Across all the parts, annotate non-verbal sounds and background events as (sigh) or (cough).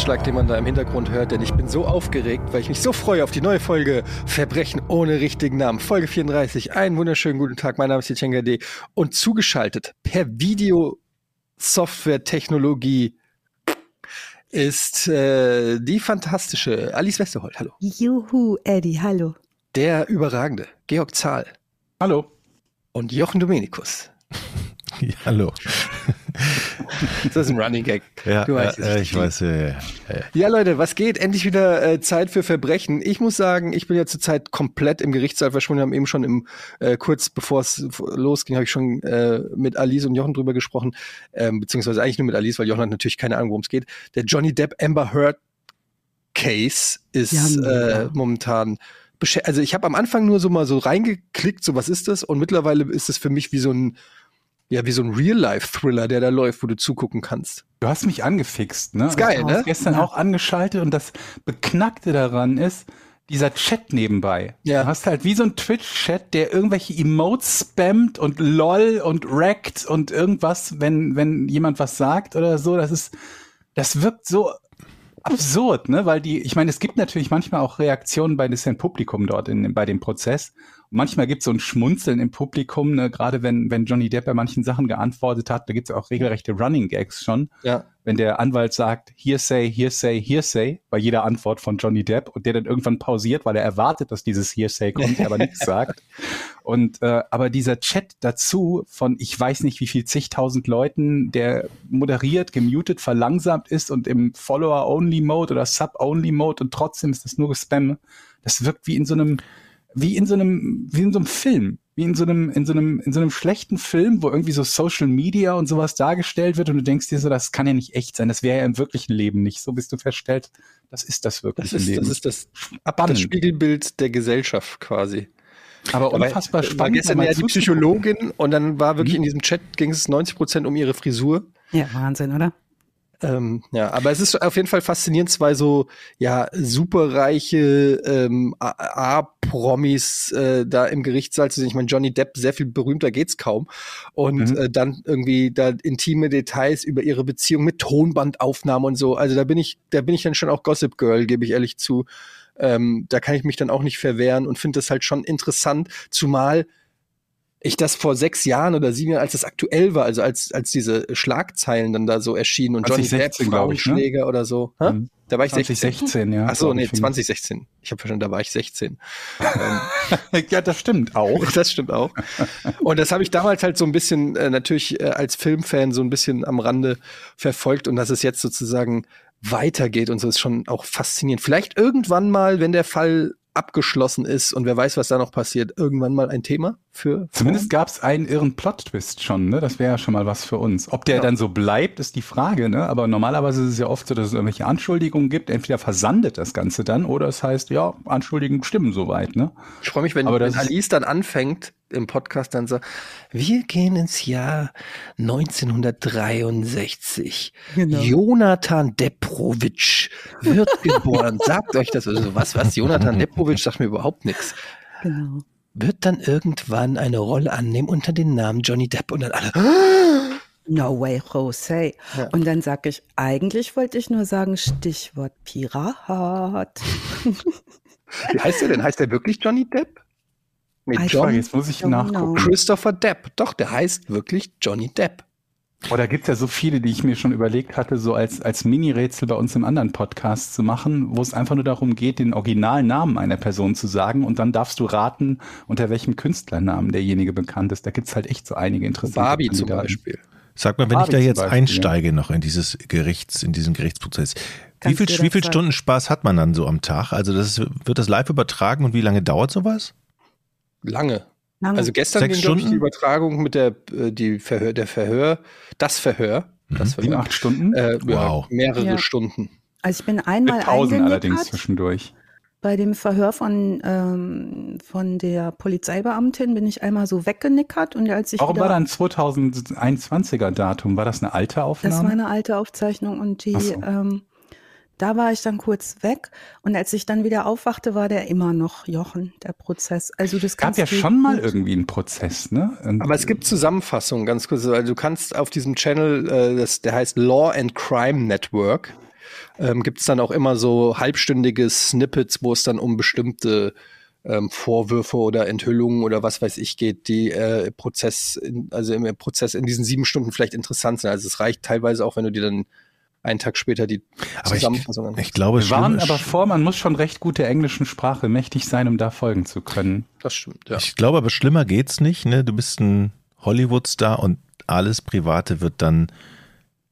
Herzschlag, den man da im Hintergrund hört, denn ich bin so aufgeregt, weil ich mich so freue auf die neue Folge Verbrechen ohne richtigen Namen. Folge 34. Einen wunderschönen guten Tag. Mein Name ist Jetschenga D. Und zugeschaltet per Video-Software-Technologie ist äh, die fantastische Alice Westerholt. Hallo. Juhu, Eddie, hallo. Der überragende Georg Zahl. Hallo. Und Jochen Dominikus. (laughs) Ja, hallo. Das ist ein Running Gag. Ja, Du weißt ja, es. äh, ich weiß. Ja, ja, ja. Leute, was geht? Endlich wieder äh, Zeit für Verbrechen. Ich muss sagen, ich bin ja zurzeit komplett im Gerichtssaal verschwunden. Wir haben eben schon im äh, kurz bevor es losging, habe ich schon äh, mit Alice und Jochen drüber gesprochen, ähm, beziehungsweise eigentlich nur mit Alice, weil Jochen hat natürlich keine Ahnung, worum es geht. Der Johnny Depp Amber Heard Case ist Ja, äh, ja. momentan also ich habe am Anfang nur so mal so reingeklickt, so was ist das? Und mittlerweile ist es für mich wie so ein ja, wie so ein Real-Life-Thriller, der da läuft, wo du zugucken kannst. Du hast mich angefixt, ne? Ist geil, ich ne? hab's gestern auch angeschaltet und das Beknackte daran ist, dieser Chat nebenbei. Ja. Du hast halt wie so ein Twitch-Chat, der irgendwelche Emotes spammt und lol und rackt und irgendwas, wenn, wenn jemand was sagt oder so. Das ist, das wirkt so absurd, ne? Weil die, ich meine, es gibt natürlich manchmal auch Reaktionen bei dem Publikum dort in, bei dem Prozess. Und manchmal gibt es so ein Schmunzeln im Publikum, ne? gerade wenn, wenn Johnny Depp bei manchen Sachen geantwortet hat, da gibt es auch regelrechte Running Gags schon Ja. wenn der Anwalt sagt, Hearsay, Hearsay, Hearsay bei jeder Antwort von Johnny Depp und der dann irgendwann pausiert, weil er erwartet, dass dieses Hearsay kommt, aber (laughs) nichts sagt. Und äh, aber dieser Chat dazu von ich weiß nicht wie viel zigtausend Leuten, der moderiert, gemutet, verlangsamt ist und im Follower-Only-Mode oder Sub-Only-Mode und trotzdem ist das nur Gespam, das wirkt wie in so einem wie in so einem, wie in so einem Film, wie in so einem, in so einem, in so einem schlechten Film, wo irgendwie so Social Media und sowas dargestellt wird und du denkst dir so, das kann ja nicht echt sein, das wäre ja im wirklichen Leben nicht. So bist du feststellt, das ist das Das wirkliche ist, Leben. das ist das, das Spiegelbild der Gesellschaft quasi. aber unfassbar war spannend. gestern da mal ja die. Psychologin und dann war wirklich Mhm. in diesem Chat ging es 90 Prozent um ihre Frisur. Ja, Wahnsinn, oder? Ähm, ja, aber es ist auf jeden Fall faszinierend, zwei so ja superreiche ähm, A-Promis äh, da im Gerichtssaal zu sehen. Ich meine, Johnny Depp, sehr viel berühmter geht's kaum. Und Mhm. äh, dann irgendwie da intime Details über ihre Beziehung mit Tonbandaufnahmen und so. Also da bin ich, da bin ich dann schon auch Gossip Girl, gebe ich ehrlich zu. Ähm, da kann ich mich dann auch nicht verwehren und finde das halt schon interessant, zumal ich das vor sechs Jahren oder sieben Jahren, als das aktuell war, also als, als diese Schlagzeilen dann da so erschienen und Johnny Depp, 2016, glaub ich, ne? Frauenschläger oder so. Mhm. Da war ich 16. 2016, ja. Ach so, nee, ich. 2016. Ich habe verstanden, da war ich 16. (laughs) ähm, Ja, das stimmt auch. (laughs) das stimmt auch. Und das habe ich damals halt so ein bisschen äh, natürlich äh, als Filmfan so ein bisschen am Rande verfolgt und dass es jetzt sozusagen weitergeht und so ist schon auch faszinierend. Vielleicht irgendwann mal, wenn der Fall abgeschlossen ist und wer weiß, was da noch passiert, irgendwann mal ein Thema für Zumindest gab es einen irren Plot-Twist schon, ne? Das wäre ja schon mal was für uns. Ob der Ja. dann so bleibt, ist die Frage, ne? Aber normalerweise ist es ja oft so, dass es irgendwelche Anschuldigungen gibt. Entweder versandet das Ganze dann oder es heißt, ja, Anschuldigungen stimmen soweit, ne? Ich freue mich, wenn, Aber wenn Alice dann anfängt im Podcast dann so, wir gehen ins Jahr 1963. Genau. Jonathan Deprovic wird geboren. (laughs) Sagt euch das also was, was? Jonathan Deprovic sagt mir überhaupt nichts. Genau. Wird dann irgendwann eine Rolle annehmen unter dem Namen Johnny Depp und dann alle. No way, Jose. Ja. Und dann sag ich, eigentlich wollte ich nur sagen, Stichwort Pirat. Wie heißt der denn? Heißt der wirklich Johnny Depp? Nee, I John jetzt muss ich nachgucken. know. Christopher Depp. Doch, der heißt wirklich Johnny Depp. Oh, da gibt's ja so viele, die ich mir schon überlegt hatte, so als, als Mini-Rätsel bei uns im anderen Podcast zu machen, wo es einfach nur darum geht, den originalen Namen einer Person zu sagen und dann darfst du raten, unter welchem Künstlernamen derjenige bekannt ist. Da gibt's halt echt so einige interessante Barbie zum Kandidaten. Beispiel. Sag mal, wenn ich Barbie da zum jetzt Beispiel, einsteige noch in dieses Gerichts, in diesen Gerichtsprozess, wie Kannst viel, wie viel das Stunden Spaß hat man dann so am Tag? Also das wird das live übertragen und wie lange dauert sowas? Lange. Lange. Also gestern Sechs ging, glaube ich, die Stunden? Übertragung mit der, äh, die Verhör, der Verhör, das Verhör, das Sieben, Verhör, acht Stunden? äh, ja, Wow. mehrere Ja. Stunden. also ich bin einmal Mit Pausen allerdings zwischendurch. bei dem Verhör von, ähm, von der Polizeibeamtin, bin ich einmal so weggenickert und als ich Warum war da ein 2021er Datum? War das eine alte Aufnahme? das war eine alte Aufzeichnung und die, so. ähm, da war ich dann kurz weg und als ich dann wieder aufwachte, war der immer noch Jochen, der Prozess. Also das gab ja schon mal irgendwie einen Prozess, ne? Und Aber es gibt Zusammenfassungen, ganz kurz. Also du kannst auf diesem Channel, äh, das, der heißt Law and Crime Network, ähm, gibt es dann auch immer so halbstündige Snippets, wo es dann um bestimmte ähm, Vorwürfe oder Enthüllungen oder was weiß ich geht, die äh, Prozess, in, also im Prozess in diesen sieben Stunden vielleicht interessant sind. Also es reicht teilweise auch, wenn du dir dann einen Tag später die Aber ich, Zusammenfassung ich glaube, Wir waren aber vor, man muss schon recht gut der englischen Sprache mächtig sein, um da folgen zu können. Das stimmt, ja. Ich glaube, aber schlimmer geht's nicht. Ne? Du bist ein Hollywood-Star und alles Private wird dann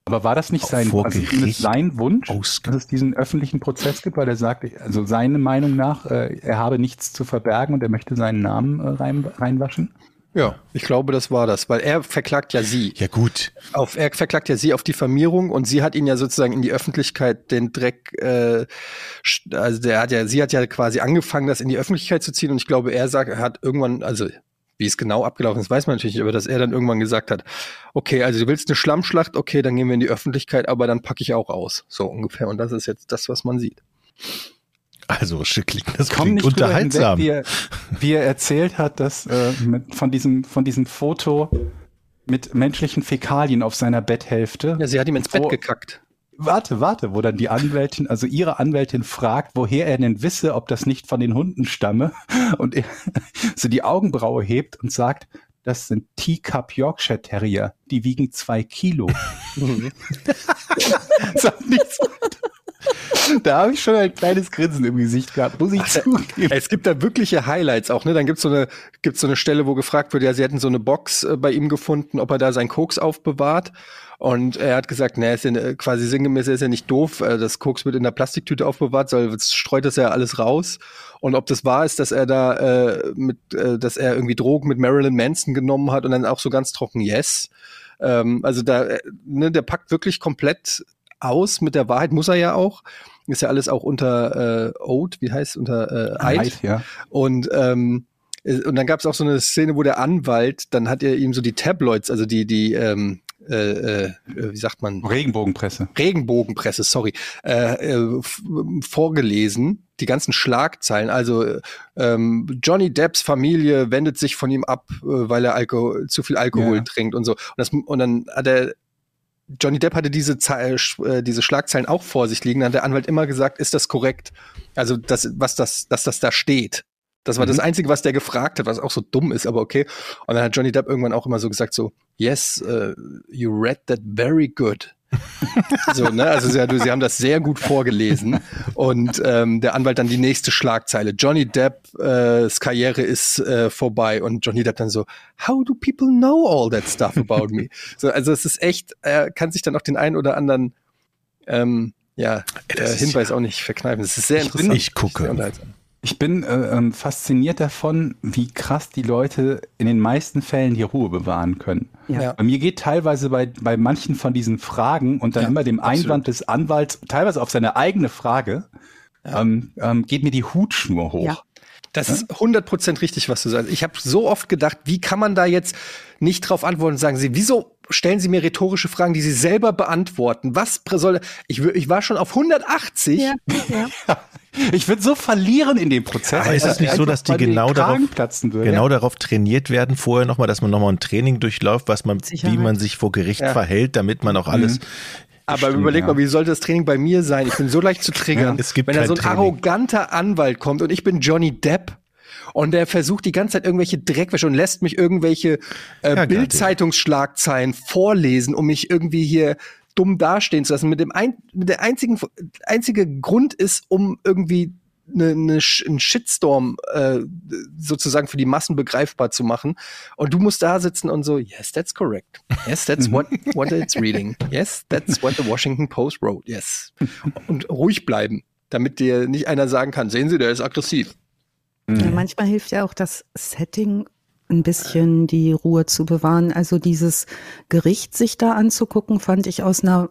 Aber war das nicht sein, also sein Wunsch, dass es diesen öffentlichen Prozess gibt, weil er sagt, also seine Meinung nach, äh, er habe nichts zu verbergen und er möchte seinen Namen äh, rein, reinwaschen? Ja, ich glaube, das war das, weil er verklagt ja sie. Ja gut, Auf, er verklagt ja sie auf Diffamierung und sie hat ihn ja sozusagen in die Öffentlichkeit den Dreck, äh, also der hat ja, sie hat ja quasi angefangen, das in die Öffentlichkeit zu ziehen und ich glaube, er sagt, er hat irgendwann, also wie es genau abgelaufen ist, weiß man natürlich nicht, aber dass er dann irgendwann gesagt hat, okay, also du willst eine Schlammschlacht, okay, dann gehen wir in die Öffentlichkeit, aber dann packe ich auch aus. So ungefähr. Und das ist jetzt das, was man sieht. Also schicklich, das Komm klingt unterhaltsam. hinweg, wie, er, wie er erzählt hat, dass äh, mit, von, diesem, von diesem Foto mit menschlichen Fäkalien auf seiner Betthälfte. Ja, sie hat ihm ins Bett Wo- gekackt. Warte, warte, wo dann die Anwältin, also ihre Anwältin fragt, woher er denn wisse, ob das nicht von den Hunden stamme. (laughs) Und er (laughs) so die Augenbraue hebt und sagt, das sind Teacup Yorkshire Terrier, die wiegen zwei Kilo. (laughs) Sagt nichts weiter. (laughs) Da habe ich schon ein kleines Grinsen im Gesicht gehabt, muss ich zugeben. Es gibt da wirkliche Highlights auch, ne? Dann gibt's so eine, gibt's so eine Stelle, wo gefragt wird, ja, sie hätten so eine Box äh, bei ihm gefunden, ob er da sein Koks aufbewahrt. Und er hat gesagt, ne, ist ja äh, quasi sinngemäß, er ist ja nicht doof, äh, das Koks wird in der Plastiktüte aufbewahrt, soll streut das ja alles raus. Und ob das wahr ist, dass er da äh, mit, äh, dass er irgendwie Drogen mit Marilyn Manson genommen hat und dann auch so ganz trocken, yes. Ähm, also da, äh, ne, der packt wirklich komplett aus mit der Wahrheit, muss er ja auch. Ist ja alles auch unter äh, Oath, wie heißt unter äh, Eid. Eid, ja. Und ähm, äh, und dann gab es auch so eine Szene, wo der Anwalt, dann hat er ihm so die Tabloids, also die die ähm, äh, äh, wie sagt man Regenbogenpresse. Regenbogenpresse, sorry, äh, äh, vorgelesen, die ganzen Schlagzeilen. Also äh, ähm, Johnny Depps Familie wendet sich von ihm ab, äh, weil er Alkohol, zu viel Alkohol Ja. trinkt und so. Und, das, und dann hat er Johnny Depp hatte diese, Ze- äh, diese Schlagzeilen auch vor sich liegen. Dann hat der Anwalt immer gesagt, ist das korrekt? Also, das, was das, dass das da steht. Das war Mhm. das Einzige, was der gefragt hat, was auch so dumm ist, aber okay. Und dann hat Johnny Depp irgendwann auch immer so gesagt, so, yes, uh, you read that very good. (laughs) so, ne? Also sie, sie haben das sehr gut vorgelesen. Und ähm, der Anwalt dann die nächste Schlagzeile. Johnny Depps Karriere ist äh, vorbei. Und Johnny Depp dann so, how do people know all that stuff about me? so, also es ist echt, er kann sich dann auch den einen oder anderen ähm, ja, äh, Hinweis ja- auch nicht verkneifen. Das ist sehr Ich bin- interessant. ich gucke. Ich bin äh, ähm, fasziniert davon, wie krass die Leute in den meisten Fällen die Ruhe bewahren können. Ja. Ja. Bei mir geht teilweise bei, bei manchen von diesen Fragen und dann Ja, immer dem absolut. Einwand des Anwalts, teilweise auf seine eigene Frage, ähm, ähm, geht mir die Hutschnur hoch. Ja. Das ist 100% richtig, was du sagst. Ich habe so oft gedacht, wie kann man da jetzt nicht drauf antworten und sagen Sie, wieso stellen Sie mir rhetorische Fragen, die Sie selber beantworten? Was soll ich, ich war schon auf 180. Ja, ja. (laughs) Ich würde so verlieren in dem Prozess. Aber ist es nicht so, dass die genau darauf- platzen würde? Genau darauf trainiert werden vorher nochmal, dass man nochmal ein Training durchläuft, was man, wie Sicherheit. man sich vor Gericht Ja. verhält, damit man auch alles. Aber Stimmt, überleg ja. mal, wie sollte das Training bei mir sein? Ich bin so leicht zu triggern. Ja, es gibt Wenn da so ein Training. arroganter Anwalt kommt und ich bin Johnny Depp und der versucht die ganze Zeit irgendwelche Dreckwäsche und lässt mich irgendwelche äh, Ja, Bildzeitungsschlagzeilen vorlesen, um mich irgendwie hier dumm dastehen zu lassen. Mit dem ein, mit der einzigen einzige Grund ist, um irgendwie eine, eine, einen Shitstorm äh, sozusagen für die Massen begreifbar zu machen. Und du musst da sitzen und so, yes, that's correct. Yes, that's what, what it's reading. Yes, that's what the Washington Post wrote. Yes. Und ruhig bleiben, damit dir nicht einer sagen kann, sehen Sie, der ist aggressiv. Ja, manchmal hilft ja auch das Setting ein bisschen die Ruhe zu bewahren. Also dieses Gericht sich da anzugucken, fand ich aus einer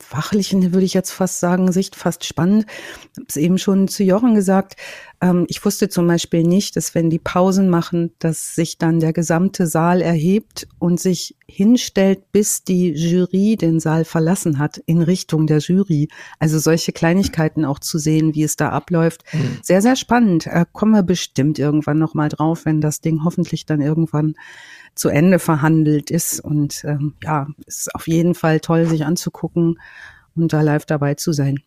fachlichen, würde ich jetzt fast sagen, Sicht fast spannend. Ich habe es eben schon zu Jochen gesagt. Ähm, ich wusste zum Beispiel nicht, dass wenn die Pausen machen, dass sich dann der gesamte Saal erhebt und sich hinstellt, bis die Jury den Saal verlassen hat, in Richtung der Jury. Also solche Kleinigkeiten auch zu sehen, wie es da abläuft. Sehr, sehr spannend. Äh, kommen wir bestimmt irgendwann nochmal drauf, wenn das Ding hoffentlich dann irgendwann zu Ende verhandelt ist. Und ähm, ja, es ist auf jeden Fall toll, sich anzugucken und da live dabei zu sein.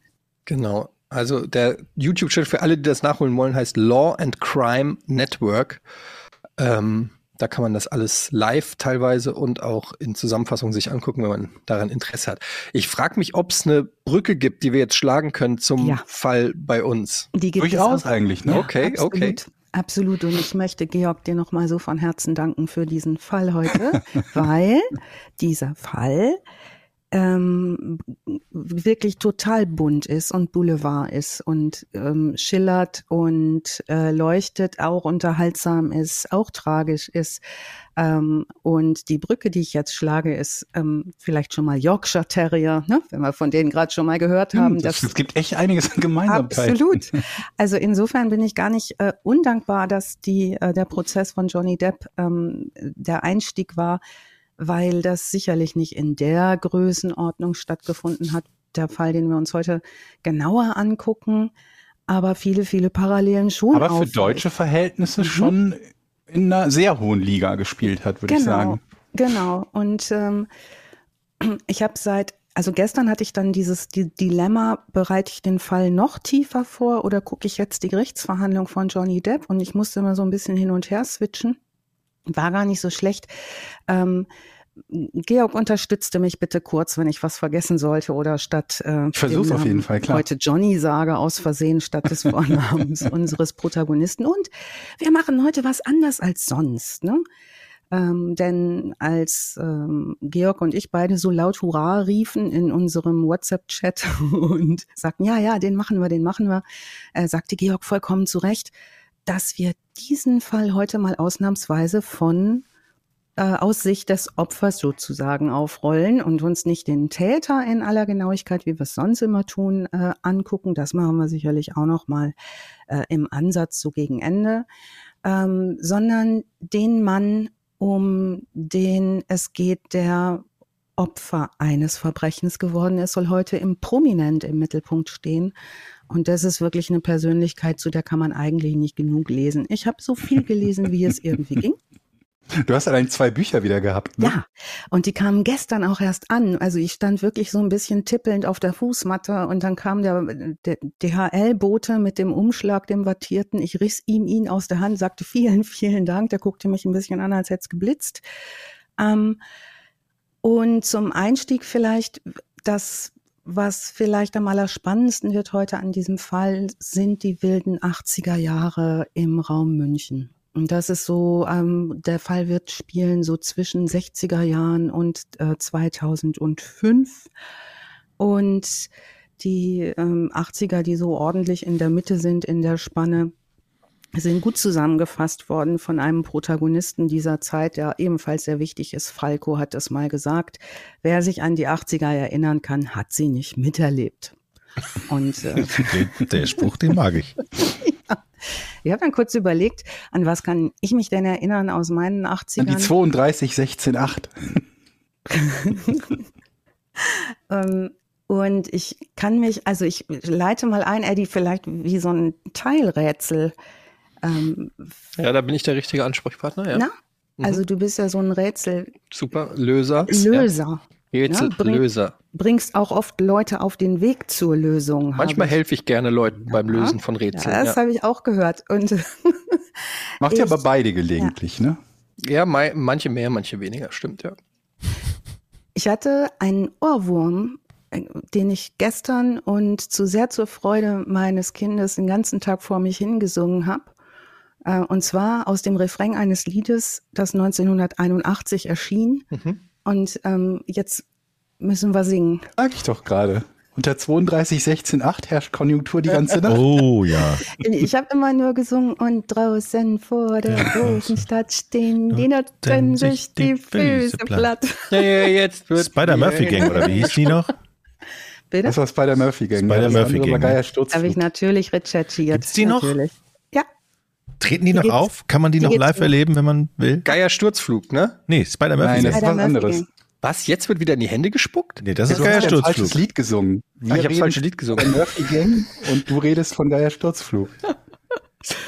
Genau. Also der YouTube-Channel für alle, die das nachholen wollen, heißt Law and Crime Network. Ähm, da kann man das alles live teilweise und auch in Zusammenfassung sich angucken, wenn man daran Interesse hat. Ich frage mich, ob es eine Brücke gibt, die wir jetzt schlagen können zum Ja. Fall bei uns. Die gibt Durchaus es auch. eigentlich, ne? Ja, Okay, absolut, okay. Absolut. Und ich möchte Georg dir nochmal so von Herzen danken für diesen Fall heute, (laughs) weil dieser Fall ähm, wirklich total bunt ist und Boulevard ist und ähm, schillert und äh, leuchtet, auch unterhaltsam ist, auch tragisch ist. Ähm, und die Brücke, die ich jetzt schlage, ist ähm, vielleicht schon mal Yorkshire Terrier, ne? wenn wir von denen gerade schon mal gehört haben. Hm, das, es gibt echt einiges an Gemeinsamkeiten. Absolut. (laughs) Also insofern bin ich gar nicht äh, undankbar, dass die, äh, der Prozess von Johnny Depp ähm, der Einstieg war, weil das sicherlich nicht in der Größenordnung stattgefunden hat, der Fall, den wir uns heute genauer angucken, aber viele, viele Parallelen schon. Aber für aufweist. deutsche Verhältnisse Mhm. schon in einer sehr hohen Liga gespielt hat, würde ich sagen. Genau. Und ähm, ich habe seit, also gestern hatte ich dann dieses die Dilemma, bereite ich den Fall noch tiefer vor oder gucke ich jetzt die Gerichtsverhandlung von Johnny Depp? Und ich musste immer so ein bisschen hin und her switchen. War gar nicht so schlecht. Ähm, Georg unterstützte mich bitte kurz, wenn ich was vergessen sollte oder statt äh, Ich versuch's auf jeden Fall, klar. heute Johnny sage aus Versehen statt des Vornamens (laughs) unseres Protagonisten. Und wir machen heute was anders als sonst. Ne? Ähm, denn als ähm, Georg und ich beide so laut Hurra riefen in unserem WhatsApp-Chat (laughs) und sagten, ja, ja, den machen wir, den machen wir, äh, sagte Georg vollkommen zu Recht, dass wir diesen Fall heute mal ausnahmsweise von äh, aus Sicht des Opfers sozusagen aufrollen und uns nicht den Täter in aller Genauigkeit, wie wir es sonst immer tun, äh, angucken. Das machen wir sicherlich auch noch mal äh, im Ansatz so gegen Ende, ähm, sondern den Mann, um den es geht, der Opfer eines Verbrechens geworden ist, soll heute im prominent im Mittelpunkt stehen. Und das ist wirklich eine Persönlichkeit, zu der kann man eigentlich nicht genug lesen. Ich habe so viel gelesen, wie es irgendwie ging. Du hast allein zwei Bücher wieder gehabt. Ne? Ja, und die kamen gestern auch erst an. Also ich stand wirklich so ein bisschen tippelnd auf der Fußmatte und dann kam der, der DHL-Bote mit dem Umschlag, dem wattierten. Ich riss ihm ihn aus der Hand, sagte vielen, vielen Dank. Der guckte mich ein bisschen an, als hätte es geblitzt. Ähm, und zum Einstieg vielleicht das, was vielleicht am allerspannendsten wird heute an diesem Fall, sind die wilden 80er Jahre im Raum München. Und das ist so, ähm, der Fall wird spielen so zwischen 60er Jahren und äh, 2005. Und die ähm, 80er, die so ordentlich in der Mitte sind, in der Spanne, sind gut zusammengefasst worden von einem Protagonisten dieser Zeit, der ebenfalls sehr wichtig ist. Falco hat es mal gesagt. Wer sich an die 80er erinnern kann, hat sie nicht miterlebt. Und äh, (laughs) Den, der Spruch, den mag ich. (laughs) ich habe dann kurz überlegt, an was kann ich mich denn erinnern aus meinen 80ern? An die 32, 16, 8. Ähm, und ich kann mich, also ich leite mal ein, Eddie, vielleicht wie so ein Teilrätsel. Ähm, Ja, da bin ich der richtige Ansprechpartner, ja. Na? Also du bist ja so ein Rätsellöser. Super. Löser. Ja. Rätsel, Ja, bring- Löser. Bringst auch oft Leute auf den Weg zur Lösung. Manchmal ich. helfe ich gerne Leuten beim Ja. Lösen von Rätseln. Ja, das Ja, habe ich auch gehört. Und (laughs) Macht ihr Ich- aber beide gelegentlich, ne? ja mei- manche mehr, manche weniger, stimmt, ja. ich hatte einen Ohrwurm, äh, den ich gestern und zu sehr zur Freude meines Kindes den ganzen Tag vor mich hingesungen habe. Äh, Und zwar aus dem Refrain eines Liedes, das 1981 erschien. Mhm. Und ähm, jetzt müssen wir singen. Sag ich doch gerade. Unter 32, 16, 8 herrscht Konjunktur die ganze Nacht. Oh ja. Ich habe immer nur gesungen und draußen vor der großen Stadt stehen die Nutten sich die Füße platt. Ja, ja, jetzt (laughs) wird Spider-Murphy Gang, oder wie hieß die noch? Bitte? Das war Spider-Murphy Gang. Spider-Murphy Gang, Geier ne? Sturz. Habe ich natürlich recherchiert. Gibt's die noch? Natürlich. Ja, Treten die noch auf? Kann man die die noch live erleben, wenn man will? Geier Sturzflug, ne? Nee, Spider-Murphy Nein, das ist was anderes. Was? Jetzt wird wieder in die Hände gespuckt? Nee, das ist Geier hast ja ein falsches Sturzflug. Lied gesungen. Wir Ach, ich habe reden falsche Lied gesungen. Murphy Gang und du redest von Geier Sturzflug.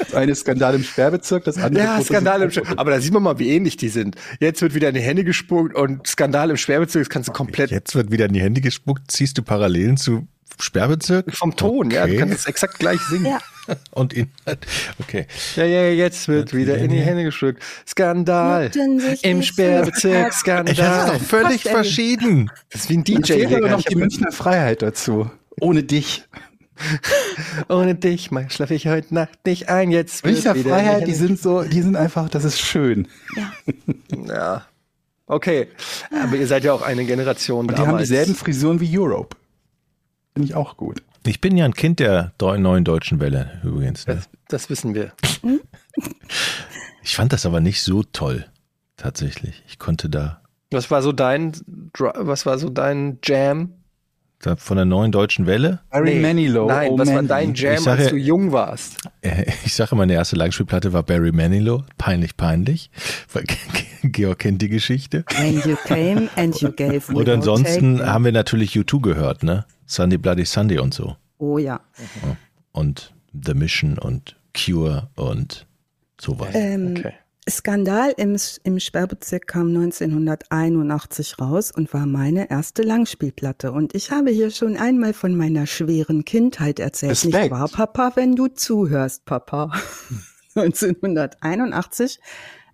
Das eine ist Skandal im Sperrbezirk, das andere Ja, Fotos- Skandal im Sperrbezirk. Aber da sieht man mal, wie ähnlich die sind. Jetzt wird wieder in die Hände gespuckt und Skandal im Sperrbezirk, das kannst du komplett. Jetzt wird wieder in die Hände gespuckt. Ziehst du Parallelen zu Sperrbezirk? Vom Ton, ja. Du Okay. kannst es exakt gleich singen. Ja. (laughs) Und ihn, okay. Ja, ja, jetzt wird wieder in die Hände geschluckt. Skandal. Im Sperrbezirk, Skandal. Ich das ist doch völlig Passt, verschieden. Das ist wie ein DJ. Digga. noch Ich die Münchner Freiheit dazu. Ohne dich. (laughs) Ohne dich schlafe ich heute Nacht nicht ein. Jetzt wird Münchner wieder Freiheit, die sind so, die sind einfach, das ist schön. (laughs) Ja. Okay. Aber ihr seid ja auch eine Generation Und die haben damals. dieselben Frisuren wie Europe. Finde ich auch gut. Ich bin ja ein Kind der neuen deutschen Welle übrigens. Ne? Das, das wissen wir. (laughs) Ich fand das aber nicht so toll, tatsächlich. Ich konnte da, Was war so dein, was war so dein Jam? von der neuen deutschen Welle, Barry Nee. Manilow. Nein, oh was war Mandy. dein Jam, sage- als du jung warst? äh, ich sage meine erste Langspielplatte war Barry Manilow, peinlich, peinlich. Weil (laughs) Georg kennt die Geschichte. When you came and you gave Und without ansonsten haben wir natürlich U2 gehört, ne? Sunday Bloody Sunday und so. Oh ja. Und The Mission und Cure und sowas. Ähm, Okay. Skandal im, im Sperrbezirk kam 1981 raus und war meine erste Langspielplatte. Und ich habe hier schon einmal von meiner schweren Kindheit erzählt. Respekt. Nicht wahr, Papa, wenn du zuhörst, Papa? (laughs) 1981.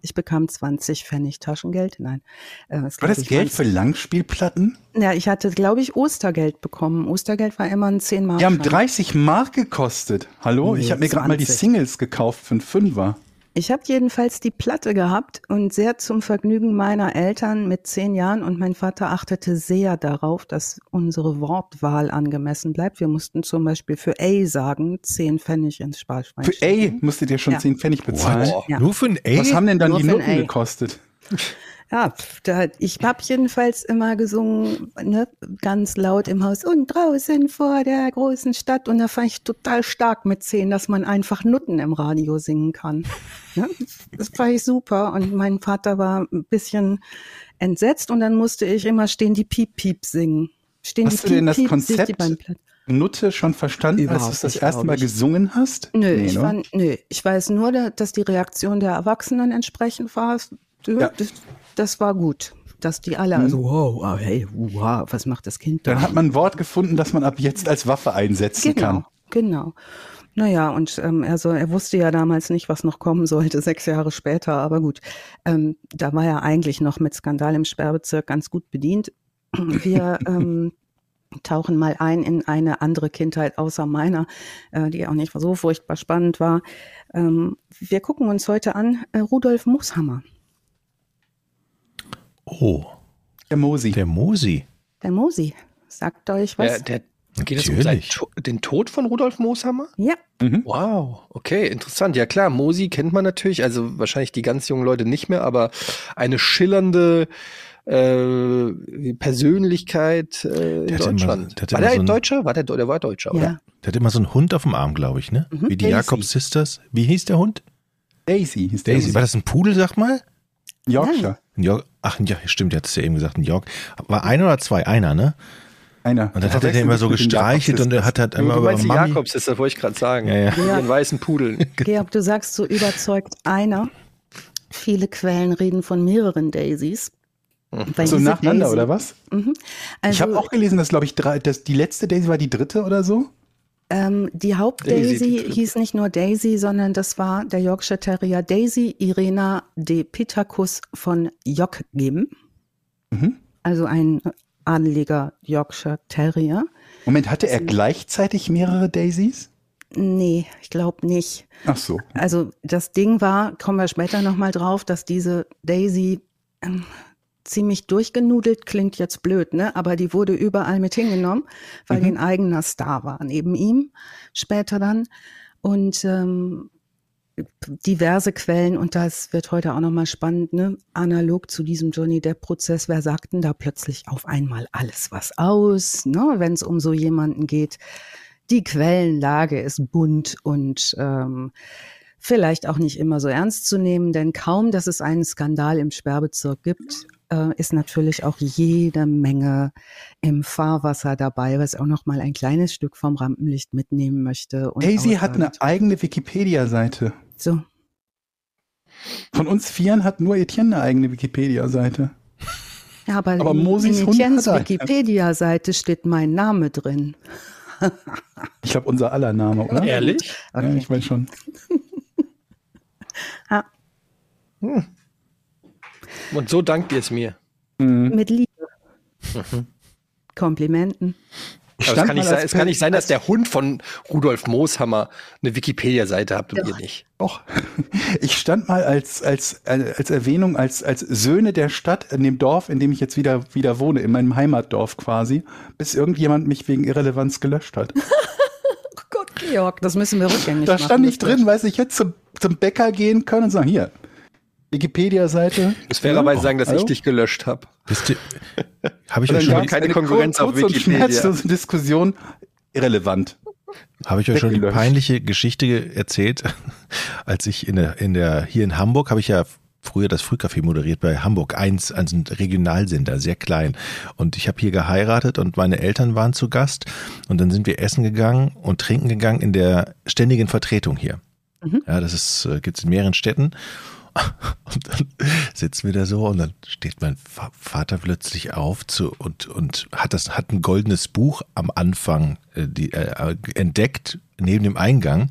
Ich bekam 20 Pfennig Taschengeld. Nein. Äh, War das Geld für Langspielplatten? Ja, ich hatte, glaube ich, Ostergeld bekommen. Ostergeld war immer ein 10 Mark. Die haben 30 Mark gekostet. Hallo? Nee, ich habe mir gerade mal die 20. Singles gekauft für einen Fünfer. Ich habe jedenfalls die Platte gehabt und sehr zum Vergnügen meiner Eltern mit zehn Jahren und mein Vater achtete sehr darauf, dass unsere Wortwahl angemessen bleibt. Wir mussten zum Beispiel für A sagen, zehn Pfennig ins Sparschwein. Für A stecken. musstet ihr schon Ja. 10 Pfennig bezahlen. Wow. Ja. Nur für ein A? Was haben denn dann Nur die Noten A. gekostet? (laughs) Ja, da, ich habe jedenfalls immer gesungen, ne, ganz laut im Haus und draußen vor der großen Stadt. Und da fand ich total stark mit zehn, dass man einfach Nutten im Radio singen kann. Ne? Das fand ich super. Und mein Vater war ein bisschen entsetzt und dann musste ich immer stehen die Piep Piep singen. Stehen Hast die du denn das Piep, Piep, Konzept. Nutte schon verstanden, als du Überhaupt das erste Mal ich. gesungen hast? Nö, Nee, ich, ne? war, nö, ich weiß nur, da- dass die Reaktion der Erwachsenen entsprechend war. Ja. Das, war gut. Dass die alle, also, wow, wow, hey, wow, was macht das Kind da? Dann hat man ein Wort gefunden, das man ab jetzt als Waffe einsetzen genau, kann. genau. Naja, und ähm, also er wusste ja damals nicht, was noch kommen sollte, (laughs) sechs Jahre später, aber gut. Ähm, da war er eigentlich noch mit Skandal im Sperrbezirk ganz gut bedient. (clears throat) Wir ähm, tauchen mal ein in eine andere Kindheit außer meiner, äh, die auch nicht so furchtbar spannend war. Ähm, wir gucken uns heute an äh, Rudolf Mooshammer, Oh, Der Mosi. der Mosi. der Mosi. Sagt euch was? Der, der, geht es um seinen, den Tod von Rudolf Mooshammer? ja, Mhm. Wow, okay, interessant. Ja klar, Mosi kennt man natürlich, also wahrscheinlich die ganz jungen Leute nicht mehr, aber eine schillernde äh, Persönlichkeit äh, in Der hat immer- Deutschland. der hat war immer der so ein- Deutscher? War der, der war Deutscher, oder? ja. Der hat immer so einen Hund auf dem Arm, glaube ich, ne? Mhm. Wie die Daisy. Jakob Sisters. Wie hieß der Hund? Daisy hieß der Daisy. War das ein Pudel, sag mal? Yorkshire. Ein York Ach, ja, stimmt, der hat es ja eben gesagt, ein York. War ein oder zwei? Einer, ne? Einer. Und dann hat er den immer so gestreichelt und er hat halt Du, immer du über meinst die Mami. Jakobs, das wollte ich gerade sagen. Ja, ja. Mit ihren weißen Pudeln. (laughs) Georg, du sagst so überzeugt einer. Viele Quellen reden von mehreren Daisies. Weil So nacheinander, Daisy- oder was? Mhm. Also, ich habe auch gelesen, dass, glaube ich, drei, dass die letzte Daisy war die dritte oder so. Ähm, die Hauptdaisy hieß nicht nur Daisy, sondern das war der Yorkshire Terrier Daisy Irena de Pitacus von Jockgeben. Mhm. Also ein adeliger Yorkshire Terrier. Moment, hatte er gleichzeitig mehrere Daisies? Nee, ich glaube nicht. Ach so. Also das Ding war, kommen wir später nochmal drauf, dass diese Daisy ähm, ziemlich durchgenudelt, klingt jetzt blöd, ne? aber die wurde überall mit hingenommen, weil die ein eigener Star war neben ihm später dann. Und ähm, diverse Quellen, und das wird heute auch nochmal spannend, ne? analog zu diesem Johnny Depp-Prozess, wer sagt denn da plötzlich auf einmal alles was aus, ne? wenn es um so jemanden geht. Die Quellenlage ist bunt und ähm, vielleicht auch nicht immer so ernst zu nehmen, denn kaum, dass es einen Skandal im Sperrbezirk gibt, äh, ist natürlich auch jede Menge im Fahrwasser dabei, was auch noch mal ein kleines Stück vom Rampenlicht mitnehmen möchte. Und Daisy hat eine eigene Wikipedia-Seite. so. Von uns Vieren hat nur Etienne eine eigene Wikipedia-Seite. Ja, aber, Aber in, Mosis in Hund Etiennes hat. Wikipedia-Seite steht mein Name drin. (laughs) Ich glaube, unser aller Name, oder? Ehrlich? Ja, ich meine schon. (laughs) Ja, Und so dankt ihr es mir. mit Liebe. Komplimenten. Ich Aber es kann, nicht sein, es kann nicht sein, dass der Hund von Rudolf Mooshammer eine Wikipedia-Seite habt und ihr nicht. Doch. (laughs) Ich stand mal als, als, als Erwähnung, als, als Söhne der Stadt in dem Dorf, in dem ich jetzt wieder, wieder wohne, in meinem Heimatdorf quasi, bis irgendjemand mich wegen Irrelevanz gelöscht hat. (laughs) Oh Gott, Georg, das müssen wir rückgängig Da machen. stand ich drin, weiß ich jetzt zum, zum Bäcker gehen können und sagen, hier, Wikipedia-Seite. Ich muss fairerweise sagen, dass Hallo? ich dich gelöscht habe. Habe ich Und euch dann schon, keine eine Konkurrenz kur- auf kurze und Wikipedia. schmerzlose Diskussion. Irrelevant. habe ich euch schon die peinliche Geschichte erzählt, (laughs) als ich in der, in der, hier in Hamburg habe ich ja früher das Frühcafé moderiert bei Hamburg 1, also ein Regionalsender, sehr klein. Und ich habe hier geheiratet und meine Eltern waren zu Gast und dann sind wir essen gegangen und trinken gegangen in der ständigen Vertretung hier. Ja, das ist, äh, gibt's in mehreren Städten. (laughs) Und dann sitzen wir da so und dann steht mein Va- Vater plötzlich auf zu, und, und hat das, hat ein goldenes Buch am Anfang äh, die, äh, entdeckt, neben dem Eingang.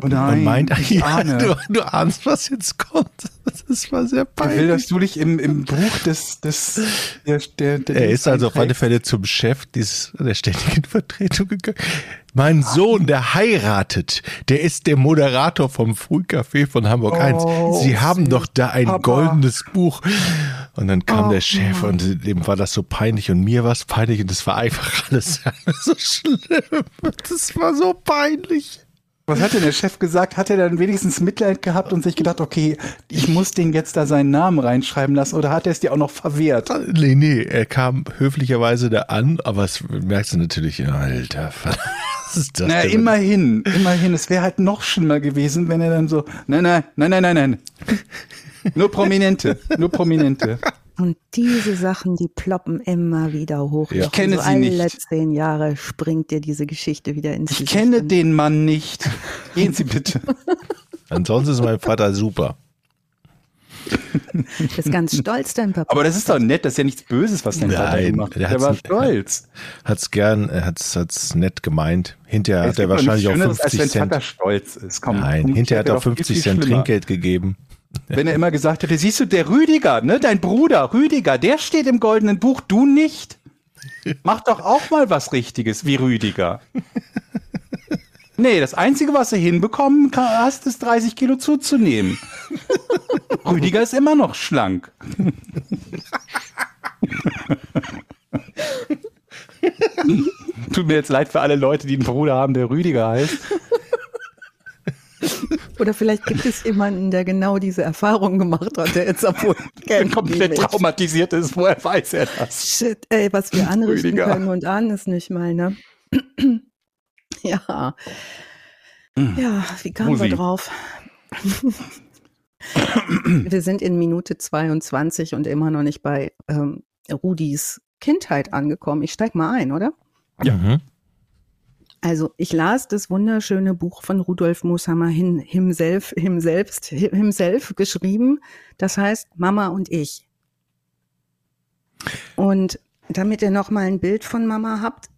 Oh nein, und meint, (laughs) ja, du, du ahnst, was jetzt kommt. Das war sehr Er will, peinlich. dass du dich im, im Buch des, des, der, der, der Er ist also auf alle. Fälle zum Chef dieses, der ständigen (laughs) Vertretung gegangen. Mein Sohn, der heiratet, der ist der Moderator vom Frühcafé von Hamburg 1. Oh, Sie haben doch da ein Papa. goldenes Buch. Und dann kam Oh, der Chef und dem war das so peinlich und mir war es peinlich und das war einfach (laughs) alles so schlimm. Das war so peinlich. Was hat denn der Chef gesagt? Hat er dann wenigstens Mitleid gehabt und sich gedacht, okay, ich muss den jetzt da seinen Namen reinschreiben lassen oder hat er es dir auch noch verwehrt? Nee, nee, er kam höflicherweise da an, aber es merkst du natürlich, Alter, (laughs) was ist das Na, denn? immerhin, immerhin. Es wäre halt noch schlimmer gewesen, wenn er dann so, nein, nein, nein, nein, nein, nein. Nur Prominente, nur Prominente. Und diese Sachen, die ploppen immer wieder hoch. Ich kenne so sie alle nicht. zehn Jahre springt dir diese Geschichte wieder ins Ich Gesicht. kenne Und den Mann nicht. Gehen Sie bitte. Ansonsten ist mein Vater super. Ist ganz stolz, dein Papa. Aber das ist doch nett, das ist ja nichts Böses, was dein Vater Nein, gemacht hat. der Der, war stolz. Hat's gern, er hat's, hat's nett gemeint. Hinterher hat Es er gibt doch wahrscheinlich auch nichts Schöneres, 50 als wenn Vater Cent. stolz ist. Komm, Nein, hinterher hat er auch doch viel, 50 viel Cent schlimmer. Trinkgeld gegeben. (laughs) Wenn er immer gesagt hätte, siehst du, der Rüdiger, ne, dein Bruder, Rüdiger, der steht im goldenen Buch, du nicht. Mach doch auch mal was Richtiges wie Rüdiger. (laughs) Nee, das Einzige, was du hinbekommen hast, ist 30 Kilo zuzunehmen. (laughs) Rüdiger ist immer noch schlank. Tut mir jetzt leid für alle Leute, die einen Bruder haben, der Rüdiger heißt. (laughs) Oder vielleicht gibt es jemanden, der genau diese Erfahrung gemacht hat, der jetzt obwohl (laughs) Der komplett traumatisiert ist, woher weiß er das? Shit, ey, was wir anrichten Rüdiger. können und ahnen es nicht mal, ne? (clears throat) ja. Ja, wie kamen Musi. wir drauf? (laughs) wir sind in Minute 22 und immer noch nicht bei ähm, Rudis Kindheit angekommen. Ich steig mal ein, oder? Ja. Mhm. Also ich las das wunderschöne Buch von Rudolf Mooshammer hin, himself, himselbst, himself geschrieben. Das heißt Mama und ich. Und damit ihr noch mal ein Bild von Mama habt,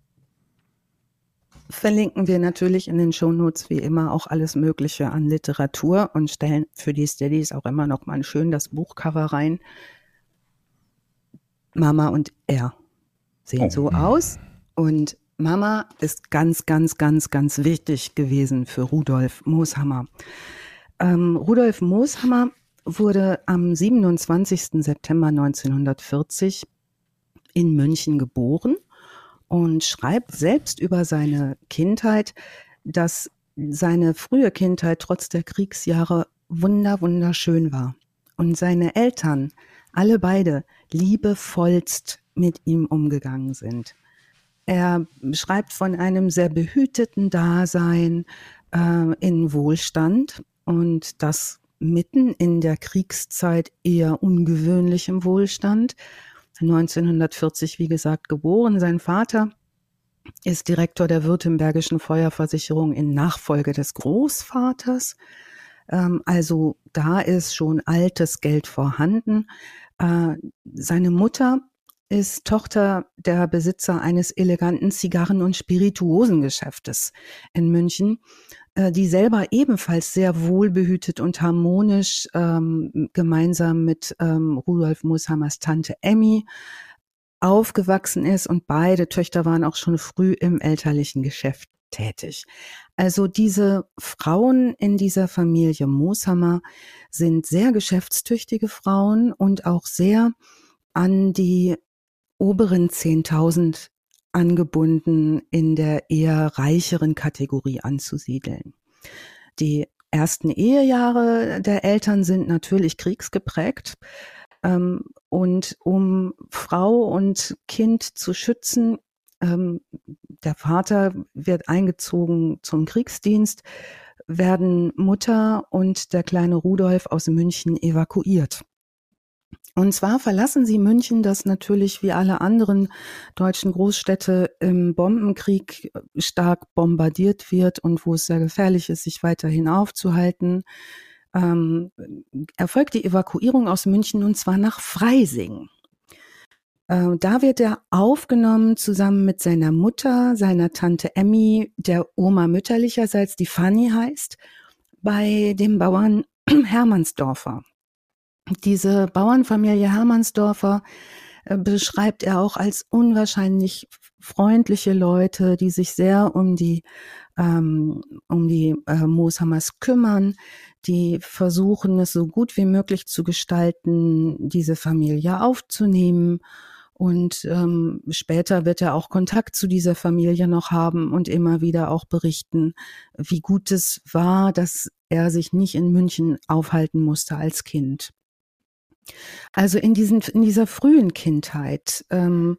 verlinken wir natürlich in den Shownotes wie immer auch alles Mögliche an Literatur und stellen für die Steadies auch immer noch mal schön das Buchcover rein. Mama und er sehen Oh. so aus und Mama ist ganz, ganz, ganz, ganz wichtig gewesen für Rudolf Mooshammer. Ähm, Rudolf Mooshammer wurde am 27. September 1940 in München geboren und schreibt selbst über seine Kindheit, dass seine frühe Kindheit trotz der Kriegsjahre wunder, wunderschön war. Und seine Eltern, alle beide, liebevollst mit ihm umgegangen sind. Er schreibt von einem sehr behüteten Dasein äh, in Wohlstand und das mitten in der Kriegszeit eher ungewöhnlichem Wohlstand. 1940, wie gesagt, geboren. Sein Vater ist Direktor der Württembergischen Feuerversicherung in Nachfolge des Großvaters. Ähm, also da ist schon altes Geld vorhanden. Äh, seine Mutter ist Tochter der Besitzer eines eleganten Zigarren- und Spirituosengeschäftes in München, äh, die selber ebenfalls sehr wohlbehütet und harmonisch ähm, gemeinsam mit ähm, Rudolf Mushammers Tante Emmy aufgewachsen ist und beide Töchter waren auch schon früh im elterlichen Geschäft tätig. Also diese Frauen in dieser Familie Mooshammer sind sehr geschäftstüchtige Frauen und auch sehr an die oberen 10.000 angebunden in der eher reicheren Kategorie anzusiedeln. Die ersten Ehejahre der Eltern sind natürlich kriegsgeprägt. Ähm, und um Frau und Kind zu schützen, ähm, der Vater wird eingezogen zum Kriegsdienst, werden Mutter und der kleine Rudolf aus München evakuiert. Und zwar verlassen sie München, das natürlich wie alle anderen deutschen Großstädte im Bombenkrieg stark bombardiert wird und wo es sehr gefährlich ist, sich weiterhin aufzuhalten. Ähm, erfolgt die Evakuierung aus München und zwar nach Freising. Äh, da wird er aufgenommen zusammen mit seiner Mutter, seiner Tante Emmy, der Oma mütterlicherseits, die Fanny heißt, bei dem Bauern (clears throat) Hermannsdorfer. Diese Bauernfamilie Hermannsdorfer äh, beschreibt er auch als unwahrscheinlich freundliche Leute, die sich sehr um die ähm, um die äh, Mooshammers kümmern, die versuchen es so gut wie möglich zu gestalten, diese Familie aufzunehmen. Und ähm, später wird er auch Kontakt zu dieser Familie noch haben und immer wieder auch berichten, wie gut es war, dass er sich nicht in München aufhalten musste als Kind. Also in, diesen, in dieser frühen Kindheit ähm,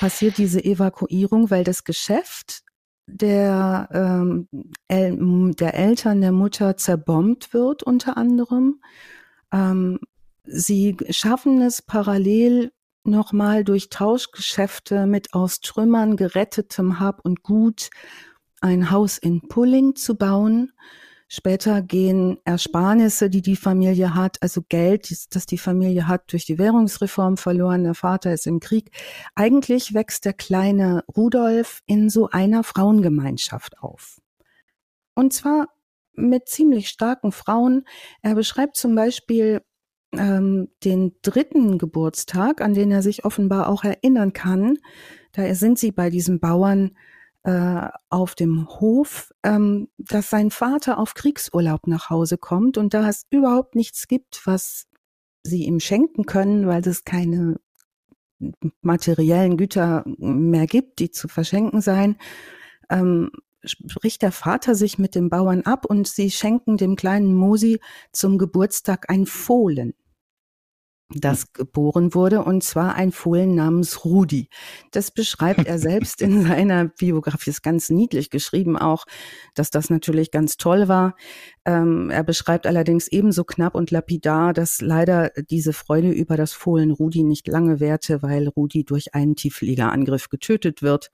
passiert diese Evakuierung, weil das Geschäft der, ähm, El der Eltern der Mutter zerbombt wird unter anderem. Ähm, sie schaffen es parallel nochmal durch Tauschgeschäfte mit aus Trümmern gerettetem Hab und Gut ein Haus in Pulling zu bauen. Später gehen Ersparnisse, die die Familie hat, also Geld, das die Familie hat, durch die Währungsreform verloren. Der Vater ist im Krieg. Eigentlich wächst der kleine Rudolf in so einer Frauengemeinschaft auf. Und zwar mit ziemlich starken Frauen. Er beschreibt zum Beispiel ähm, den dritten Geburtstag, an den er sich offenbar auch erinnern kann. Da sind sie bei diesem Bauern äh, auf dem Hof, ähm, dass sein Vater auf Kriegsurlaub nach Hause kommt und da es überhaupt nichts gibt, was sie ihm schenken können, weil es keine materiellen Güter mehr gibt, die zu verschenken seien, ähm, spricht der Vater sich mit dem Bauern ab und sie schenken dem kleinen Mosi zum Geburtstag ein Fohlen das geboren wurde, und zwar ein Fohlen namens Rudi. Das beschreibt er selbst in (laughs) seiner Biografie, ist ganz niedlich geschrieben auch, dass das natürlich ganz toll war. Ähm, er beschreibt allerdings ebenso knapp und lapidar, dass leider diese Freude über das Fohlen Rudi nicht lange währte, weil Rudi durch einen Tieffliegerangriff getötet wird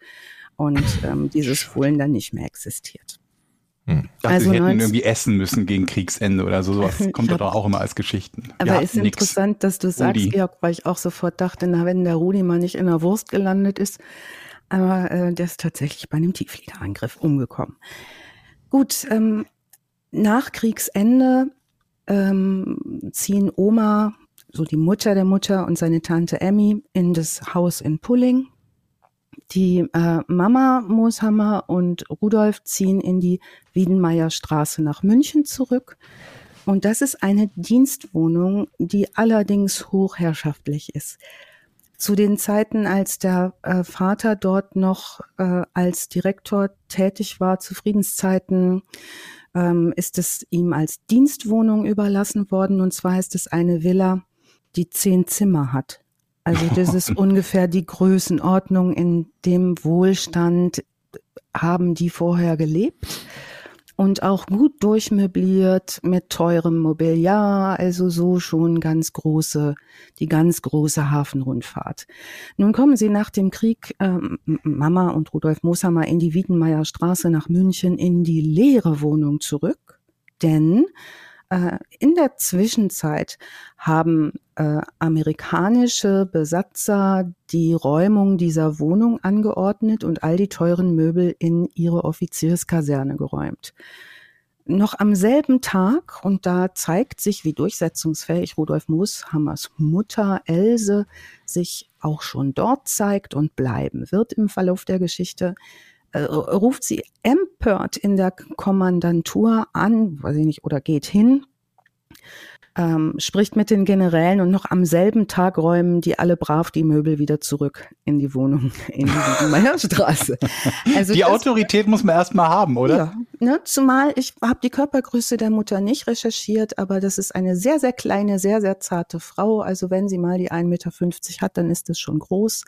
und ähm, dieses Fohlen dann nicht mehr existiert. Hm. Dachte, also sie hätten irgendwie essen müssen gegen Kriegsende oder so. Sowas kommt doch auch immer als Geschichten. Aber ist nix. interessant, dass du sagst, Rudi. Georg, weil ich auch sofort dachte, na, wenn der Rudi mal nicht in der Wurst gelandet ist. Aber äh, der ist tatsächlich bei einem Tieffliegerangriff umgekommen. Gut, ähm, nach Kriegsende ähm, ziehen Oma, so die Mutter der Mutter und seine Tante Emmy in das Haus in Pulling die äh, Mama Mooshammer und Rudolf ziehen in die Wiedenmeier Straße nach München zurück. Und das ist eine Dienstwohnung, die allerdings hochherrschaftlich ist. Zu den Zeiten, als der äh, Vater dort noch äh, als Direktor tätig war, zu Friedenszeiten, ähm, ist es ihm als Dienstwohnung überlassen worden. Und zwar ist es eine Villa, die zehn Zimmer hat. Also das ist (laughs) ungefähr die Größenordnung, in dem Wohlstand haben die vorher gelebt und auch gut durchmöbliert mit teurem Mobiliar, also so schon ganz große, die ganz große Hafenrundfahrt. Nun kommen sie nach dem Krieg, ähm, Mama und Rudolf Mooshammer in die Wiedenmeier Straße nach München in die leere Wohnung zurück, denn in der Zwischenzeit haben äh, amerikanische Besatzer die Räumung dieser Wohnung angeordnet und all die teuren Möbel in ihre Offizierskaserne geräumt. Noch am selben Tag, und da zeigt sich, wie durchsetzungsfähig Rudolf Mooshammers Mutter Else sich auch schon dort zeigt und bleiben wird im Verlauf der Geschichte, äh, ruft sie empört in der Kommandantur an, weiß ich nicht, oder geht hin, ähm, spricht mit den Generälen und noch am selben Tag räumen die alle brav die Möbel wieder zurück in die Wohnung (laughs) in die Meierstraße. (laughs) Also die das, Autorität muss man erstmal haben, oder? Ja, ne, zumal ich habe die Körpergröße der Mutter nicht recherchiert, aber das ist eine sehr, sehr kleine, sehr, sehr zarte Frau. Also wenn sie mal die 1,50 Meter hat, dann ist das schon groß.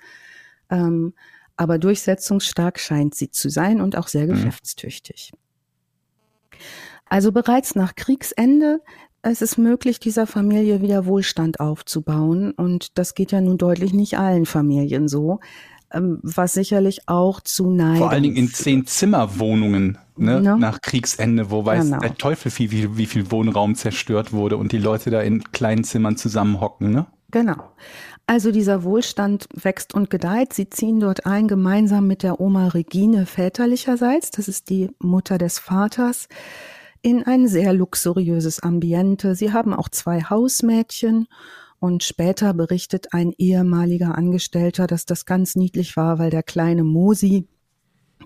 Ähm, aber durchsetzungsstark scheint sie zu sein und auch sehr mhm. geschäftstüchtig. Also bereits nach Kriegsende es ist möglich, dieser Familie wieder Wohlstand aufzubauen. Und das geht ja nun deutlich nicht allen Familien so, ähm, was sicherlich auch zu Neid. Vor allen Dingen in zehn Zimmerwohnungen ne? ne? nach Kriegsende, wo weiß genau. der Teufel wie, wie, wie viel Wohnraum zerstört wurde und die Leute da in kleinen Zimmern zusammenhocken. Ne? Genau. Also dieser Wohlstand wächst und gedeiht. Sie ziehen dort ein, gemeinsam mit der Oma Regine väterlicherseits. Das ist die Mutter des Vaters in ein sehr luxuriöses Ambiente. Sie haben auch zwei Hausmädchen und später berichtet ein ehemaliger Angestellter, dass das ganz niedlich war, weil der kleine Mosi,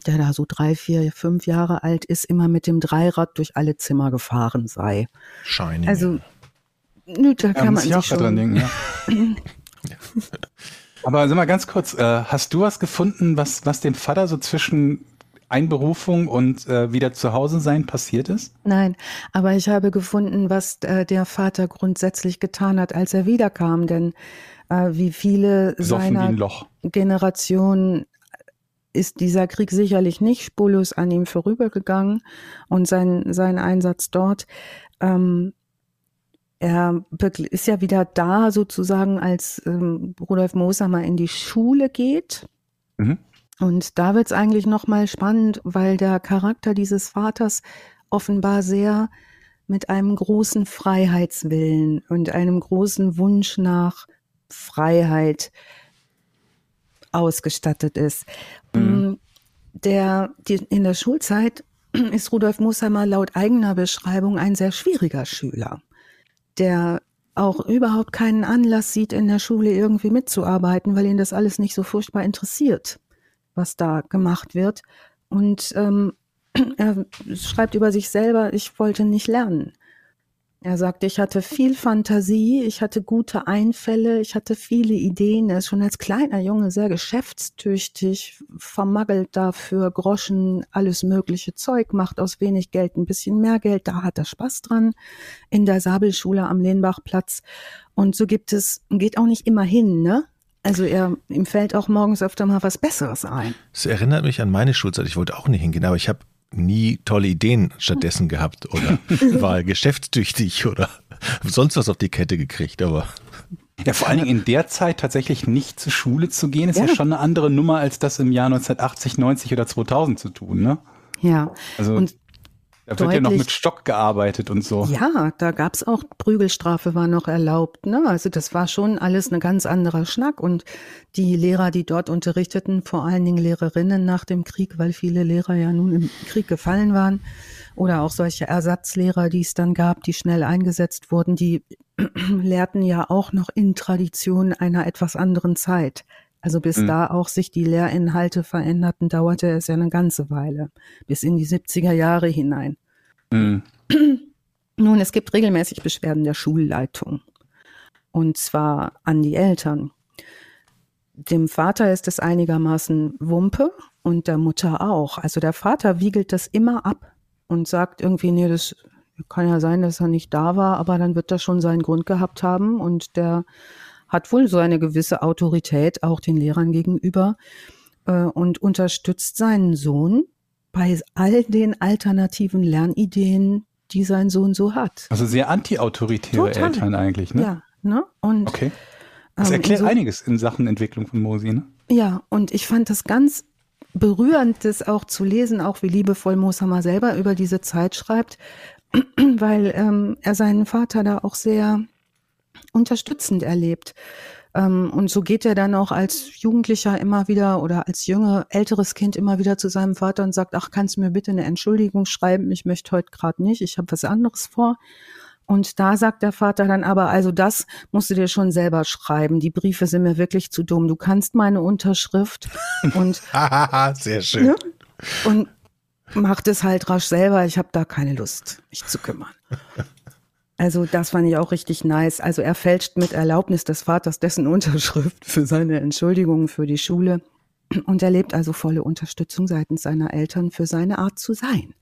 der da so drei, vier, fünf Jahre alt ist, immer mit dem Dreirad durch alle Zimmer gefahren sei. Shiny. Also, nö, da kann man sich schon... Dran denken, ja. (laughs) Aber sag mal ganz kurz, äh, hast du was gefunden, was, was dem Vater so zwischen Einberufung und äh, wieder zu Hause sein passiert ist? Nein, aber ich habe gefunden, was äh, der Vater grundsätzlich getan hat, als er wiederkam. Denn äh, wie viele Besoffen seiner Generation ist dieser Krieg sicherlich nicht spurlos an ihm vorübergegangen und sein, sein Einsatz dort. Ähm, er ist ja wieder da sozusagen, als ähm, Rudolf Moser mal in die Schule geht. Mhm. Und da wird's eigentlich nochmal spannend, weil der Charakter dieses Vaters offenbar sehr mit einem großen Freiheitswillen und einem großen Wunsch nach Freiheit ausgestattet ist. Mhm. Mm, der, die, in der Schulzeit ist Rudolf Mussheimer laut eigener Beschreibung ein sehr schwieriger Schüler, der auch überhaupt keinen Anlass sieht, in der Schule irgendwie mitzuarbeiten, weil ihn das alles nicht so furchtbar interessiert was da gemacht wird. Und ähm, (clears throat) er schreibt über sich selber, ich wollte nicht lernen. Er sagt, ich hatte viel Fantasie, ich hatte gute Einfälle, ich hatte viele Ideen. Er ist schon als kleiner Junge sehr geschäftstüchtig, vermaggelt dafür Groschen, alles mögliche Zeug, macht aus wenig Geld ein bisschen mehr Geld. Da hat er Spaß dran in der Sabelschule am Lehnbachplatz. Und so gibt es, geht auch nicht immer hin, ne? Also er, ihm fällt auch morgens öfter mal was Besseres ein. Es erinnert mich an meine Schulzeit. Ich wollte auch nicht hingehen, aber ich habe nie tolle Ideen stattdessen gehabt oder (laughs) war geschäftstüchtig oder sonst was auf die Kette gekriegt, aber. Ja, vor allen Dingen in der Zeit tatsächlich nicht zur Schule zu gehen, ist ja, ja schon eine andere Nummer, als das im Jahr 1980, 90 oder 2000 zu tun, ne? Ja. Also und da wird ja noch mit Stock gearbeitet und so. Ja, da gab's auch Prügelstrafe war noch erlaubt. Ne? Also das war schon alles ein ganz anderer Schnack. Und die Lehrer, die dort unterrichteten, vor allen Dingen Lehrerinnen nach dem Krieg, weil viele Lehrer ja nun im Krieg gefallen waren, oder auch solche Ersatzlehrer, die es dann gab, die schnell eingesetzt wurden, die (clears throat) lehrten ja auch noch in Tradition einer etwas anderen Zeit. Also bis mhm. da auch sich die Lehrinhalte veränderten, dauerte es ja eine ganze Weile, bis in die 70er Jahre hinein. Mhm. (clears throat) Nun, es gibt regelmäßig Beschwerden der Schulleitung. Und zwar an die Eltern. Dem Vater ist es einigermaßen Wumpe und der Mutter auch. Also der Vater wiegelt das immer ab und sagt irgendwie, nee, das kann ja sein, dass er nicht da war, aber dann wird das schon seinen Grund gehabt haben und der hat wohl so eine gewisse Autorität auch den Lehrern gegenüber äh, und unterstützt seinen Sohn bei all den alternativen Lernideen, die sein Sohn so hat. Also sehr anti-autoritäre Eltern eigentlich, ne? Ja, ne? Und, okay. Das ähm, erklärt so, einiges in Sachen Entwicklung von Mosi, ne? Ja, und ich fand das ganz berührend, das auch zu lesen, auch wie liebevoll Moshammer selber über diese Zeit schreibt, (clears throat) weil ähm, er seinen Vater da auch sehr unterstützend erlebt. Ähm, und so geht er dann auch als Jugendlicher immer wieder oder als jünger, älteres Kind immer wieder zu seinem Vater und sagt, ach, kannst du mir bitte eine Entschuldigung schreiben? Ich möchte heute gerade nicht, ich habe was anderes vor. Und da sagt der Vater dann aber, also das musst du dir schon selber schreiben. Die Briefe sind mir wirklich zu dumm. Du kannst meine Unterschrift (laughs) und (laughs) sehr schön. Ne? Und mach das halt rasch selber. Ich habe da keine Lust, mich zu kümmern. (laughs) Also das fand ich auch richtig nice. Also er fälscht mit Erlaubnis des Vaters dessen Unterschrift für seine Entschuldigungen für die Schule und erlebt also volle Unterstützung seitens seiner Eltern für seine Art zu sein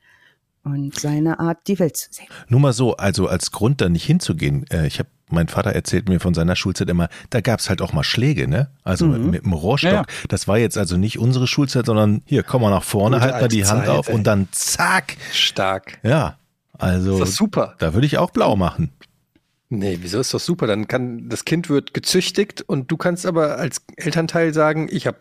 und seine Art, die Welt zu sehen. Nur mal so, also als Grund da nicht hinzugehen, äh, ich habe mein Vater erzählt mir von seiner Schulzeit immer, da gab es halt auch mal Schläge, ne? Also mhm. mit dem Rohrstock. Ja, ja. Das war jetzt also nicht unsere Schulzeit, sondern hier, komm mal nach vorne, Gute halt mal die Hand Zeit, auf ey. und dann zack. Stark. Ja. Also. Das ist super. Da würde ich auch blau machen. Nee, wieso ist doch super? Dann kann das Kind wird gezüchtigt und du kannst aber als Elternteil sagen, ich habe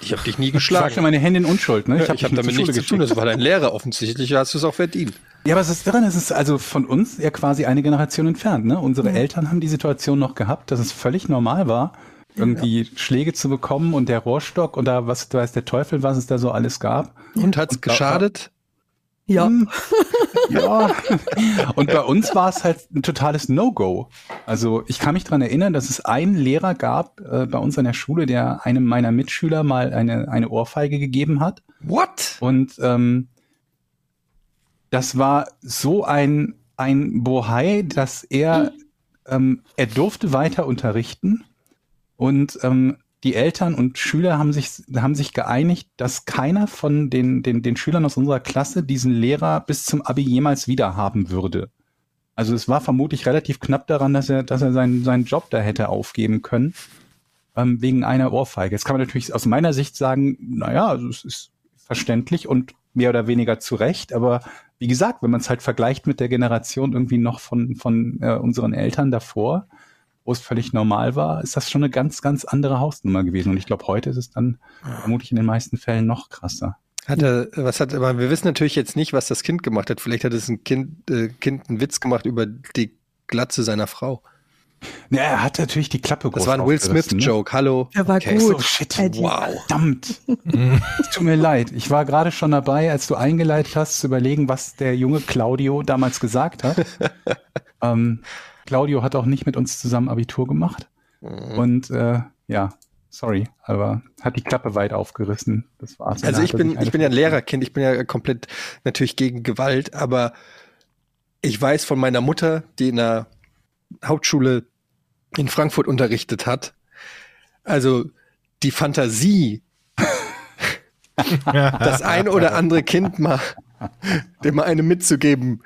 ich hab dich nie geschlagen. Ich meine Hände in Unschuld, ne? Ich habe hab damit nichts zu tun. Das war dein Lehrer offensichtlich. Hast du es auch verdient. Ja, aber es ist dran, es ist also von uns ja quasi eine Generation entfernt. Ne? Unsere ja. Eltern haben die Situation noch gehabt, dass es völlig normal war, irgendwie ja. Schläge zu bekommen und der Rohrstock und da was weiß der Teufel, was es da so alles gab. Und hat's und, geschadet? Ja. Hm. ja. (laughs) Und bei uns war es halt ein totales No-Go. Also ich kann mich dran erinnern, dass es einen Lehrer gab äh, bei uns an der Schule, der einem meiner Mitschüler mal eine, eine Ohrfeige gegeben hat. What? Und ähm, das war so ein, ein Bohai, dass er, ähm, er durfte weiter unterrichten und ähm, die Eltern und Schüler haben sich, haben sich geeinigt, dass keiner von den, den, den Schülern aus unserer Klasse diesen Lehrer bis zum Abi jemals wieder haben würde. Also es war vermutlich relativ knapp daran, dass er, dass er seinen, seinen Job da hätte aufgeben können, ähm, wegen einer Ohrfeige. Jetzt kann man natürlich aus meiner Sicht sagen, naja, also es ist verständlich und mehr oder weniger zu Recht, aber wie gesagt, wenn man es halt vergleicht mit der Generation irgendwie noch von, von äh, unseren Eltern davor, wo es völlig normal war, ist das schon eine ganz, ganz andere Hausnummer gewesen. Und ich glaube, heute ist es dann vermutlich in den meisten Fällen noch krasser. Hat er, was hat, aber wir wissen natürlich jetzt nicht, was das Kind gemacht hat. Vielleicht hat es ein Kind, äh, Kind einen Witz gemacht über die Glatze seiner Frau. Ja, er hat natürlich die Klappe groß Das war ein Will Smith-Joke, ne? hallo. Er war okay. gut. Oh, shit, wow. Verdammt. (laughs) Tut mir leid. Ich war gerade schon dabei, als du eingeleitet hast, zu überlegen, was der junge Claudio damals gesagt hat. (laughs) ähm, Claudio hat auch nicht mit uns zusammen Abitur gemacht. Mhm. Und äh, ja, sorry, aber hat die Klappe weit aufgerissen. Das war's. Also ich bin, ich bin ja ein Lehrerkind, ich bin ja komplett natürlich gegen Gewalt, aber ich weiß von meiner Mutter, die in der Hauptschule in Frankfurt unterrichtet hat. Also die Fantasie, (laughs) das ein oder andere Kind mal, dem mal eine mitzugeben,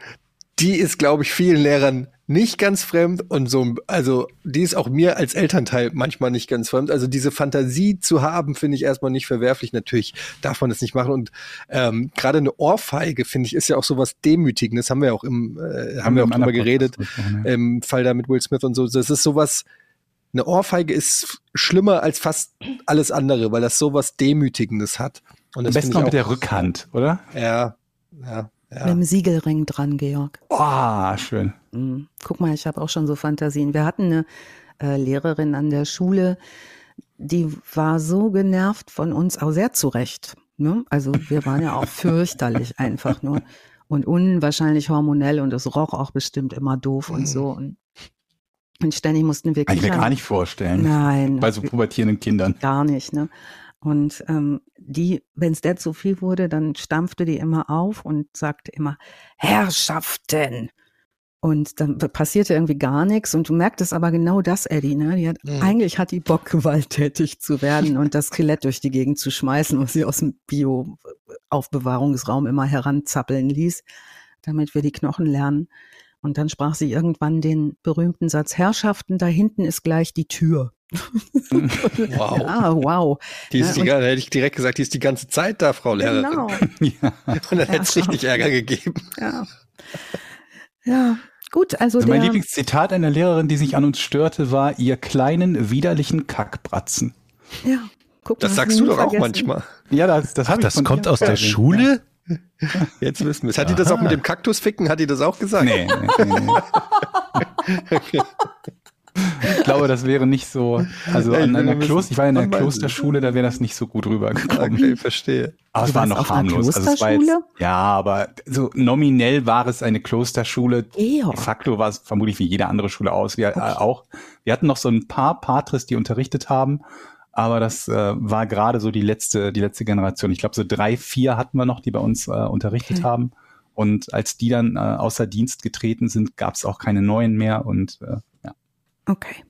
die ist, glaube ich, vielen Lehrern nicht ganz fremd und so, also die ist auch mir als Elternteil manchmal nicht ganz fremd. Also diese Fantasie zu haben, finde ich erstmal nicht verwerflich. Natürlich darf man das nicht machen. Und ähm, gerade eine Ohrfeige, finde ich, ist ja auch sowas Demütigendes. Haben wir auch im, äh, haben, wir auch drüber geredet, im Fall da mit Will Smith und so. Das ist sowas, eine Ohrfeige ist schlimmer als fast alles andere, weil das sowas Demütigendes hat. Und das Am besten noch mit der Rückhand, oder? Ja, ja. Ja. Mit dem Siegelring dran, Georg. Oh, schön. Mhm. Guck mal, ich habe auch schon so Fantasien. Wir hatten eine äh, Lehrerin an der Schule, die war so genervt von uns, auch sehr zurecht. Ne? Also wir waren ja auch (laughs) fürchterlich einfach nur und unwahrscheinlich hormonell und es roch auch bestimmt immer doof und so. Und, und ständig mussten wir Kann ich mir gar nicht vorstellen. Nein. Bei so pubertierenden Kindern. Gar nicht, ne? Und ähm, die, wenn es der zu viel wurde, dann stampfte die immer auf und sagte immer, Herrschaften. Und dann passierte irgendwie gar nichts. Und du merktest aber genau das, Eddie, ne? Die hat, mhm. Eigentlich hat die Bock, (laughs) gewalttätig zu werden und das Skelett durch die Gegend zu schmeißen, was sie aus dem Bio-Aufbewahrungsraum immer heranzappeln ließ, damit wir die Knochen lernen. Und dann sprach sie irgendwann den berühmten Satz, Herrschaften, da hinten ist gleich die Tür. (laughs) wow. Ja, wow. Die ist ja, die, hätte ich direkt gesagt, die ist die ganze Zeit da, Frau Lehrerin. Genau. (laughs) ja. Und dann hätte es richtig Ärger gegeben. Ja. Ja, gut, also, also Mein Lieblingszitat einer Lehrerin, die sich an uns störte, war, ihr kleinen, widerlichen Kackbratzen. Ja, guck mal. Das sagst du doch vergessen. auch manchmal. Ja, das, das, Ach, das kommt aus der Schule? Jetzt wissen wir es. Hat die das auch mit dem Kaktus ficken? Hat die das auch gesagt? Nee, nee, nee. (laughs) (laughs) okay. Ich glaube, das wäre nicht so. Also an einer Kloster, ich war in einer Klosterschule, da wäre das nicht so gut rübergekommen. Okay, verstehe. Aber es war noch harmlos. Also es war jetzt, ja, aber so nominell war es eine Klosterschule. Ja. De facto war es vermutlich wie jede andere Schule aus. Wir okay. äh, auch. Wir hatten noch so ein paar Patres, die unterrichtet haben. Aber das äh, war gerade so die letzte, die letzte Generation. Ich glaube, so drei, vier hatten wir noch, die bei uns äh, unterrichtet okay. haben. Und als die dann äh, außer Dienst getreten sind, gab es auch keine neuen mehr. Und äh, Okay.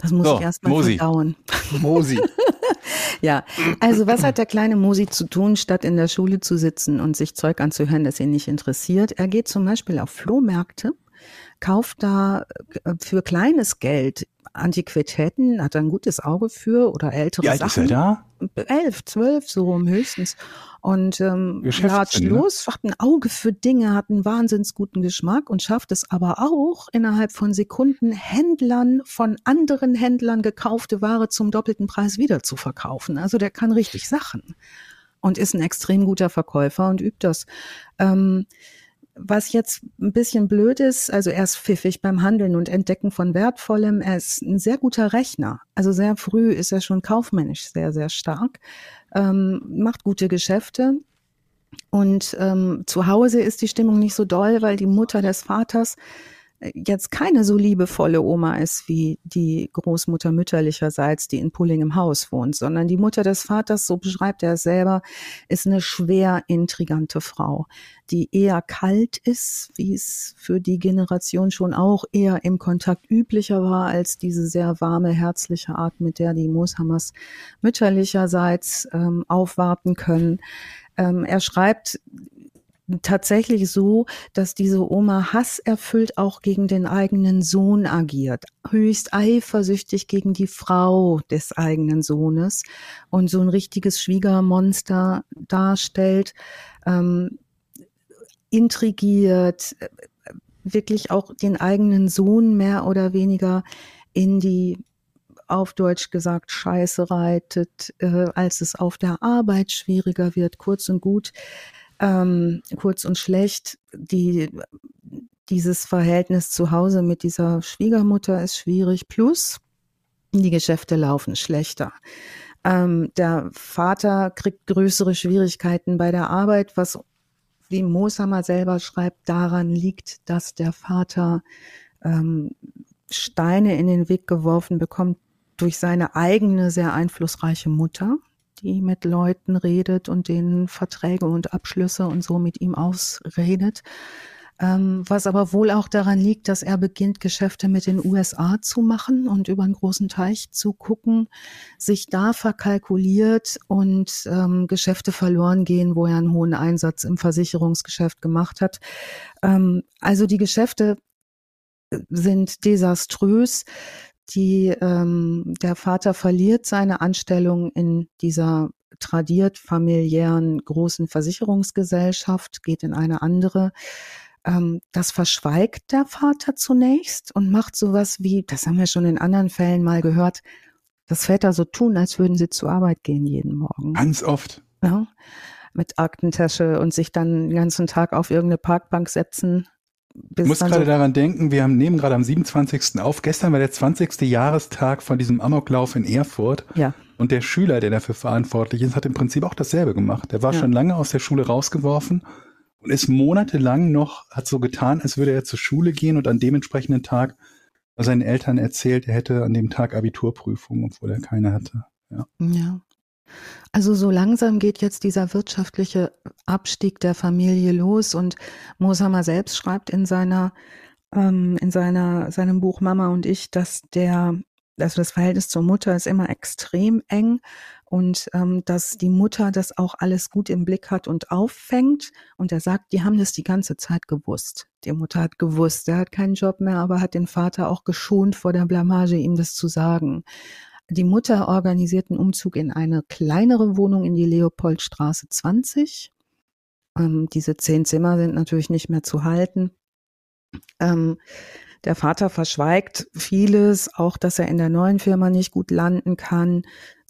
Das muss so, ich erstmal verdauen. Mosi. (laughs) ja, also was hat der kleine Mosi zu tun, statt in der Schule zu sitzen und sich Zeug anzuhören, das ihn nicht interessiert? Er geht zum Beispiel auf Flohmärkte, kauft da äh, für kleines Geld Antiquitäten, hat ein gutes Auge für oder ältere Wie alt Sachen. Ist er da? Elf, zwölf, so höchstens. Und ähm, ne? los, hat ein Auge für Dinge, hat einen wahnsinns guten Geschmack und schafft es aber auch innerhalb von Sekunden Händlern von anderen Händlern gekaufte Ware zum doppelten Preis wieder zu verkaufen. Also der kann richtig Sachen und ist ein extrem guter Verkäufer und übt das. Ähm, was jetzt ein bisschen blöd ist, also er ist pfiffig beim Handeln und Entdecken von Wertvollem. Er ist ein sehr guter Rechner. Also sehr früh ist er schon kaufmännisch sehr, sehr stark, ähm, macht gute Geschäfte. Und ähm, zu Hause ist die Stimmung nicht so doll, weil die Mutter des Vaters jetzt keine so liebevolle Oma ist wie die Großmutter mütterlicherseits, die in Pulling im Haus wohnt, sondern die Mutter des Vaters, so beschreibt er es selber, ist eine schwer intrigante Frau, die eher kalt ist, wie es für die Generation schon auch eher im Kontakt üblicher war, als diese sehr warme, herzliche Art, mit der die Mooshammers mütterlicherseits ähm, aufwarten können. Ähm, er schreibt, tatsächlich so, dass diese Oma hasserfüllt auch gegen den eigenen Sohn agiert, höchst eifersüchtig gegen die Frau des eigenen Sohnes und so ein richtiges Schwiegermonster darstellt, ähm, intrigiert, wirklich auch den eigenen Sohn mehr oder weniger in die auf Deutsch gesagt Scheiße reitet, äh, als es auf der Arbeit schwieriger wird, kurz und gut ähm, kurz und schlecht, die, dieses Verhältnis zu Hause mit dieser Schwiegermutter ist schwierig, plus die Geschäfte laufen schlechter. Ähm, der Vater kriegt größere Schwierigkeiten bei der Arbeit, was, wie Mosamer selber schreibt, daran liegt, dass der Vater ähm, Steine in den Weg geworfen bekommt durch seine eigene sehr einflussreiche Mutter, die mit Leuten redet und denen Verträge und Abschlüsse und so mit ihm ausredet. Ähm, was aber wohl auch daran liegt, dass er beginnt, Geschäfte mit den USA zu machen und über einen großen Teich zu gucken, sich da verkalkuliert und ähm, Geschäfte verloren gehen, wo er einen hohen Einsatz im Versicherungsgeschäft gemacht hat. Ähm, also die Geschäfte äh, sind desaströs die, ähm, der Vater verliert seine Anstellung in dieser tradiert familiären großen Versicherungsgesellschaft, geht in eine andere. Ähm, das verschweigt der Vater zunächst und macht sowas wie, das haben wir schon in anderen Fällen mal gehört, dass Väter so tun, als würden sie zur Arbeit gehen jeden Morgen. Ganz oft. Ja, mit Aktentasche und sich dann den ganzen Tag auf irgendeine Parkbank setzen ich muss gerade so daran denken, wir haben nehmen gerade am 27. auf. Gestern war der 20. Jahrestag von diesem Amoklauf in Erfurt. Ja. Und der Schüler, der dafür verantwortlich ist, hat im Prinzip auch dasselbe gemacht. Der war ja. schon lange aus der Schule rausgeworfen und ist monatelang noch, hat so getan, als würde er zur Schule gehen und an dem entsprechenden Tag seinen Eltern erzählt, er hätte an dem Tag Abiturprüfung, obwohl er keine hatte. Ja. ja. Also so langsam geht jetzt dieser wirtschaftliche Abstieg der Familie los und Mosamer selbst schreibt in seiner ähm, in seiner seinem Buch Mama und ich, dass der also das Verhältnis zur Mutter ist immer extrem eng und ähm, dass die Mutter das auch alles gut im Blick hat und auffängt. Und er sagt, die haben das die ganze Zeit gewusst. Die Mutter hat gewusst, er hat keinen Job mehr, aber hat den Vater auch geschont vor der Blamage, ihm das zu sagen. Die Mutter organisiert einen Umzug in eine kleinere Wohnung in die Leopoldstraße 20. Ähm, diese zehn Zimmer sind natürlich nicht mehr zu halten. Ähm, der Vater verschweigt vieles, auch dass er in der neuen Firma nicht gut landen kann.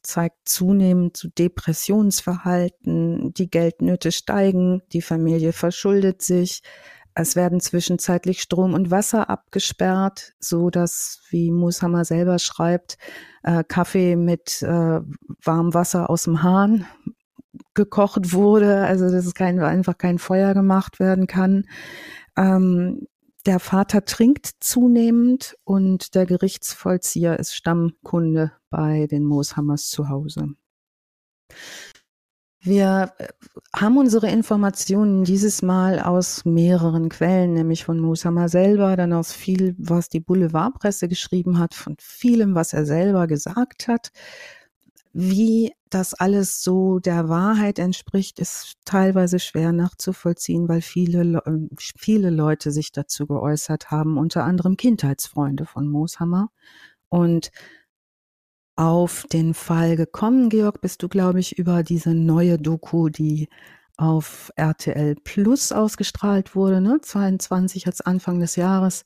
zeigt zunehmend zu Depressionsverhalten, die Geldnöte steigen, die Familie verschuldet sich, es werden zwischenzeitlich Strom und Wasser abgesperrt, so dass, wie Mushammer selber schreibt, äh, Kaffee mit äh, warmem Wasser aus dem Hahn gekocht wurde, also dass es kein, einfach kein Feuer gemacht werden kann. Ähm, der Vater trinkt zunehmend und der Gerichtsvollzieher ist Stammkunde bei den Mooshammers zu Hause. Wir äh, haben unsere Informationen dieses Mal aus mehreren Quellen, nämlich von Mooshammer selber, dann aus viel, was die Boulevardpresse geschrieben hat, von vielem, was er selber gesagt hat. Wie das alles so der Wahrheit entspricht, ist teilweise schwer nachzuvollziehen, weil viele, viele Leute sich dazu geäußert haben, unter anderem Kindheitsfreunde von Mooshammer. Und auf den Fall gekommen, Georg, bist du, glaube ich, über diese neue Doku, die auf RTL Plus ausgestrahlt wurde, ne? 22 als Anfang des Jahres.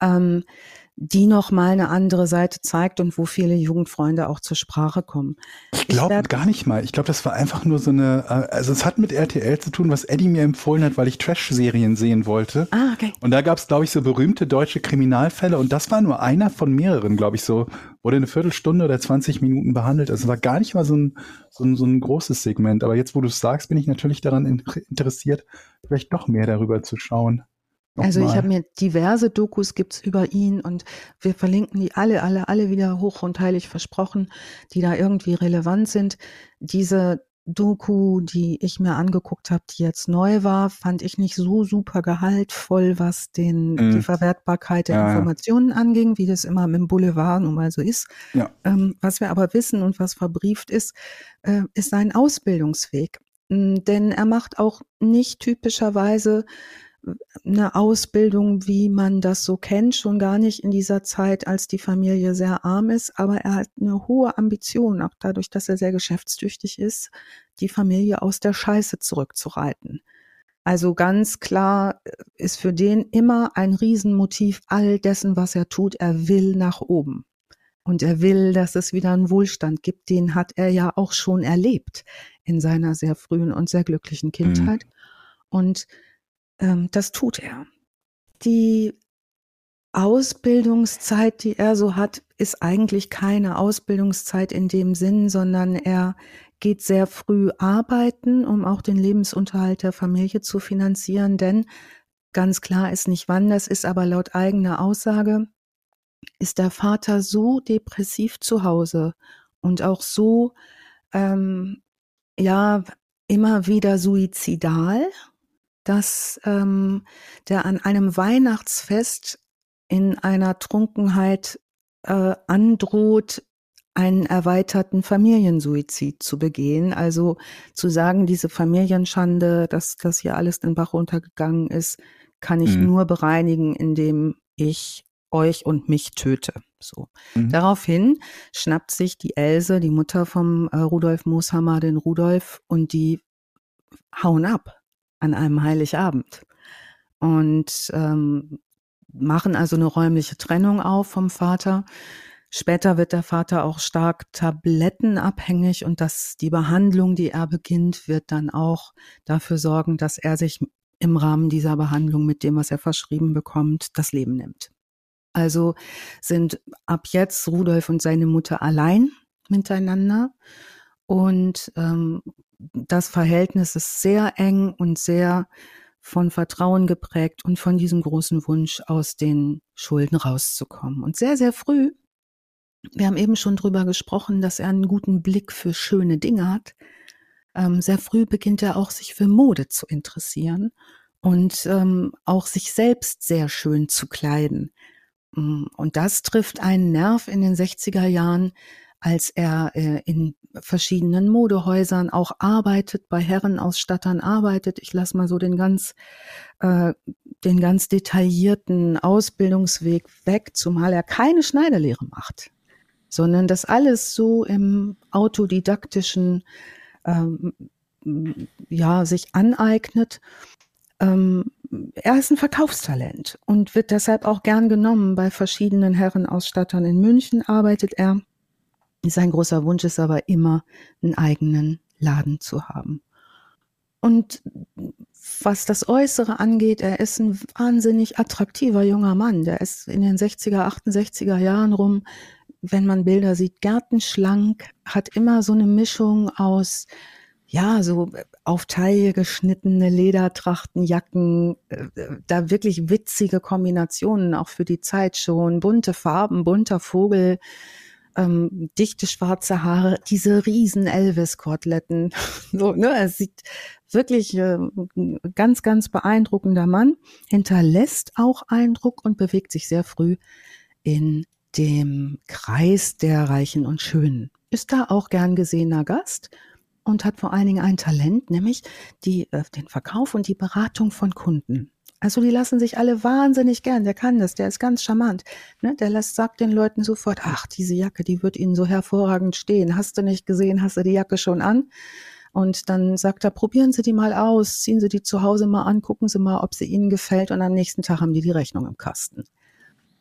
Ähm, die noch mal eine andere Seite zeigt und wo viele Jugendfreunde auch zur Sprache kommen. Ich glaube gar nicht mal. Ich glaube, das war einfach nur so eine, äh, also es hat mit RTL zu tun, was Eddie mir empfohlen hat, weil ich Trash-Serien sehen wollte. Ah, okay. Und da gab es, glaube ich, so berühmte deutsche Kriminalfälle und das war nur einer von mehreren, glaube ich, so, wurde eine Viertelstunde oder 20 Minuten behandelt. Also war gar nicht mal so ein, so ein, so ein großes Segment. Aber jetzt, wo du es sagst, bin ich natürlich daran interessiert, vielleicht doch mehr darüber zu schauen. Also ich habe mir diverse Dokus gibt's über ihn und wir verlinken die alle, alle, alle wieder hoch und heilig versprochen, die da irgendwie relevant sind. Diese Doku, die ich mir angeguckt habe, die jetzt neu war, fand ich nicht so super gehaltvoll, was den mhm. die Verwertbarkeit der ja, Informationen ja. anging, wie das immer im Boulevard nun mal so ist. Ja. Ähm, was wir aber wissen und was verbrieft ist, äh, ist sein Ausbildungsweg. Denn er macht auch nicht typischerweise eine Ausbildung, wie man das so kennt, schon gar nicht in dieser Zeit, als die Familie sehr arm ist, aber er hat eine hohe Ambition, auch dadurch, dass er sehr geschäftstüchtig ist, die Familie aus der Scheiße zurückzureiten. Also ganz klar äh, ist für den immer ein Riesenmotiv all dessen, was er tut. Er will nach oben. Und er will, dass es wieder einen Wohlstand gibt. Den hat er ja auch schon erlebt in seiner sehr frühen und sehr glücklichen mhm. Kindheit. Mhm. Und ähm, das tut er. Die Ausbildungszeit, die er so hat, ist eigentlich keine Ausbildungszeit in dem Sinn, sondern er geht sehr früh arbeiten, um auch den Lebensunterhalt der Familie zu finanzieren, denn ganz klar ist nicht wann, das ist aber laut eigener Aussage, ist der Vater so depressiv zu Hause und auch so, ähm, ja, immer wieder suizidal dass ähm, der an einem Weihnachtsfest in einer Trunkenheit äh, androht, einen erweiterten Familiensuizid zu begehen. Also zu sagen, diese Familienschande, dass das hier alles den Bach runtergegangen ist, kann ich mhm. nur bereinigen, indem ich euch und mich töte. So. Mhm. Daraufhin schnappt sich die Else, die Mutter vom äh, Rudolf Mooshammer, den Rudolf und die hauen ab an einem Heiligabend und ähm, machen also eine räumliche Trennung auf vom Vater. Später wird der Vater auch stark tablettenabhängig und dass die Behandlung, die er beginnt, wird dann auch dafür sorgen, dass er sich im Rahmen dieser Behandlung mit dem, was er verschrieben bekommt, das Leben nimmt. Also sind ab jetzt Rudolf und seine Mutter allein miteinander und ähm, das Verhältnis ist sehr eng und sehr von Vertrauen geprägt und von diesem großen Wunsch, aus den Schulden rauszukommen. Und sehr, sehr früh, wir haben eben schon drüber gesprochen, dass er einen guten Blick für schöne Dinge hat. Ähm, sehr früh beginnt er auch sich für Mode zu interessieren und ähm, auch sich selbst sehr schön zu kleiden. Mm, und das trifft einen Nerv in den 60er Jahren, als er äh, in verschiedenen Modehäusern auch arbeitet, bei Herrenausstattern arbeitet. Ich lasse mal so den ganz, äh, den ganz detaillierten Ausbildungsweg weg, zumal er keine Schneiderlehre macht, sondern das alles so im autodidaktischen ähm, ja, sich aneignet. Ähm, er ist ein Verkaufstalent und wird deshalb auch gern genommen. Bei verschiedenen Herrenausstattern in München arbeitet er Sein großer Wunsch ist aber immer, einen eigenen Laden zu haben. Und was das Äußere angeht, er ist ein wahnsinnig attraktiver junger Mann. Der ist in den 60er, 68er Jahren rum, wenn man Bilder sieht, gärtenschlank, hat immer so eine Mischung aus, ja, so auf Taille geschnittene Ledertrachtenjacken, äh, da wirklich witzige Kombinationen, auch für die Zeit schon, bunte Farben, bunter Vogel, ähm, dichte schwarze Haare, diese riesen Elvis-Koteletten. (laughs) so, ne, er sieht wirklich äh, ganz, ganz beeindruckender Mann, hinterlässt auch Eindruck und bewegt sich sehr früh in dem Kreis der Reichen und Schönen. Ist da auch gern gesehener Gast und hat vor allen Dingen ein Talent, nämlich die, äh, den Verkauf und die Beratung von Kunden. Also die lassen sich alle wahnsinnig gern. Der kann das, der ist ganz charmant. Ne? Der lässt, sagt den Leuten sofort, ach, diese Jacke, die wird ihnen so hervorragend stehen. Hast du nicht gesehen, hast du die Jacke schon an? Und dann sagt er, probieren Sie die mal aus, ziehen Sie die zu Hause mal an, gucken Sie mal, ob sie Ihnen gefällt und am nächsten Tag haben die die Rechnung im Kasten.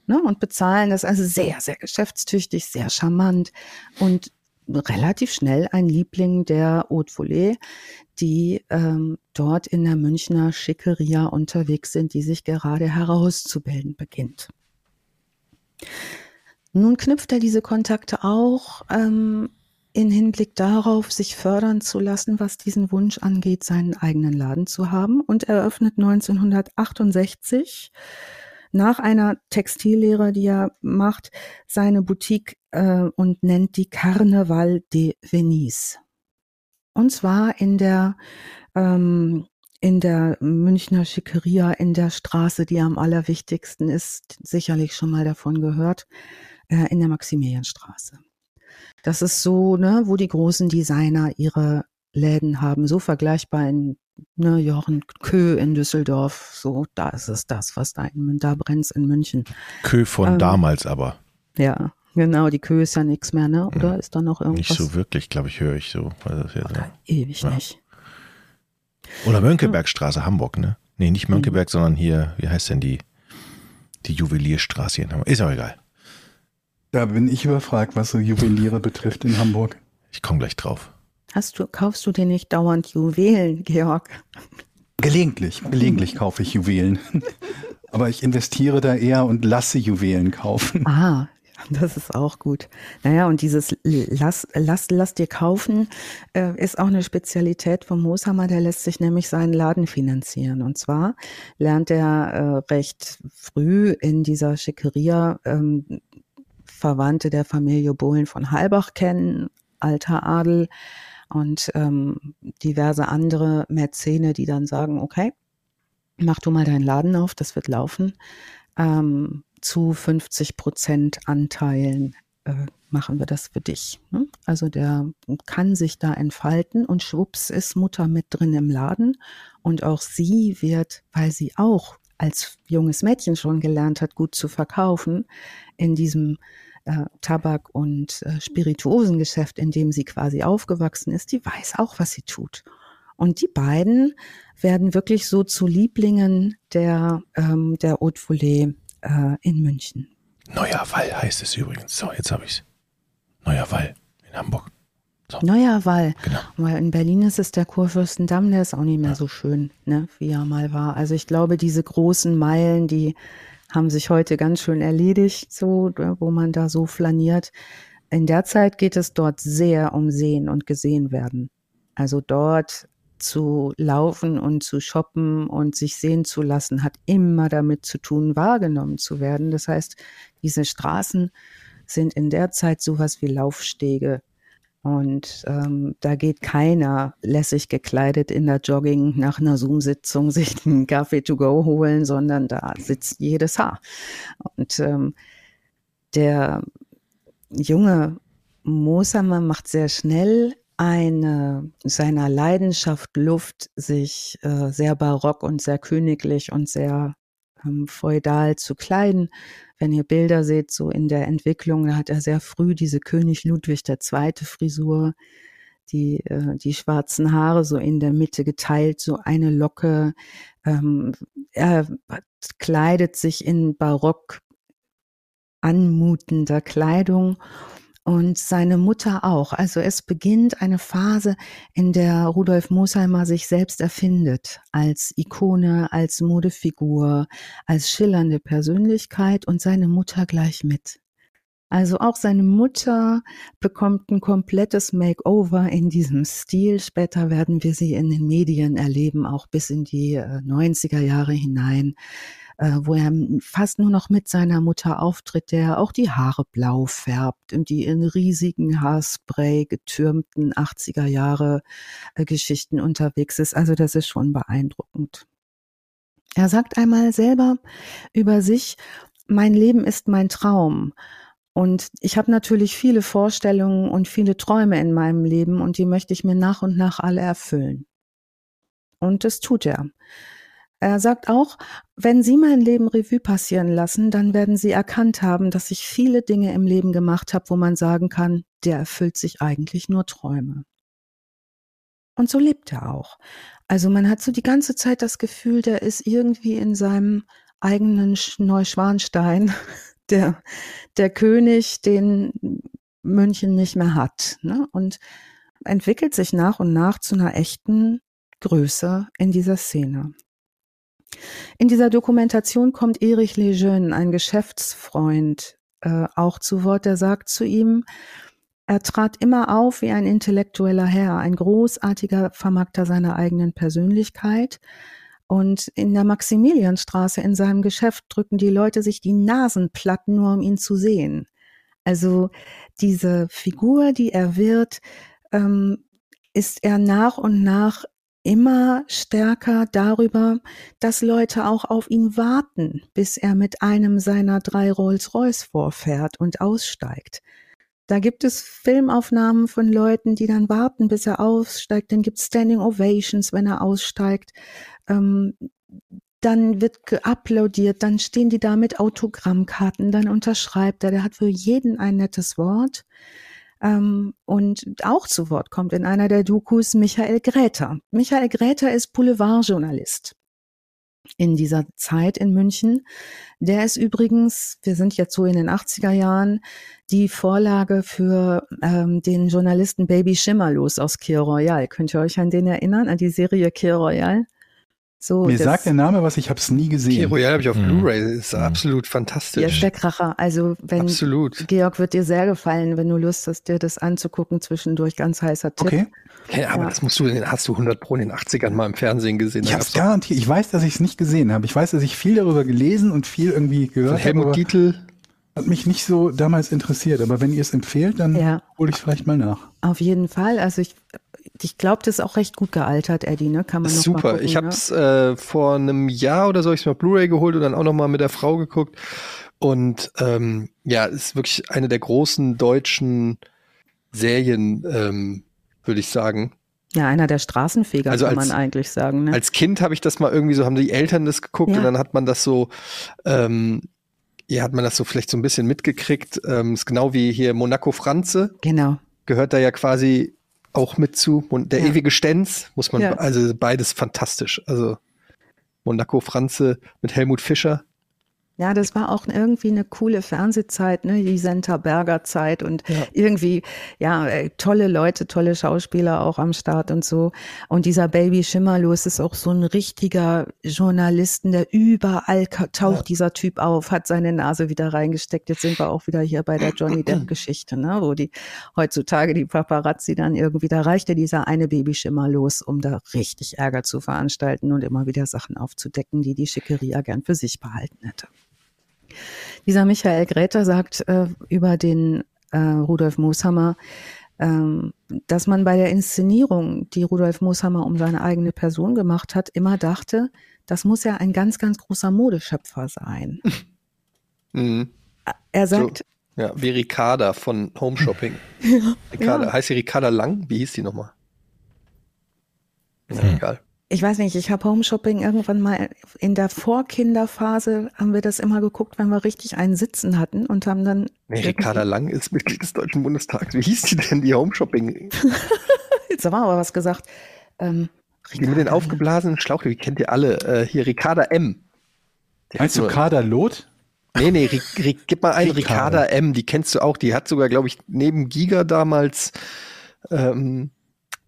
Ne? Und bezahlen das also sehr, sehr geschäftstüchtig, sehr charmant und relativ schnell ein Liebling der Haute Volée, die ähm, dort in der Münchner Schickeria unterwegs sind, die sich gerade herauszubilden beginnt. Nun knüpft er diese Kontakte auch ähm, in Hinblick darauf, sich fördern zu lassen, was diesen Wunsch angeht, seinen eigenen Laden zu haben und eröffnet 1968 nach einer Textillehre, die er macht, seine Boutique äh, und nennt die Carnaval de Venise. Und zwar in der ähm, in der Münchner Schickeria in der Straße, die am allerwichtigsten ist, sicherlich schon mal davon gehört, äh, in der Maximilianstraße. Das ist so, ne, wo die großen Designer ihre Läden haben, so vergleichbar in ne, Jochen Kö in Düsseldorf, so, da ist es das, was da in da brennt in München. Kö von ähm, damals aber. Ja, genau, die Kö ist ja nichts mehr, ne? Oder hm. ist da noch irgendwas? Nicht so wirklich, glaube ich, höre ich so. Also ja Oder so. Ewig ja. nicht. Oder Mönckebergstraße. Hamburg, ne? Nee, nicht Mönckeberg, mhm. sondern hier, wie heißt denn die, die Juwelierstraße hier in Hamburg? Ist auch egal. Da bin ich überfragt, was so Juweliere (laughs) betrifft in Hamburg. Ich komme gleich drauf. Hast du, kaufst du dir nicht dauernd Juwelen, Georg? Gelegentlich, gelegentlich kaufe ich Juwelen. (laughs) Aber ich investiere da eher und lasse Juwelen kaufen. Ah, das ist auch gut. Naja, und dieses Lass, lass, lass dir kaufen äh, ist auch eine Spezialität von Mooshammer. Der lässt sich nämlich seinen Laden finanzieren. Und zwar lernt er äh, recht früh in dieser Schickeria ähm, Verwandte der Familie Bohlen von Halbach kennen, alter Adel und ähm, diverse andere Mäzene, die dann sagen, okay, mach du mal deinen Laden auf, das wird laufen. Ähm, zu 50 Prozent Anteilen äh, machen wir das für dich. Ne? Also der kann sich da entfalten und schwupps ist Mutter mit drin im Laden und auch sie wird, weil sie auch als junges Mädchen schon gelernt hat, gut zu verkaufen, in diesem äh, Tabak- und äh, Spirituosengeschäft, in dem sie quasi aufgewachsen ist, die weiß auch, was sie tut. Und die beiden werden wirklich so zu Lieblingen der, ähm, der Haute Volée äh, in München. Neuer Wall heißt es übrigens. So, jetzt habe ich es. Neuer Wall in Hamburg. So. Neuer Wall. Genau. Weil in Berlin ist es der Kurfürstendamm, der ist auch nicht mehr ja. so schön, ne, wie er mal war. Also ich glaube, diese großen Meilen, die haben sich heute ganz schön erledigt, so, wo man da so flaniert. In der Zeit geht es dort sehr um Sehen und gesehen werden. Also dort zu laufen und zu shoppen und sich sehen zu lassen, hat immer damit zu tun, wahrgenommen zu werden. Das heißt, diese Straßen sind in der Zeit sowas wie Laufstege und ähm, da geht keiner lässig gekleidet in der Jogging nach einer Zoom-Sitzung (laughs) sich einen Kaffee to go holen, sondern da sitzt jedes Haar. Und ähm, der junge Mosamer macht sehr schnell eine seiner Leidenschaft Luft, sich äh, sehr barock und sehr königlich und sehr ähm, feudal zu kleiden. Wenn ihr Bilder seht, so in der Entwicklung, da hat er sehr früh diese König Ludwig II. Frisur, die, äh, die schwarzen Haare so in der Mitte geteilt, so eine Locke. Ähm, er kleidet sich in barock anmutender Kleidung und seine Mutter auch. Also es beginnt eine Phase, in der Rudolf Mosheimer sich selbst erfindet als Ikone, als Modefigur, als schillernde Persönlichkeit und seine Mutter gleich mit. Also auch seine Mutter bekommt ein komplettes Makeover in diesem Stil. Später werden wir sie in den Medien erleben, auch bis in die 90er äh, Jahre hinein, äh, wo er fast nur noch mit seiner Mutter auftritt, der auch die Haare blau färbt und die in riesigen Haarspray getürmten 80er Jahre äh, Geschichten unterwegs ist. Also das ist schon beeindruckend. Er sagt einmal selber über sich, mein Leben ist mein Traum. Und ich habe natürlich viele Vorstellungen und viele Träume in meinem Leben und die möchte ich mir nach und nach alle erfüllen. Und das tut er. Er sagt auch, wenn Sie mein Leben Revue passieren lassen, dann werden Sie erkannt haben, dass ich viele Dinge im Leben gemacht habe, wo man sagen kann, der erfüllt sich eigentlich nur Träume. Und so lebt er auch. Also man hat so die ganze Zeit das Gefühl, der ist irgendwie in seinem eigenen Neuschwanstein der, der König, den München nicht mehr hat. Ne? Und entwickelt sich nach und nach zu einer echten Größe in dieser Szene. In dieser Dokumentation kommt Erich Lejeune, ein Geschäftsfreund, äh, auch zu Wort. Der sagt zu ihm, er trat immer auf wie ein intellektueller Herr, ein großartiger Vermarkter seiner eigenen Persönlichkeit, und in der Maximilianstraße in seinem Geschäft drücken die Leute sich die Nasen platt, nur um ihn zu sehen. Also diese Figur, die er wird, ähm, ist er nach und nach immer stärker darüber, dass Leute auch auf ihn warten, bis er mit einem seiner drei Rolls-Royce vorfährt und aussteigt. Da gibt es Filmaufnahmen von Leuten, die dann warten, bis er aussteigt. Dann gibt es Standing Ovations, wenn er aussteigt. Ähm, dann wird geuploadiert, dann stehen die da mit Autogrammkarten, dann unterschreibt er, der hat für jeden ein nettes Wort. Ähm, und auch zu Wort kommt in einer der Dokus Michael Gräter. Michael Gräter ist Boulevardjournalist in dieser Zeit in München. Der ist übrigens, wir sind jetzt so in den 80er Jahren, die Vorlage für ähm, den Journalisten Baby Schimmerlos aus Kier Royal. Könnt ihr euch an den erinnern, an die Serie Kier Royal? So, Mir sagt der Name was, ich habe es nie gesehen. Key Royale habe ich auf mhm. Blu-ray, ist mhm. absolut fantastisch. Ja, ist der Kracher. Also wenn absolut. Georg wird dir sehr gefallen, wenn du Lust hast, dir das anzugucken zwischendurch, ganz heißer Tipp. Okay. Ja, aber ja. das musst du, hast du 100 Pro in den 80ern mal im Fernsehen gesehen. Ich habe es garantiert. Ich weiß, dass ich es nicht gesehen habe. Ich weiß, dass ich viel darüber gelesen und viel irgendwie gehört habe. Helmut Dietl. Hat mich nicht so damals interessiert, aber wenn ihr es empfehlt, dann ja. hole ich es vielleicht mal nach. Auf jeden Fall. Also ich ich glaube, das ist auch recht gut gealtert, Eddie, ne? Kann man noch Super. Mal gucken, ich habe es ne? äh, vor einem Jahr oder so ich mal Blu-ray geholt und dann auch noch mal mit der Frau geguckt. Und ähm, ja, ist wirklich eine der großen deutschen Serien, ähm, würde ich sagen. Ja, einer der Straßenfeger, also kann als, man eigentlich sagen. Ne? Als Kind habe ich das mal irgendwie so, haben die Eltern das geguckt ja. und dann hat man das so, ähm, ja, hat man das so vielleicht so ein bisschen mitgekriegt. Ähm, ist genau wie hier Monaco Franze. Genau. Gehört da ja quasi auch mit zu. Und der ja. ewige Stenz muss man, ja. also beides fantastisch. Also Monaco Franze mit Helmut Fischer. Ja, das war auch irgendwie eine coole Fernsehzeit, ne, die Senta Berger Zeit und ja. irgendwie, ja, äh, tolle Leute, tolle Schauspieler auch am Start und so. Und dieser Baby Schimmerlos ist auch so ein richtiger Journalisten, der überall taucht ja. dieser Typ auf, hat seine Nase wieder reingesteckt. Jetzt sind wir auch wieder hier bei der Johnny Depp Geschichte, ne, wo die heutzutage die Paparazzi dann irgendwie, da reichte dieser eine Baby Schimmerlos, um da richtig Ärger zu veranstalten und immer wieder Sachen aufzudecken, die die Schickeria gern für sich behalten hätte. Dieser Michael Gräter sagt äh, über den äh, Rudolf Mooshammer, ähm, dass man bei der Inszenierung, die Rudolf Mooshammer um seine eigene Person gemacht hat, immer dachte, das muss ja ein ganz, ganz großer Modeschöpfer sein. (laughs) Mhm. Er sagt. So, ja, wie Ricarda von Home Shopping. (laughs) ja, Ricarda, ja. Heißt sie Ricarda Lang? Wie hieß die nochmal? Ja, hm. egal ich weiß nicht, ich habe Home Shopping irgendwann mal in der Vorkinderphase haben wir das immer geguckt, wenn wir richtig einen Sitzen hatten und haben dann. Nee, Ricarda Lang ist Mitglied des Deutschen Bundestags. Wie hieß die denn, die Home Shopping? (laughs) Jetzt haben wir aber was gesagt. Ähm, die mit den aufgeblasenen Schlauch, die kennt ihr alle. Äh, hier Ricarda M. Meinst du Kader Loth? Nee, nee, Ri Ri gib mal ein Ricarda. Ricarda M, die kennst du auch. Die hat sogar, glaube ich, neben Giga damals ähm,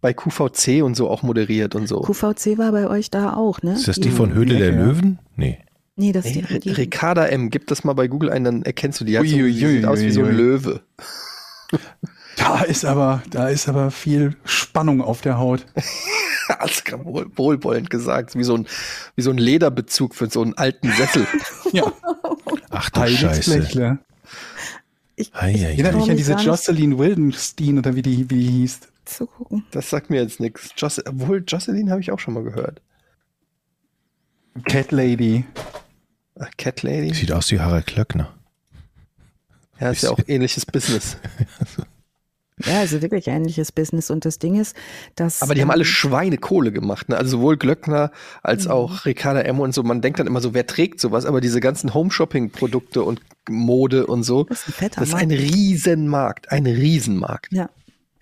bei QVC und so auch moderiert und so. QVC war bei euch da auch, ne? Ist das die von Höhle Ja, der ja. Löwen? Nee. Nee, das Nee, ist die, die Ricarda M, gib das mal bei Google ein, dann erkennst du die. Hat so, Ui, ui, sieht ui, aus wie so ein ui. Löwe. Da ist aber, da ist aber viel Spannung auf der Haut. (laughs) Als wohl, wohlwollend gesagt. Wie so, ein, wie so ein Lederbezug für so einen alten Sessel. Ja, (laughs) Ach du Heidis Scheiße. Blechle. ich, Ei, ei, Erinnert trau mich an diese Jocelyn Wildenstein oder wie die, wie die hieß. Zu gucken. Das sagt mir jetzt nichts. Joce obwohl, Jocelyn habe ich auch schon mal gehört. Cat Lady. Ach, Cat Lady. Sieht aus wie Harald Klöckner. Ja, ist ja auch ähnliches Business. (laughs) Ja, also wirklich ähnliches Business. Und das Ding ist, dass. Aber die haben alle Schweinekohle gemacht. Ne? Also sowohl Glöckner als Mhm. auch Ricarda M und so. Man denkt dann immer so, wer trägt sowas? Aber diese ganzen Home-Shopping-Produkte und Mode und so, Das ist ein fetter das ist Markt. ein Riesenmarkt. Ein Riesenmarkt. Ja.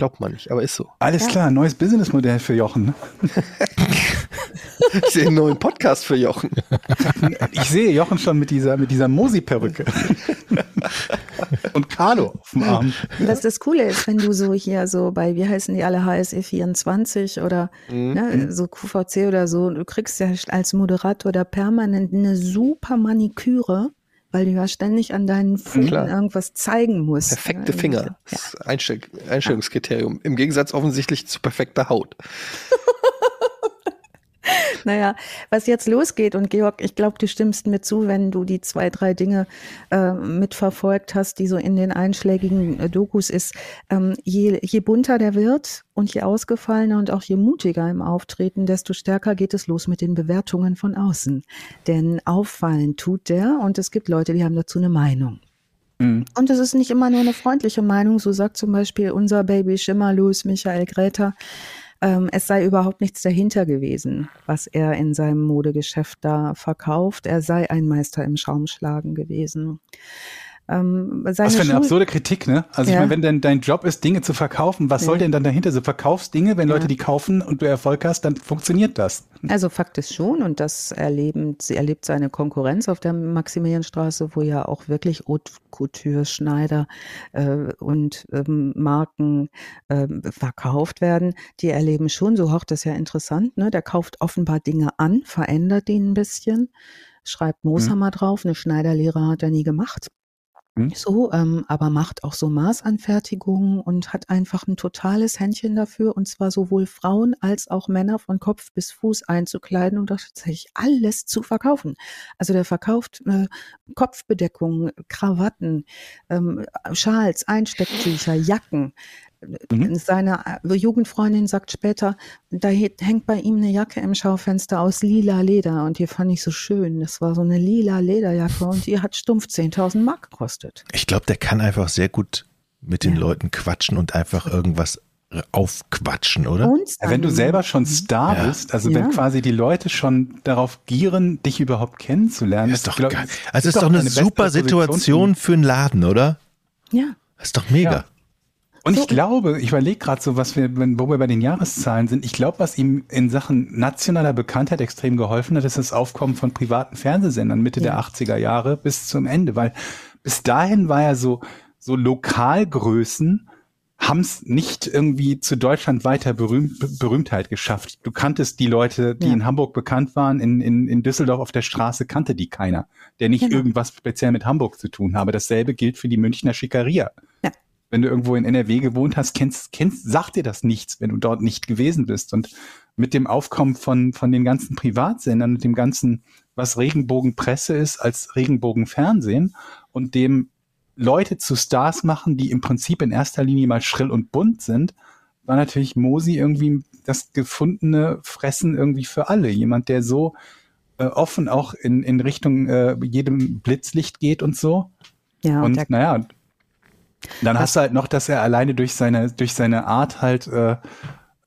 Glaubt man nicht, aber ist so. Alles Ja. klar, neues Businessmodell für Jochen. (laughs) Ich sehe einen neuen Podcast für Jochen. (laughs) Ich sehe Jochen schon mit dieser, mit dieser Mosi-Perücke. (laughs) Und Carlo auf dem Arm. Was das Coole ist, wenn du so hier so bei, wie heißen die alle, HSE 24 oder Mhm. ne, so QVC oder so, du kriegst ja als Moderator da permanent eine super Maniküre, weil du ja ständig an deinen Pfoten Klar. irgendwas zeigen musst. Perfekte Ja, Finger. Ja. Ist Einstell Einstellungskriterium. Im Gegensatz offensichtlich zu perfekter Haut. (laughs) (laughs) Naja, was jetzt losgeht und Georg, ich glaube, du stimmst mir zu, wenn du die zwei, drei Dinge äh, mitverfolgt hast, die so in den einschlägigen äh, Dokus ist. Ähm, je, je bunter der wird und je ausgefallener und auch je mutiger im Auftreten, desto stärker geht es los mit den Bewertungen von außen. Denn auffallen tut der und es gibt Leute, die haben dazu eine Meinung. Mhm. Und es ist nicht immer nur eine freundliche Meinung, so sagt zum Beispiel unser Baby Schimmerlos Michael Gräter, ähm, es sei überhaupt nichts dahinter gewesen, was er in seinem Modegeschäft da verkauft. Er sei ein Meister im Schaumschlagen gewesen. Ähm, Was für eine Schul- absurde Kritik, ne? Also Ja. ich meine, wenn dein, dein Job ist, Dinge zu verkaufen, was Ja. soll denn dann dahinter? So verkaufst Dinge, wenn Leute Ja. die kaufen und du Erfolg hast, dann funktioniert das. Also Fakt ist schon, und das erleben, sie erlebt seine Konkurrenz auf der Maximilianstraße, wo ja auch wirklich Haute Couture, Schneider äh, und ähm, Marken ähm, verkauft werden. Die erleben schon, so hoch das ja interessant, ne? Der kauft offenbar Dinge an, verändert die ein bisschen, schreibt Mooshammer drauf, eine Schneiderlehre hat er nie gemacht. Mhm. So, ähm, aber macht auch so Maßanfertigungen und hat einfach ein totales Händchen dafür, und zwar sowohl Frauen als auch Männer von Kopf bis Fuß einzukleiden und auch tatsächlich alles zu verkaufen. Also der verkauft äh, Kopfbedeckungen, Krawatten, ähm, Schals, Einstecktücher, Jacken. Mhm. Seine äh, Jugendfreundin sagt später, da hängt bei ihm eine Jacke im Schaufenster aus lila Leder und die fand ich so schön. Das war so eine lila Lederjacke und die hat stumpf 10.000 Mark gekostet. Ich glaube, der kann einfach sehr gut mit den Ja. Leuten quatschen und einfach irgendwas aufquatschen, oder? Ja, wenn du selber schon Star Ja. bist, also Ja. wenn quasi die Leute schon darauf gieren, dich überhaupt kennenzulernen, ist doch glaub- geil. ist Also ist doch eine bessere super. Situation für einen Laden, oder? Ja, Das ist doch mega. Ja. Und So. ich glaube, ich überlege gerade so, was wir, wenn, wo wir bei den Jahreszahlen sind. Ich glaube, was ihm in Sachen nationaler Bekanntheit extrem geholfen hat, ist das Aufkommen von privaten Fernsehsendern Mitte der Ja. 80er Jahre bis zum Ende, weil bis dahin war er so, so Lokalgrößen haben es nicht irgendwie zu deutschlandweiter Berühm Berühmtheit geschafft. Du kanntest die Leute, die Ja. in Hamburg bekannt waren, in, in, in Düsseldorf auf der Straße kannte die keiner, der nicht Genau. irgendwas speziell mit Hamburg zu tun habe. Dasselbe gilt für die Münchner Schickeria wenn du irgendwo in NRW gewohnt hast, kennst, kennst, sagt dir das nichts, wenn du dort nicht gewesen bist. Und mit dem Aufkommen von, von den ganzen Privatsendern und dem ganzen, was Regenbogenpresse ist, als Regenbogenfernsehen und dem Leute zu Stars machen, die im Prinzip in erster Linie mal schrill und bunt sind, war natürlich Mosi irgendwie das gefundene Fressen irgendwie für alle. Jemand, der so äh, offen auch in, in Richtung äh, jedem Blitzlicht geht und so. ja, und Und naja, dann Was- hast du halt noch, dass er alleine durch seine, durch seine Art halt äh,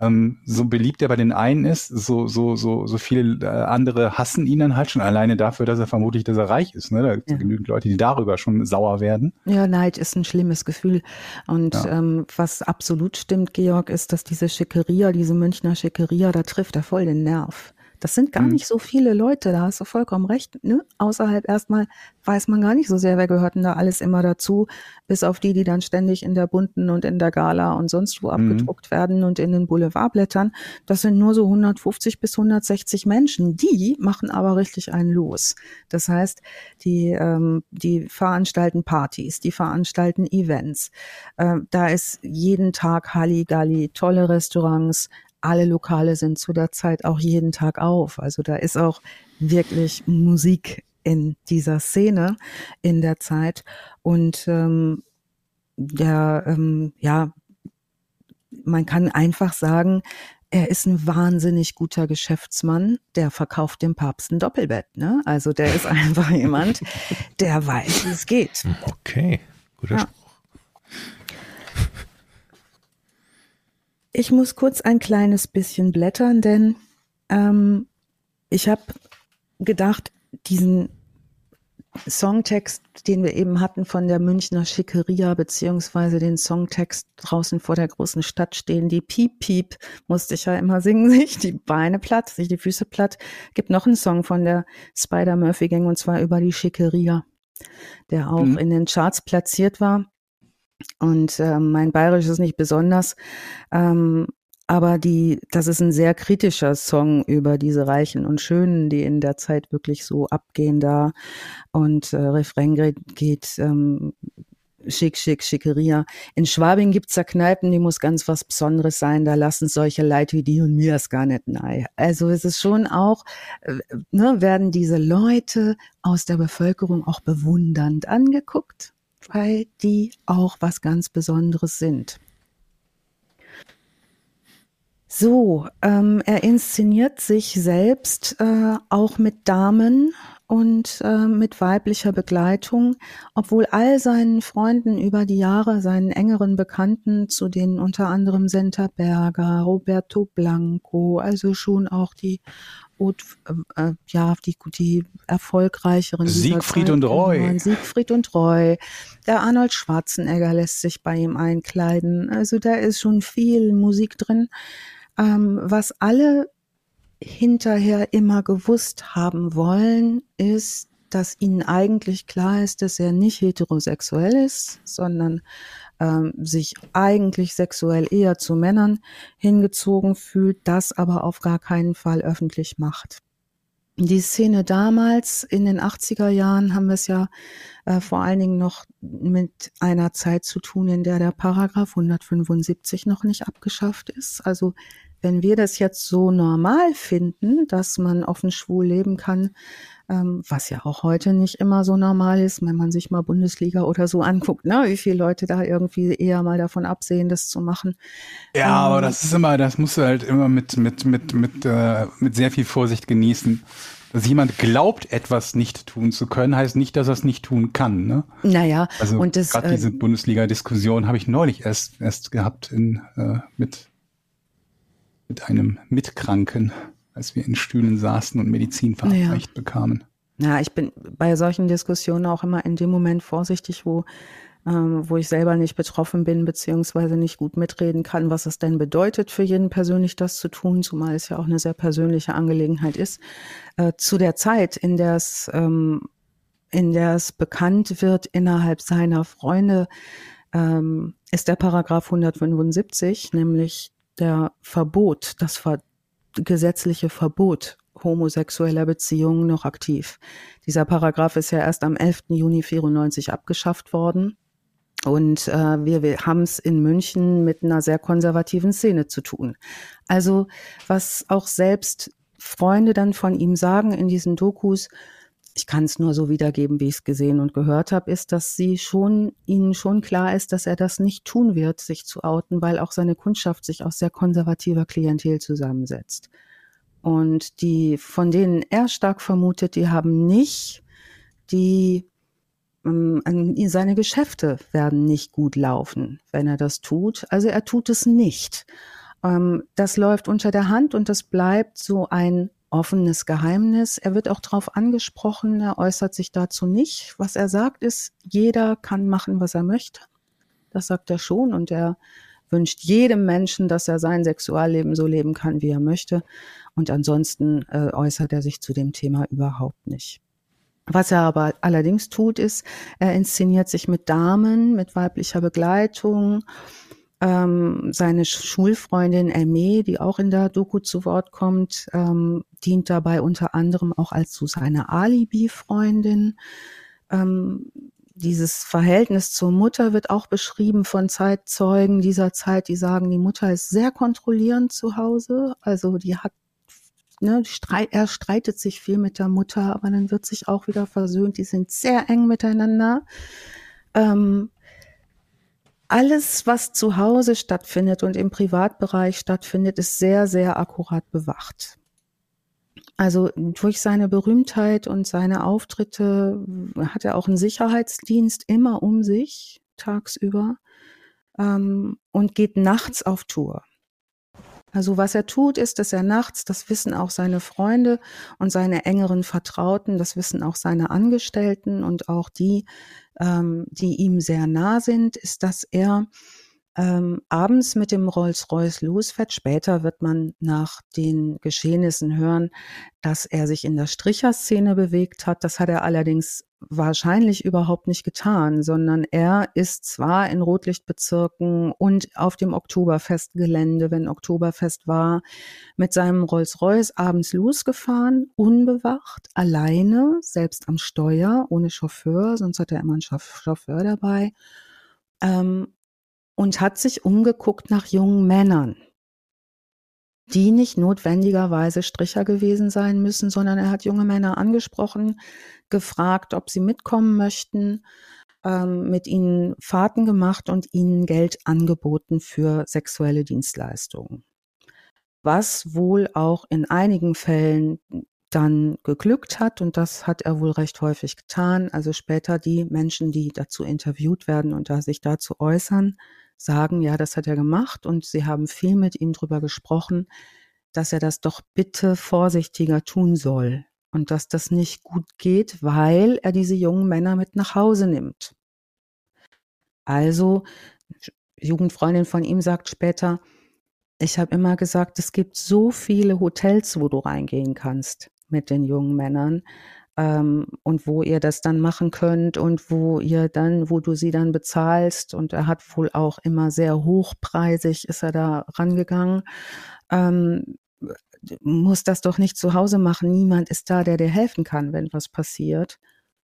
ähm, so beliebt er bei den einen ist, so, so, so, so viele äh, andere hassen ihn dann halt schon alleine dafür, dass er vermutlich, dass er reich ist. Ne? Da gibt es Ja. genügend Leute, die darüber schon sauer werden. ja, Neid ist ein schlimmes Gefühl. Und Ja. ähm, was absolut stimmt, Georg, ist, dass diese Schickeria, diese Münchner Schickeria, da trifft er voll den Nerv. Das sind gar Mhm. nicht so viele Leute, da hast du vollkommen recht. Ne? Außerhalb erstmal weiß man gar nicht so sehr, wer gehört denn da alles immer dazu, bis auf die, die dann ständig in der bunten und in der Gala und sonst wo Mhm. abgedruckt werden und in den Boulevardblättern. Das sind nur so 150 bis 160 Menschen. Die machen aber richtig einen los. Das heißt, die, ähm, die veranstalten Partys, die veranstalten Events. Ähm, da ist jeden Tag Halligalli, tolle Restaurants, alle Lokale sind zu der Zeit auch jeden Tag auf. Also da ist auch wirklich Musik in dieser Szene in der Zeit. Und ähm, der, ähm, ja, man kann einfach sagen, er ist ein wahnsinnig guter Geschäftsmann, der verkauft dem Papst ein Doppelbett. Ne? Also der ist einfach jemand, (laughs) der weiß, wie es geht. Okay, guter Ja. Spruch. Ich muss kurz ein kleines bisschen blättern, denn ähm, ich habe gedacht, diesen Songtext, den wir eben hatten von der Münchner Schickeria, beziehungsweise den Songtext draußen vor der großen Stadt stehen, die Piep Piep, musste ich ja immer singen, (laughs) sich die Beine platt, sich die Füße platt. Gibt noch einen Song von der Spider Murphy Gang und zwar über die Schickeria, der auch Mhm. in den Charts platziert war. Und äh, mein Bayerisch ist nicht besonders, ähm, aber die, das ist ein sehr kritischer Song über diese Reichen und Schönen, die in der Zeit wirklich so abgehen da. Und äh, Refrain geht, ähm, schick, schick, schickeria. In Schwabing gibt's da Kneipen, die muss ganz was Besonderes sein. Da lassen solche Leute wie die und mir es gar nicht nahe. Also es ist schon auch, äh, ne, werden diese Leute aus der Bevölkerung auch bewundernd angeguckt, weil die auch was ganz Besonderes sind. So, ähm, er inszeniert sich selbst äh, auch mit Damen und äh, mit weiblicher Begleitung, obwohl all seinen Freunden über die Jahre, seinen engeren Bekannten, zu denen unter anderem Senta Berger, Roberto Blanco, also schon auch die Haute- äh, äh, ja, die, die erfolgreicheren Siegfried und Roy. Siegfried und Roy. Der Arnold Schwarzenegger lässt sich bei ihm einkleiden. Also da ist schon viel Musik drin, ähm, was alle hinterher immer gewusst haben wollen, ist, dass ihnen eigentlich klar ist, dass er nicht heterosexuell ist, sondern ähm, sich eigentlich sexuell eher zu Männern hingezogen fühlt, das aber auf gar keinen Fall öffentlich macht. Die Szene damals in den 80er Jahren haben wir es ja äh, vor allen Dingen noch mit einer Zeit zu tun, in der der Paragraph 175 noch nicht abgeschafft ist. Also wenn wir das jetzt so normal finden, dass man offen schwul leben kann, ähm, was ja auch heute nicht immer so normal ist, wenn man sich mal Bundesliga oder so anguckt, ne, wie viele Leute da irgendwie eher mal davon absehen, das zu machen. Ja, Ähm, aber das ist immer, das musst du halt immer mit, mit, mit, mit, äh, mit sehr viel Vorsicht genießen. Dass jemand glaubt, etwas nicht tun zu können, heißt nicht, dass er es nicht tun kann. Ne? Naja, Also und das, gerade äh, diese Bundesliga-Diskussion habe ich neulich erst, erst gehabt in, äh, mit, mit einem Mitkranken, als wir in Stühlen saßen und Medizin verabreicht bekamen. Ja, ich bin bei solchen Diskussionen auch immer in dem Moment vorsichtig, wo, ähm, wo ich selber nicht betroffen bin, beziehungsweise nicht gut mitreden kann, was es denn bedeutet, für jeden persönlich das zu tun, zumal es ja auch eine sehr persönliche Angelegenheit ist. Äh, zu der Zeit, in der es, ähm, in der es bekannt wird innerhalb seiner Freunde, ähm, ist der Paragraph 175, nämlich der Verbot, das ver gesetzliche Verbot homosexueller Beziehungen noch aktiv. Dieser Paragraph ist ja erst am 11. Juni 94 abgeschafft worden. Und äh, wir, wir haben es in München mit einer sehr konservativen Szene zu tun. Also was auch selbst Freunde dann von ihm sagen in diesen Dokus, ich kann es nur so wiedergeben, wie ich es gesehen und gehört habe, ist, dass sie schon ihnen schon klar ist, dass er das nicht tun wird, sich zu outen, weil auch seine Kundschaft sich aus sehr konservativer Klientel zusammensetzt. Und die, von denen er stark vermutet, die haben nicht die, ähm, seine Geschäfte werden nicht gut laufen, wenn er das tut. Also er tut es nicht. Ähm, das läuft unter der Hand und das bleibt so ein offenes Geheimnis. Er wird auch darauf angesprochen, er äußert sich dazu nicht. Was er sagt ist, jeder kann machen, was er möchte. Das sagt er schon und er wünscht jedem Menschen, dass er sein Sexualleben so leben kann, wie er möchte. Und ansonsten äh, äußert er sich zu dem Thema überhaupt nicht. Was er aber allerdings tut, ist, er inszeniert sich mit Damen, mit weiblicher Begleitung. Ähm, seine Schulfreundin Elme, die auch in der Doku zu Wort kommt, ähm, dient dabei unter anderem auch als zu seiner Alibi-Freundin. Ähm, dieses Verhältnis zur Mutter wird auch beschrieben von Zeitzeugen dieser Zeit, die sagen, die Mutter ist sehr kontrollierend zu Hause. Also die hat, ne, streit, er streitet sich viel mit der Mutter, aber dann wird sich auch wieder versöhnt. Die sind sehr eng miteinander. Ähm, alles, was zu Hause stattfindet und im Privatbereich stattfindet, ist sehr, sehr akkurat bewacht. Also durch seine Berühmtheit und seine Auftritte hat er auch einen Sicherheitsdienst immer um sich tagsüber ähm, und geht nachts auf Tour. Also was er tut, ist, dass er nachts, das wissen auch seine Freunde und seine engeren Vertrauten, das wissen auch seine Angestellten und auch die, ähm, die ihm sehr nah sind, ist, dass er ähm, abends mit dem Rolls-Royce losfährt. Später wird man nach den Geschehnissen hören, dass er sich in der Stricherszene bewegt hat. Das hat er allerdings wahrscheinlich überhaupt nicht getan, sondern er ist zwar in Rotlichtbezirken und auf dem Oktoberfestgelände, wenn Oktoberfest war, mit seinem Rolls-Royce abends losgefahren, unbewacht, alleine, selbst am Steuer, ohne Chauffeur, sonst hat er immer einen Chauffeur dabei. Ähm, und hat sich umgeguckt nach jungen Männern, die nicht notwendigerweise Stricher gewesen sein müssen, sondern er hat junge Männer angesprochen, gefragt, ob sie mitkommen möchten, ähm, mit ihnen Fahrten gemacht und ihnen Geld angeboten für sexuelle Dienstleistungen. Was wohl auch in einigen Fällen dann geglückt hat und das hat er wohl recht häufig getan. Also später die Menschen, die dazu interviewt werden und da sich dazu äußern, sagen, ja, das hat er gemacht und sie haben viel mit ihm drüber gesprochen, dass er das doch bitte vorsichtiger tun soll und dass das nicht gut geht, weil er diese jungen Männer mit nach Hause nimmt. Also, Jugendfreundin von ihm sagt später, ich habe immer gesagt, es gibt so viele Hotels, wo du reingehen kannst mit den jungen Männern ähm, und wo ihr das dann machen könnt und wo ihr dann, wo du sie dann bezahlst. Und er hat wohl auch immer sehr hochpreisig, ist er da rangegangen. Ähm, muss das doch nicht zu Hause machen. Niemand ist da, der dir helfen kann, wenn was passiert.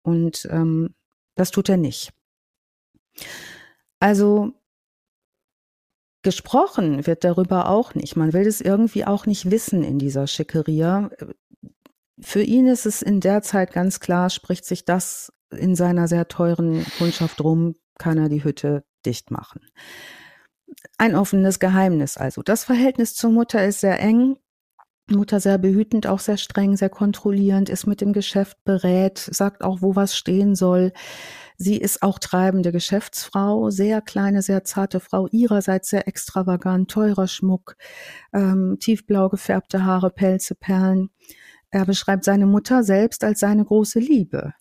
Und ähm, das tut er nicht. Also gesprochen wird darüber auch nicht. Man will das irgendwie auch nicht wissen in dieser Schickeria für ihn ist es in der Zeit ganz klar, spricht sich das in seiner sehr teuren Kundschaft rum, kann er die Hütte dicht machen. Ein offenes Geheimnis also. Das Verhältnis zur Mutter ist sehr eng. Mutter sehr behütend, auch sehr streng, sehr kontrollierend, ist mit dem Geschäft berät, sagt auch, wo was stehen soll. Sie ist auch treibende Geschäftsfrau, sehr kleine, sehr zarte Frau, ihrerseits sehr extravagant, teurer Schmuck, ähm, tiefblau gefärbte Haare, Pelze, Perlen. Er beschreibt seine Mutter selbst als seine große Liebe.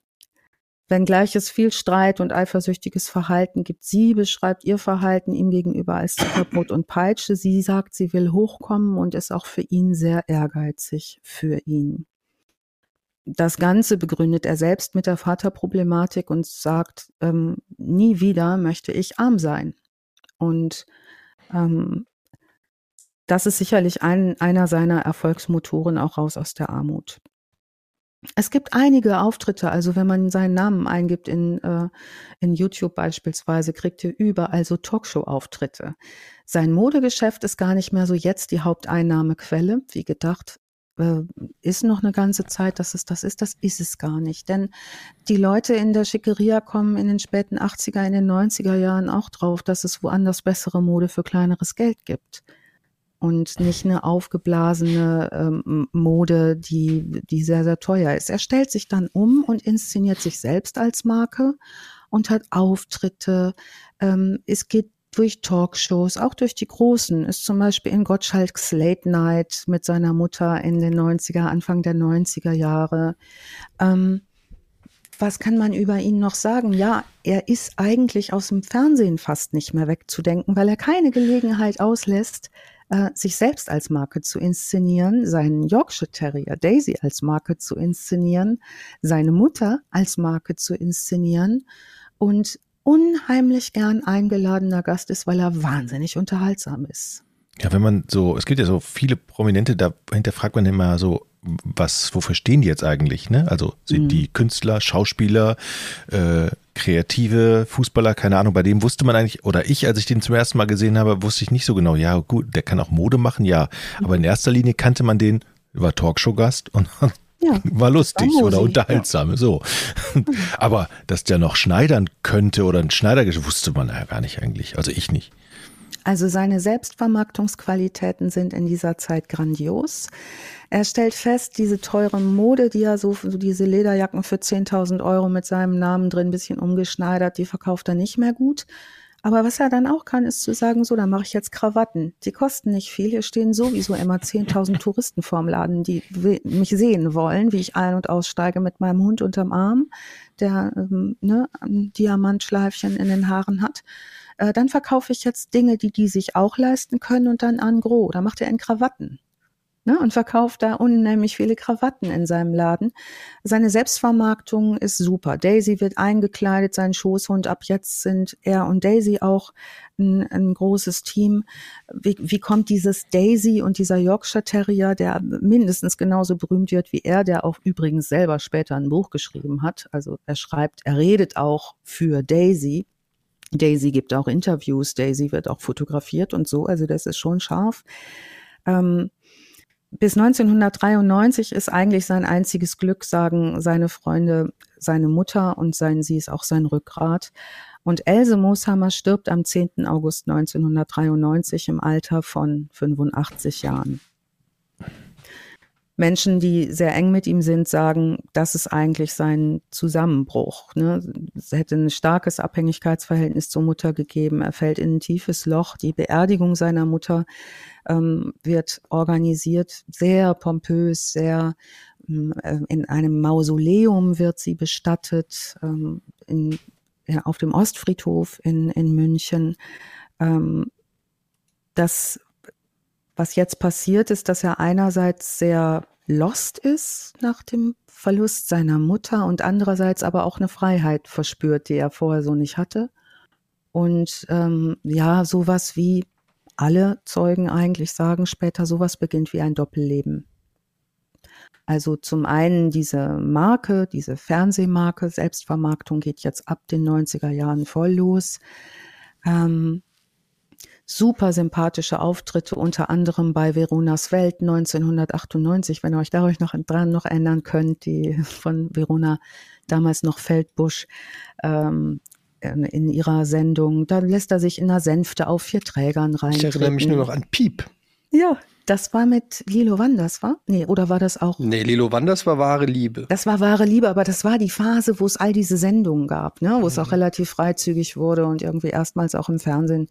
Wenngleich es viel Streit und eifersüchtiges Verhalten gibt, sie beschreibt ihr Verhalten ihm gegenüber als Zuckerbrot und Peitsche. Sie sagt, sie will hochkommen und ist auch für ihn sehr ehrgeizig für ihn. Das Ganze begründet er selbst mit der Vaterproblematik und sagt, ähm, nie wieder möchte ich arm sein. Und ähm, das ist sicherlich ein, einer seiner Erfolgsmotoren auch raus aus der Armut. Es gibt einige Auftritte, also wenn man seinen Namen eingibt in, äh, in YouTube beispielsweise, kriegt ihr überall so Talkshow-Auftritte. Sein Modegeschäft ist gar nicht mehr so jetzt die Haupteinnahmequelle, wie gedacht. Äh, ist noch eine ganze Zeit, dass es das ist, das ist es gar nicht. Denn die Leute in der Schickeria kommen in den späten 80er, in den 90er Jahren auch drauf, dass es woanders bessere Mode für kleineres Geld gibt und nicht eine aufgeblasene ähm, Mode, die, die sehr, sehr teuer ist. Er stellt sich dann um und inszeniert sich selbst als Marke und hat Auftritte. Ähm, es geht durch Talkshows, auch durch die großen, ist zum Beispiel in Gottschalks Late Night mit seiner Mutter in den 90er, Anfang der 90er Jahre. Ähm, was kann man über ihn noch sagen? Ja, er ist eigentlich aus dem Fernsehen fast nicht mehr wegzudenken, weil er keine Gelegenheit auslässt, äh, sich selbst als Marke zu inszenieren, seinen Yorkshire Terrier Daisy als Marke zu inszenieren, seine Mutter als Marke zu inszenieren und unheimlich gern eingeladener Gast ist, weil er wahnsinnig unterhaltsam ist. Ja, wenn man so, es gibt ja so viele Prominente, da hinterfragt man immer so, was, wofür stehen die jetzt eigentlich? Ne? Also sind mhm. die Künstler, Schauspieler, äh, Kreative, Fußballer, keine Ahnung, bei dem wusste man eigentlich, oder ich, als ich den zum ersten Mal gesehen habe, wusste ich nicht so genau, ja gut, der kann auch Mode machen, ja. Aber in erster Linie kannte man den, war Talkshow-Gast und ja, (laughs) war lustig war oder unterhaltsam, ja. so. (laughs) Aber dass der noch schneidern könnte oder ein Schneider wusste man ja gar nicht eigentlich, also ich nicht. Also seine Selbstvermarktungsqualitäten sind in dieser Zeit grandios. Er stellt fest, diese teure Mode, die er so, so diese Lederjacken für 10.000 Euro mit seinem Namen drin, bisschen umgeschneidert, die verkauft er nicht mehr gut. Aber was er dann auch kann, ist zu sagen, so, dann mache ich jetzt Krawatten. Die kosten nicht viel. Hier stehen sowieso immer 10.000 Touristen vorm Laden, die mich sehen wollen, wie ich ein- und aussteige mit meinem Hund unterm Arm, der ähm, ne, ein Diamantschleifchen in den Haaren hat äh, dann verkaufe ich jetzt Dinge, die die sich auch leisten können und dann an Gros. Da macht er in Krawatten. Ne, und verkauft da unheimlich viele Krawatten in seinem Laden. Seine Selbstvermarktung ist super. Daisy wird eingekleidet, sein Schoßhund. Ab jetzt sind er und Daisy auch ein, ein großes Team. Wie, wie kommt dieses Daisy und dieser Yorkshire Terrier, der mindestens genauso berühmt wird wie er, der auch übrigens selber später ein Buch geschrieben hat. Also er schreibt, er redet auch für Daisy. Daisy gibt auch Interviews, Daisy wird auch fotografiert und so, also das ist schon scharf. Ähm, bis 1993 ist eigentlich sein einziges Glück, sagen seine Freunde, seine Mutter und sein, sie ist auch sein Rückgrat. Und Else Mooshammer stirbt am 10. August 1993 im Alter von 85 Jahren. Menschen, die sehr eng mit ihm sind, sagen, das ist eigentlich sein Zusammenbruch. Ne? Es hätte ein starkes Abhängigkeitsverhältnis zur Mutter gegeben. Er fällt in ein tiefes Loch. Die Beerdigung seiner Mutter ähm, wird organisiert, sehr pompös, sehr ähm, äh, in einem Mausoleum wird sie bestattet, ähm, in, ja, auf dem Ostfriedhof in, in München. Ähm, das was jetzt passiert, ist, dass er einerseits sehr lost ist nach dem Verlust seiner Mutter und andererseits aber auch eine Freiheit verspürt, die er vorher so nicht hatte. Und ähm, ja, sowas wie alle Zeugen eigentlich sagen später, sowas beginnt wie ein Doppelleben. Also zum einen diese Marke, diese Fernsehmarke, Selbstvermarktung geht jetzt ab den 90er Jahren voll los. Ähm, super sympathische Auftritte, unter anderem bei Veronas Welt 1998, wenn ihr euch da euch noch dran noch erinnern könnt, die (laughs) von Verona damals noch Feldbusch ähm, in ihrer Sendung. Da lässt er sich in einer Sänfte auf vier Trägern rein. Ich erinnere mich nur noch an Piep. Ja, das war mit Lilo Wanders, war? Nee, oder war das auch? Nee, Lilo Wanders war wahre Liebe. Das war wahre Liebe, aber das war die Phase, wo es all diese Sendungen gab, ne? wo mhm. es auch relativ freizügig wurde und irgendwie erstmals auch im Fernsehen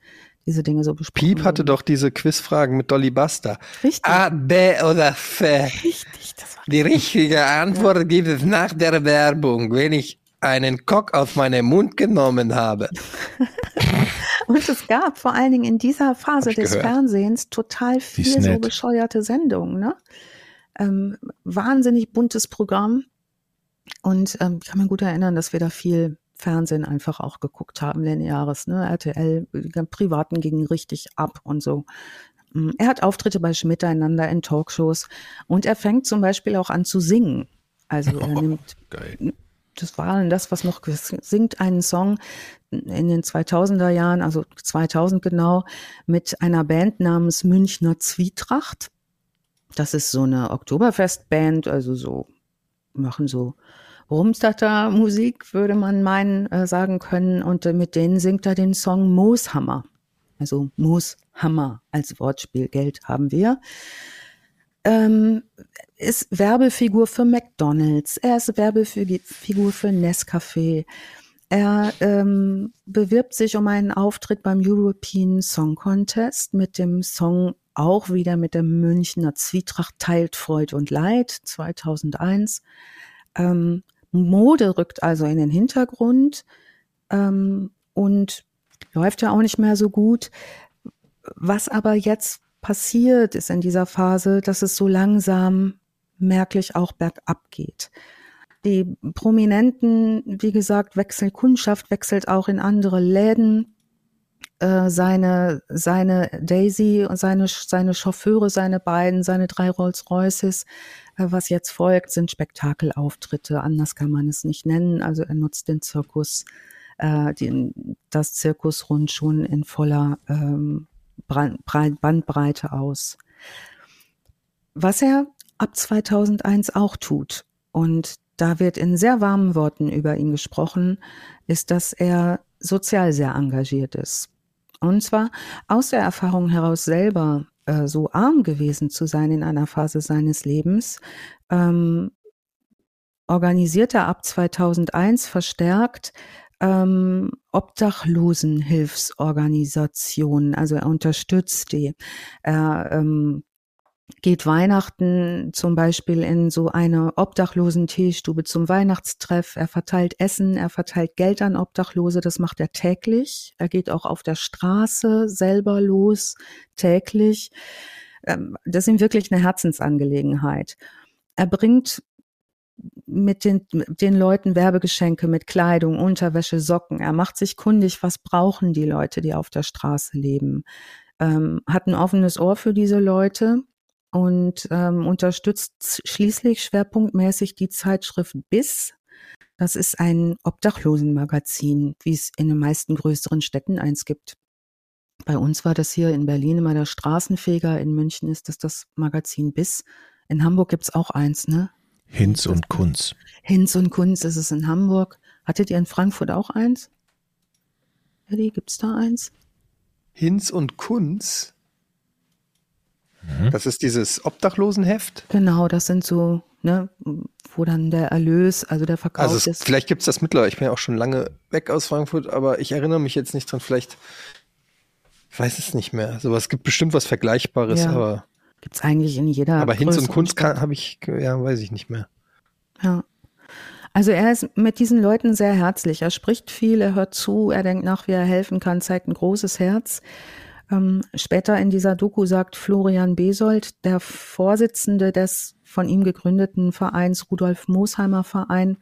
diese Dinge so besprochen Piep hatte doch diese Quizfragen mit Dolly Buster. Richtig. A, B oder F. Richtig, das war Die richtige Antwort ja. gibt es nach der Werbung, wenn ich einen Cock aus meinem Mund genommen habe. (laughs) Und es gab vor allen Dingen in dieser Phase des gehört. Fernsehens total viel so bescheuerte Sendungen. Ne? Ähm, wahnsinnig buntes Programm. Und ähm, ich kann mich gut erinnern, dass wir da viel Fernsehen einfach auch geguckt haben, lineares, ne? RTL, die Privaten gingen richtig ab und so. Mm, er hat Auftritte bei Schmiteinander in Talkshows und er fängt zum Beispiel auch an zu singen. Also er (laughs) nimmt, Geil. das war dann das, was noch singt einen Song in den 2000er Jahren, also 2000 genau, mit einer Band namens Münchner Zwietracht. Das ist so eine Oktoberfestband, also so machen so Rumstatter Musik, würde man meinen, äh, sagen können. Und äh, mit denen singt er den Song Mooshammer. Also Mooshammer als Wortspiel. Geld haben wir. Ähm, ist Werbefigur für McDonalds. Er ist Werbefigur für Nescafé. Er ähm, bewirbt sich um einen Auftritt beim European Song Contest mit dem Song auch wieder mit der Münchner Zwietracht teilt Freud und Leid 2001. Ähm, Mode rückt also in den Hintergrund ähm, und läuft ja auch nicht mehr so gut. Was aber jetzt passiert ist in dieser Phase, dass es so langsam merklich auch bergab geht. Die Prominenten, wie gesagt, wechseln Kundschaft, wechselt auch in andere Läden. Äh, seine, seine Daisy und seine, seine Chauffeure, seine beiden, seine drei Rolls Royces. Äh, was jetzt folgt, sind Spektakelauftritte. Anders kann man es nicht nennen. Also er nutzt den Zirkus, äh, den, das Zirkusrund schon in voller ähm, Bandbreite aus. Was er ab 2001 auch tut, und da wird in sehr warmen Worten über ihn gesprochen, ist, dass er sozial sehr engagiert ist. Und zwar aus der Erfahrung heraus selber äh, so arm gewesen zu sein in einer Phase seines Lebens, ähm, organisiert er ab 2001 verstärkt ähm, Obdachlosenhilfsorganisationen. Also er unterstützt die. Er ähm, geht Weihnachten zum Beispiel in so eine Obdachlosen-Teestube zum Weihnachtstreff. Er verteilt Essen, er verteilt Geld an Obdachlose, das macht er täglich. Er geht auch auf der Straße selber los, täglich. Ähm, das ist ihm wirklich eine Herzensangelegenheit. Er bringt mit den, den Leuten Werbegeschenke mit Kleidung, Unterwäsche, Socken. Er macht sich kundig, was brauchen die Leute, die auf der Straße leben. Ähm, hat ein offenes Ohr für diese Leute und ähm, unterstützt schließlich schwerpunktmäßig die Zeitschrift BIS. Das ist ein Obdachlosenmagazin, wie es in den meisten größeren Städten eins gibt. Bei uns war das hier in Berlin immer der Straßenfeger, in München ist das das Magazin BIS. In Hamburg gibt's auch eins, ne? Hinz und Kunz. Hinz und Kunz ist es in Hamburg. Hattet ihr in Frankfurt auch eins? Eddie, gibt's da eins? Hinz und Kunz? Mhm. Das ist dieses Obdachlosenheft? Genau, das sind so, ne, wo dann der Erlös, also der Verkauf also es, ist. Vielleicht gibt's das mittlerweile. Ich bin ja auch schon lange weg aus Frankfurt, aber ich erinnere mich jetzt nicht dran. Vielleicht, ich weiß es nicht mehr. So, es gibt bestimmt was Vergleichbares, ja. aber. Gibt's eigentlich in jeder. Aber Hinz und Kunst habe ich, ja, weiß ich nicht mehr. Ja. Also er ist mit diesen Leuten sehr herzlich. Er spricht viel, er hört zu, er denkt nach, wie er helfen kann, zeigt ein großes Herz. Ähm, später in dieser Doku sagt Florian Besold, der Vorsitzende des von ihm gegründeten Vereins Rudolf Moosheimer Verein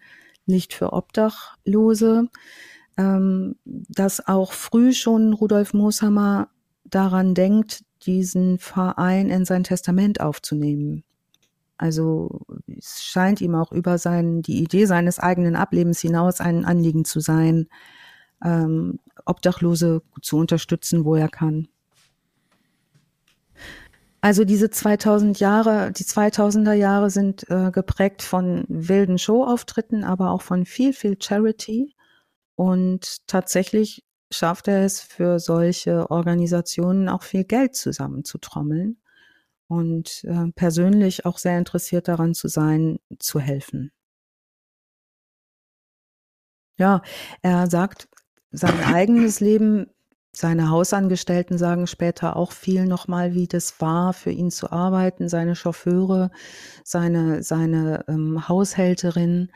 Licht für Obdachlose, ähm, dass auch früh schon Rudolf Moosheimer daran denkt, diesen Verein in sein Testament aufzunehmen. Also es scheint ihm auch über sein, die Idee seines eigenen Ablebens hinaus ein Anliegen zu sein, ähm, Obdachlose zu unterstützen, wo er kann. Also diese 2000 Jahre, die 2000er Jahre sind äh, geprägt von wilden Showauftritten, aber auch von viel, viel Charity. Und tatsächlich schafft er es für solche Organisationen auch viel Geld zusammenzutrommeln und äh, persönlich auch sehr interessiert daran zu sein, zu helfen. Ja, er sagt, sein eigenes Leben, seine Hausangestellten sagen später auch viel nochmal, wie das war, für ihn zu arbeiten, seine Chauffeure, seine, seine ähm, Haushälterin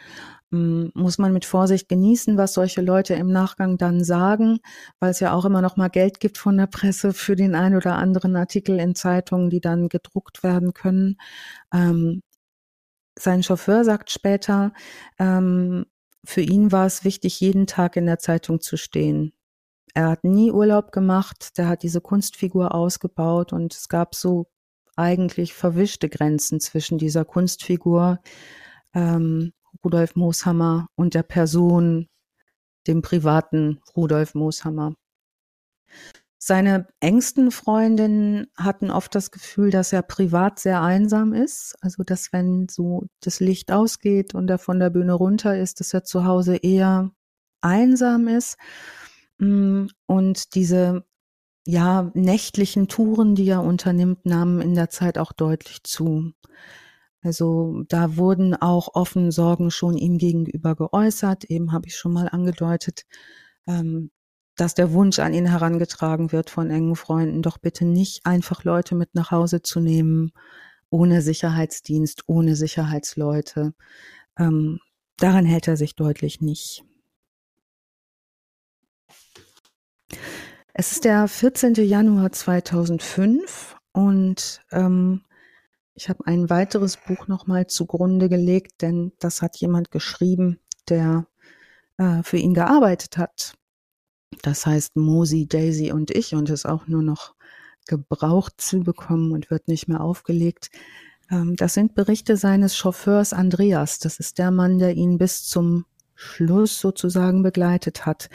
hm, muss man mit Vorsicht genießen, was solche Leute im Nachgang dann sagen, weil es ja auch immer noch mal Geld gibt von der Presse für den ein oder anderen Artikel in Zeitungen, die dann gedruckt werden können. Ähm, sein Chauffeur sagt später, ähm, für ihn war es wichtig, jeden Tag in der Zeitung zu stehen. Er hat nie Urlaub gemacht, der hat diese Kunstfigur ausgebaut und es gab so eigentlich verwischte Grenzen zwischen dieser Kunstfigur ähm, Rudolf Mooshammer und der Person, dem privaten Rudolf Mooshammer. Seine engsten Freundinnen hatten oft das Gefühl, dass er privat sehr einsam ist. Also, dass wenn so das Licht ausgeht und er von der Bühne runter ist, dass er zu Hause eher einsam ist. Mm, und diese, ja, nächtlichen Touren, die er unternimmt, nahmen in der Zeit auch deutlich zu. Also da wurden auch offen Sorgen schon ihm gegenüber geäußert. Eben habe ich schon mal angedeutet, ähm, dass der Wunsch an ihn herangetragen wird von engen Freunden, doch bitte nicht einfach Leute mit nach Hause zu nehmen, ohne Sicherheitsdienst, ohne Sicherheitsleute. Ähm, daran hält er sich deutlich nicht. Es ist der 14. Januar 2005 und ähm, ich habe ein weiteres Buch nochmal zugrunde gelegt, denn das hat jemand geschrieben, der äh, für ihn gearbeitet hat. Das heißt Mosi, Daisy und ich und ist auch nur noch gebraucht zu bekommen und wird nicht mehr aufgelegt. Ähm, das sind Berichte seines Chauffeurs Andreas. Das ist der Mann, der ihn bis zum Schluss sozusagen begleitet hat.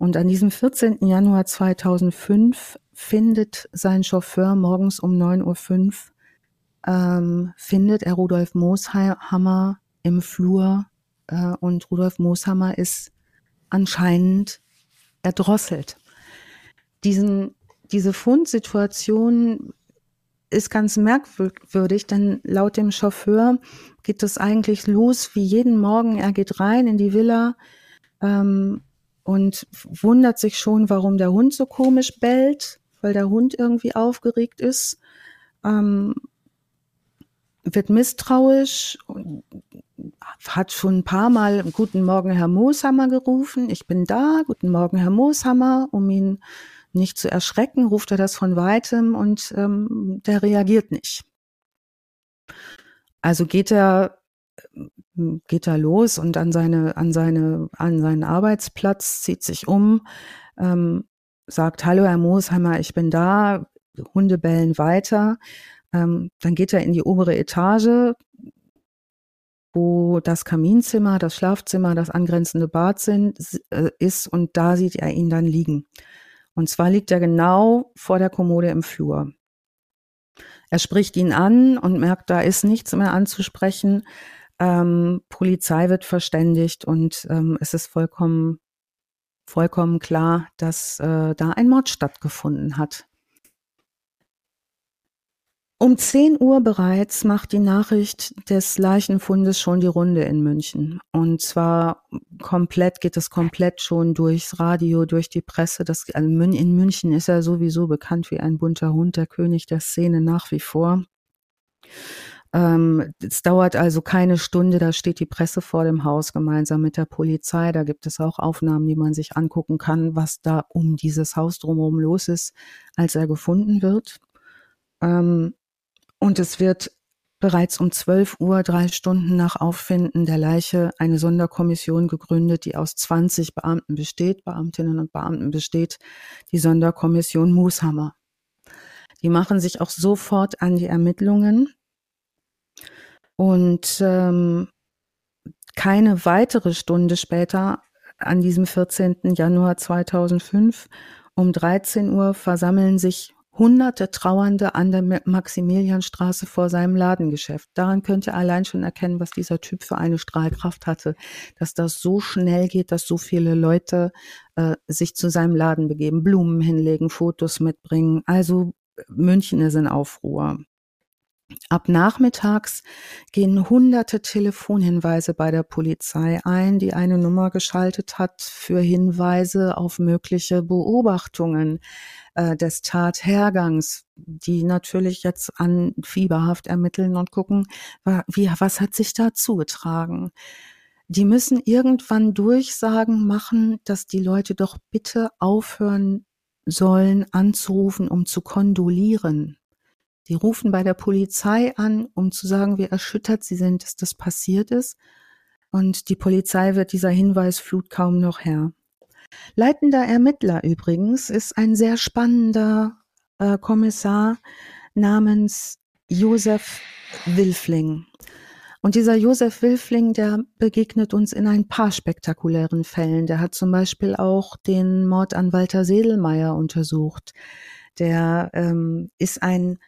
Und an diesem 14. Januar 2005 findet sein Chauffeur morgens um 9.05 Uhr, ähm, findet er Rudolf Mooshammer im Flur äh, und Rudolf Mooshammer ist anscheinend erdrosselt. Diesen, diese Fundsituation ist ganz merkwürdig, denn laut dem Chauffeur geht es eigentlich los wie jeden Morgen. Er geht rein in die Villa, ähm, und wundert sich schon, warum der Hund so komisch bellt, weil der Hund irgendwie aufgeregt ist, ähm, wird misstrauisch, hat schon ein paar Mal Guten Morgen, Herr Mooshammer gerufen. Ich bin da, Guten Morgen, Herr Mooshammer, um ihn nicht zu erschrecken, ruft er das von weitem und ähm, der reagiert nicht. Also geht er geht er los und an seine, an seine, an seinen Arbeitsplatz, zieht sich um, ähm, sagt, hallo Herr Moosheimer, ich bin da, Hunde bellen weiter. Ähm, dann geht er in die obere Etage, wo das Kaminzimmer, das Schlafzimmer, das angrenzende Bad sind, äh, ist und da sieht er ihn dann liegen. Und zwar liegt er genau vor der Kommode im Flur. Er spricht ihn an und merkt, da ist nichts mehr anzusprechen. Ähm, Polizei wird verständigt und ähm, es ist vollkommen, vollkommen klar, dass äh, da ein Mord stattgefunden hat. Um 10 Uhr bereits macht die Nachricht des Leichenfundes schon die Runde in München. Und zwar komplett, geht es komplett schon durchs Radio, durch die Presse. Das, also in München ist er sowieso bekannt wie ein bunter Hund, der König der Szene nach wie vor. Ähm, es dauert also keine Stunde, da steht die Presse vor dem Haus gemeinsam mit der Polizei. Da gibt es auch Aufnahmen, die man sich angucken kann, was da um dieses Haus drumherum los ist, als er gefunden wird. Ähm, und es wird bereits um 12 Uhr, drei Stunden nach Auffinden der Leiche, eine Sonderkommission gegründet, die aus 20 Beamten besteht, Beamtinnen und Beamten besteht, die Sonderkommission Mooshammer. Die machen sich auch sofort an die Ermittlungen und ähm, keine weitere Stunde später, an diesem 14. Januar 2005, um 13 Uhr versammeln sich hunderte Trauernde an der Maximilianstraße vor seinem Ladengeschäft. Daran könnt ihr allein schon erkennen, was dieser Typ für eine Strahlkraft hatte, dass das so schnell geht, dass so viele Leute äh, sich zu seinem Laden begeben, Blumen hinlegen, Fotos mitbringen. Also München ist in Aufruhr. Ab nachmittags gehen hunderte Telefonhinweise bei der Polizei ein, die eine Nummer geschaltet hat für Hinweise auf mögliche Beobachtungen äh, des Tathergangs, die natürlich jetzt an Fieberhaft ermitteln und gucken, wie, was hat sich da zugetragen. Die müssen irgendwann Durchsagen machen, dass die Leute doch bitte aufhören sollen anzurufen, um zu kondolieren Sie rufen bei der Polizei an, um zu sagen, wie erschüttert sie sind, dass das passiert ist. Und die Polizei wird dieser Hinweisflut kaum noch Herr. Leitender Ermittler übrigens ist ein sehr spannender äh, Kommissar namens Josef Wilfling. Und dieser Josef Wilfling, der begegnet uns in ein paar spektakulären Fällen. Der hat zum Beispiel auch den Mord an Walter Sedelmeier untersucht. Der ähm, ist ein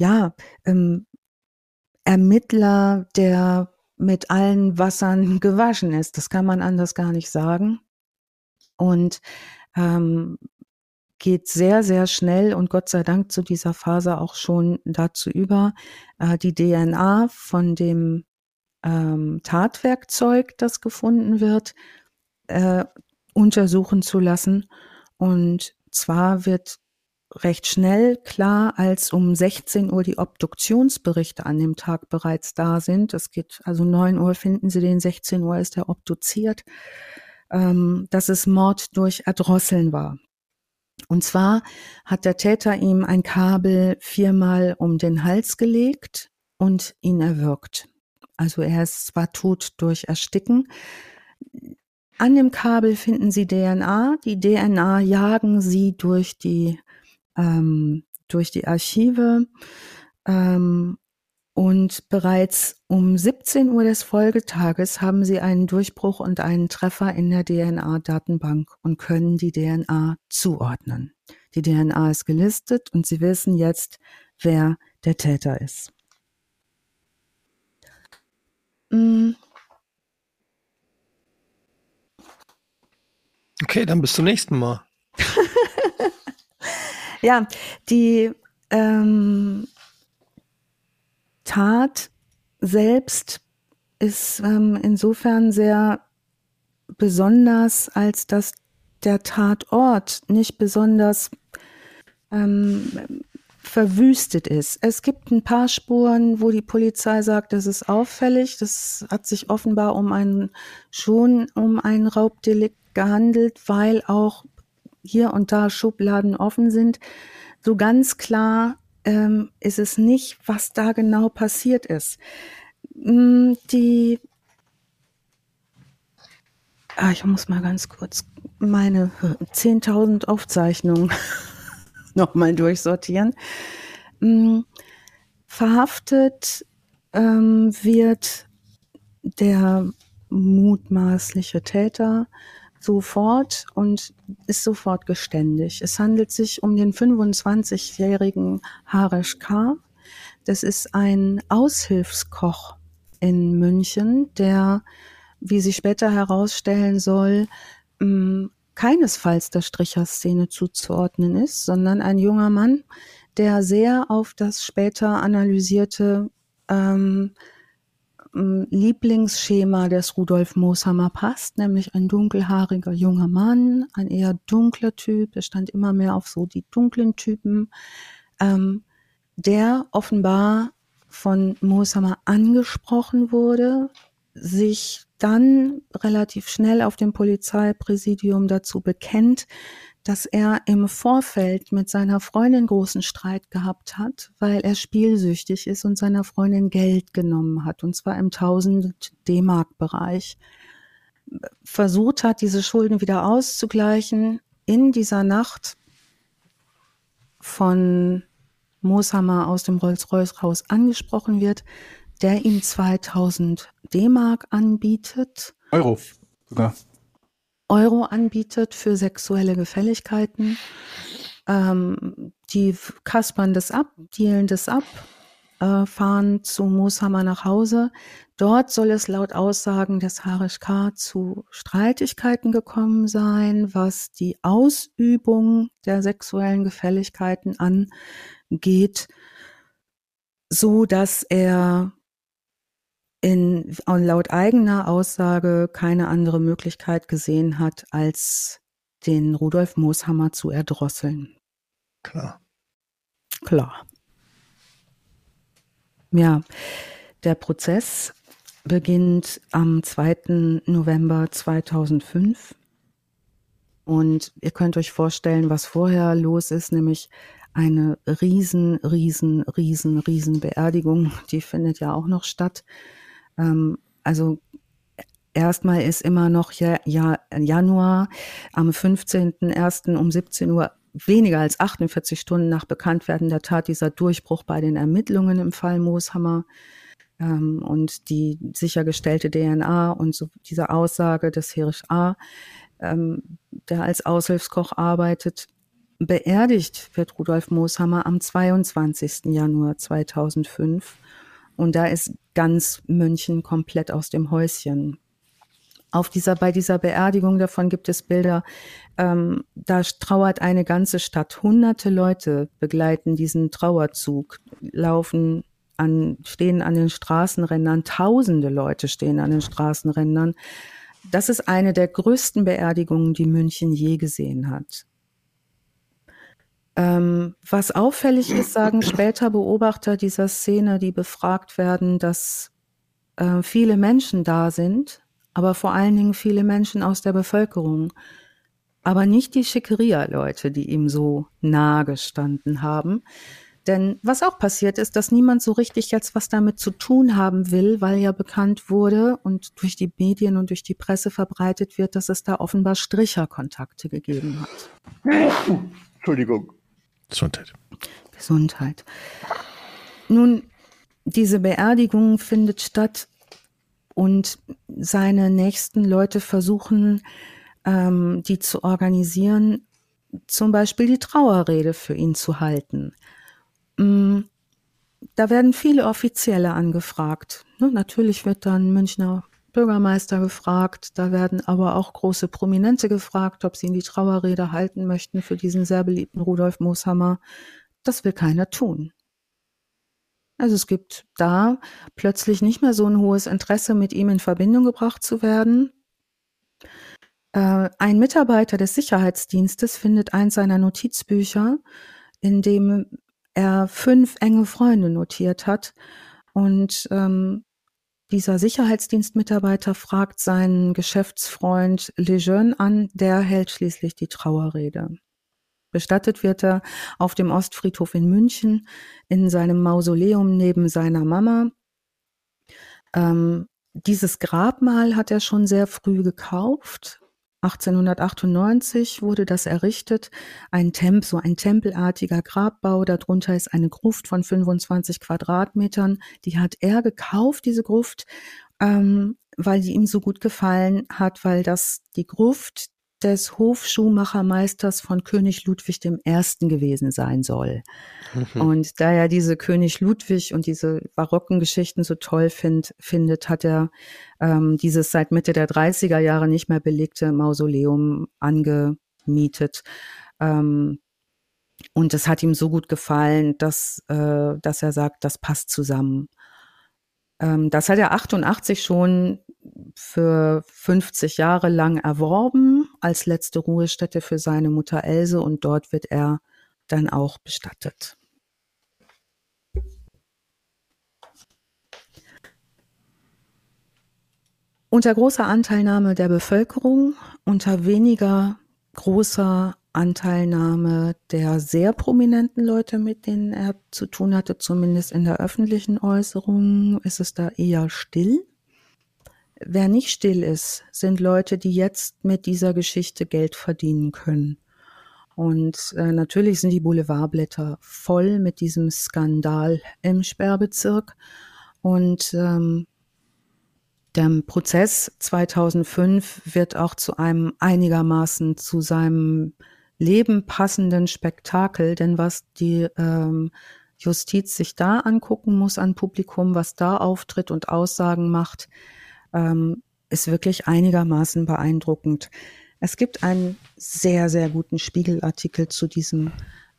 ja, ähm, Ermittler, der mit allen Wassern (laughs) gewaschen ist. Das kann man anders gar nicht sagen. Und ähm, geht sehr, sehr schnell und Gott sei Dank zu dieser Phase auch schon dazu über, äh, die DNA von dem ähm, Tatwerkzeug, das gefunden wird, äh, untersuchen zu lassen. Und zwar wird recht schnell klar, als um 16 Uhr die Obduktionsberichte an dem Tag bereits da sind. Es geht also 9 Uhr finden Sie den, 16 Uhr ist er obduziert, ähm, dass es Mord durch Erdrosseln war. Und zwar hat der Täter ihm ein Kabel viermal um den Hals gelegt und ihn erwürgt. Also er ist zwar tot durch Ersticken. An dem Kabel finden Sie DNA. Die DNA jagen Sie durch die ähm, durch die Archive. Ähm, und bereits um 17 Uhr des Folgetages haben sie einen Durchbruch und einen Treffer in der DNA-Datenbank und können die DNA zuordnen. Die DNA ist gelistet und sie wissen jetzt, wer der Täter ist. Mm. Okay, dann bis zum nächsten Mal. Ja, die ähm, Tat selbst ist ähm, insofern sehr besonders, als dass der Tatort nicht besonders ähm, verwüstet ist. Es gibt ein paar Spuren, wo die Polizei sagt, das ist auffällig. Das hat sich offenbar um einen, schon um ein Raubdelikt gehandelt, weil auch hier und da Schubladen offen sind. So ganz klar ähm, ist es nicht, was da genau passiert ist. Mm, die ah, ich muss mal ganz kurz meine 10.000 Aufzeichnungen (laughs) nochmal durchsortieren. Mm, verhaftet ähm, wird der mutmaßliche Täter sofort und ist sofort geständig. Es handelt sich um den 25-jährigen Haresh K. Das ist ein Aushilfskoch in München, der, wie sich später herausstellen soll, mm, keinesfalls der Stricherszene zuzuordnen ist, sondern ein junger Mann, der sehr auf das später analysierte ähm, Lieblingsschema des Rudolf Mooshammer passt, nämlich ein dunkelhaariger junger Mann, ein eher dunkler Typ, er stand immer mehr auf so die dunklen Typen, ähm, der offenbar von Mooshammer angesprochen wurde, sich dann relativ schnell auf dem Polizeipräsidium dazu bekennt, dass er im Vorfeld mit seiner Freundin großen Streit gehabt hat, weil er spielsüchtig ist und seiner Freundin Geld genommen hat, und zwar im 1000 D-Mark Bereich. Versucht hat, diese Schulden wieder auszugleichen. In dieser Nacht von Mooshammer aus dem Rolls-Royce-Haus angesprochen wird, der ihm 2000 D-Mark anbietet. Euro sogar. Euro anbietet für sexuelle Gefälligkeiten. Ähm, die kaspern das ab, dealen das ab, äh, fahren zu Mooshammer nach Hause. Dort soll es laut Aussagen des Harish K. zu Streitigkeiten gekommen sein, was die Ausübung der sexuellen Gefälligkeiten angeht, so dass er in, laut eigener Aussage keine andere Möglichkeit gesehen hat, als den Rudolf Mooshammer zu erdrosseln. Klar. Klar. Ja, der Prozess beginnt am 2. November 2005. Und ihr könnt euch vorstellen, was vorher los ist, nämlich eine riesen, riesen, riesen, riesen Beerdigung. Die findet ja auch noch statt. Ähm, also erstmal ist immer noch ja, ja, Januar am 15.01. um 17 Uhr weniger als 48 Stunden nach Bekanntwerden der Tat dieser Durchbruch bei den Ermittlungen im Fall Mooshammer ähm, und die sichergestellte DNA und so diese Aussage des Herisch A., ähm, der als Aushilfskoch arbeitet, beerdigt wird Rudolf Mooshammer am 22. Januar 2005 und da ist ganz München komplett aus dem Häuschen. Auf dieser, bei dieser Beerdigung davon gibt es Bilder, ähm, da trauert eine ganze Stadt. Hunderte Leute begleiten diesen Trauerzug, laufen an, stehen an den Straßenrändern. Tausende Leute stehen an den Straßenrändern. Das ist eine der größten Beerdigungen, die München je gesehen hat. Ähm, was auffällig ist, sagen später Beobachter dieser Szene, die befragt werden, dass äh, viele Menschen da sind, aber vor allen Dingen viele Menschen aus der Bevölkerung, aber nicht die Schickeria-Leute, die ihm so nahe gestanden haben. Denn was auch passiert ist, dass niemand so richtig jetzt was damit zu tun haben will, weil ja bekannt wurde und durch die Medien und durch die Presse verbreitet wird, dass es da offenbar Stricherkontakte gegeben hat. Entschuldigung. Gesundheit. Gesundheit. Nun, diese Beerdigung findet statt und seine nächsten Leute versuchen, ähm, die zu organisieren, zum Beispiel die Trauerrede für ihn zu halten. Mm, da werden viele Offizielle angefragt. Ne, natürlich wird dann Münchner Bürgermeister gefragt, da werden aber auch große Prominente gefragt, ob sie in die Trauerrede halten möchten für diesen sehr beliebten Rudolf Mooshammer. Das will keiner tun. Also es gibt da plötzlich nicht mehr so ein hohes Interesse, mit ihm in Verbindung gebracht zu werden. Äh, ein Mitarbeiter des Sicherheitsdienstes findet eins seiner Notizbücher, in dem er fünf enge Freunde notiert hat. Und ähm, dieser Sicherheitsdienstmitarbeiter fragt seinen Geschäftsfreund Lejeune an, der hält schließlich die Trauerrede. Bestattet wird er auf dem Ostfriedhof in München in seinem Mausoleum neben seiner Mama. Ähm, dieses Grabmal hat er schon sehr früh gekauft 1898 wurde das errichtet, ein Temp, so ein tempelartiger Grabbau. Darunter ist eine Gruft von 25 Quadratmetern. Die hat er gekauft, diese Gruft, ähm, weil die ihm so gut gefallen hat, weil das die Gruft des Hofschuhmachermeisters von König Ludwig I. gewesen sein soll. Mhm. Und da er diese König Ludwig und diese barocken Geschichten so toll find, findet, hat er ähm, dieses seit Mitte der 30er Jahre nicht mehr belegte Mausoleum angemietet. Ähm, und es hat ihm so gut gefallen, dass, äh, dass er sagt, das passt zusammen. Ähm, das hat er 88 schon für 50 Jahre lang erworben als letzte Ruhestätte für seine Mutter Else und dort wird er dann auch bestattet. Unter großer Anteilnahme der Bevölkerung, unter weniger großer Anteilnahme der sehr prominenten Leute, mit denen er zu tun hatte, zumindest in der öffentlichen Äußerung, ist es da eher still. Wer nicht still ist, sind Leute, die jetzt mit dieser Geschichte Geld verdienen können. Und äh, natürlich sind die Boulevardblätter voll mit diesem Skandal im Sperrbezirk. Und ähm, der Prozess 2005 wird auch zu einem einigermaßen zu seinem Leben passenden Spektakel, denn was die ähm, Justiz sich da angucken muss an Publikum, was da auftritt und Aussagen macht, ähm, ist wirklich einigermaßen beeindruckend. Es gibt einen sehr, sehr guten Spiegelartikel zu diesem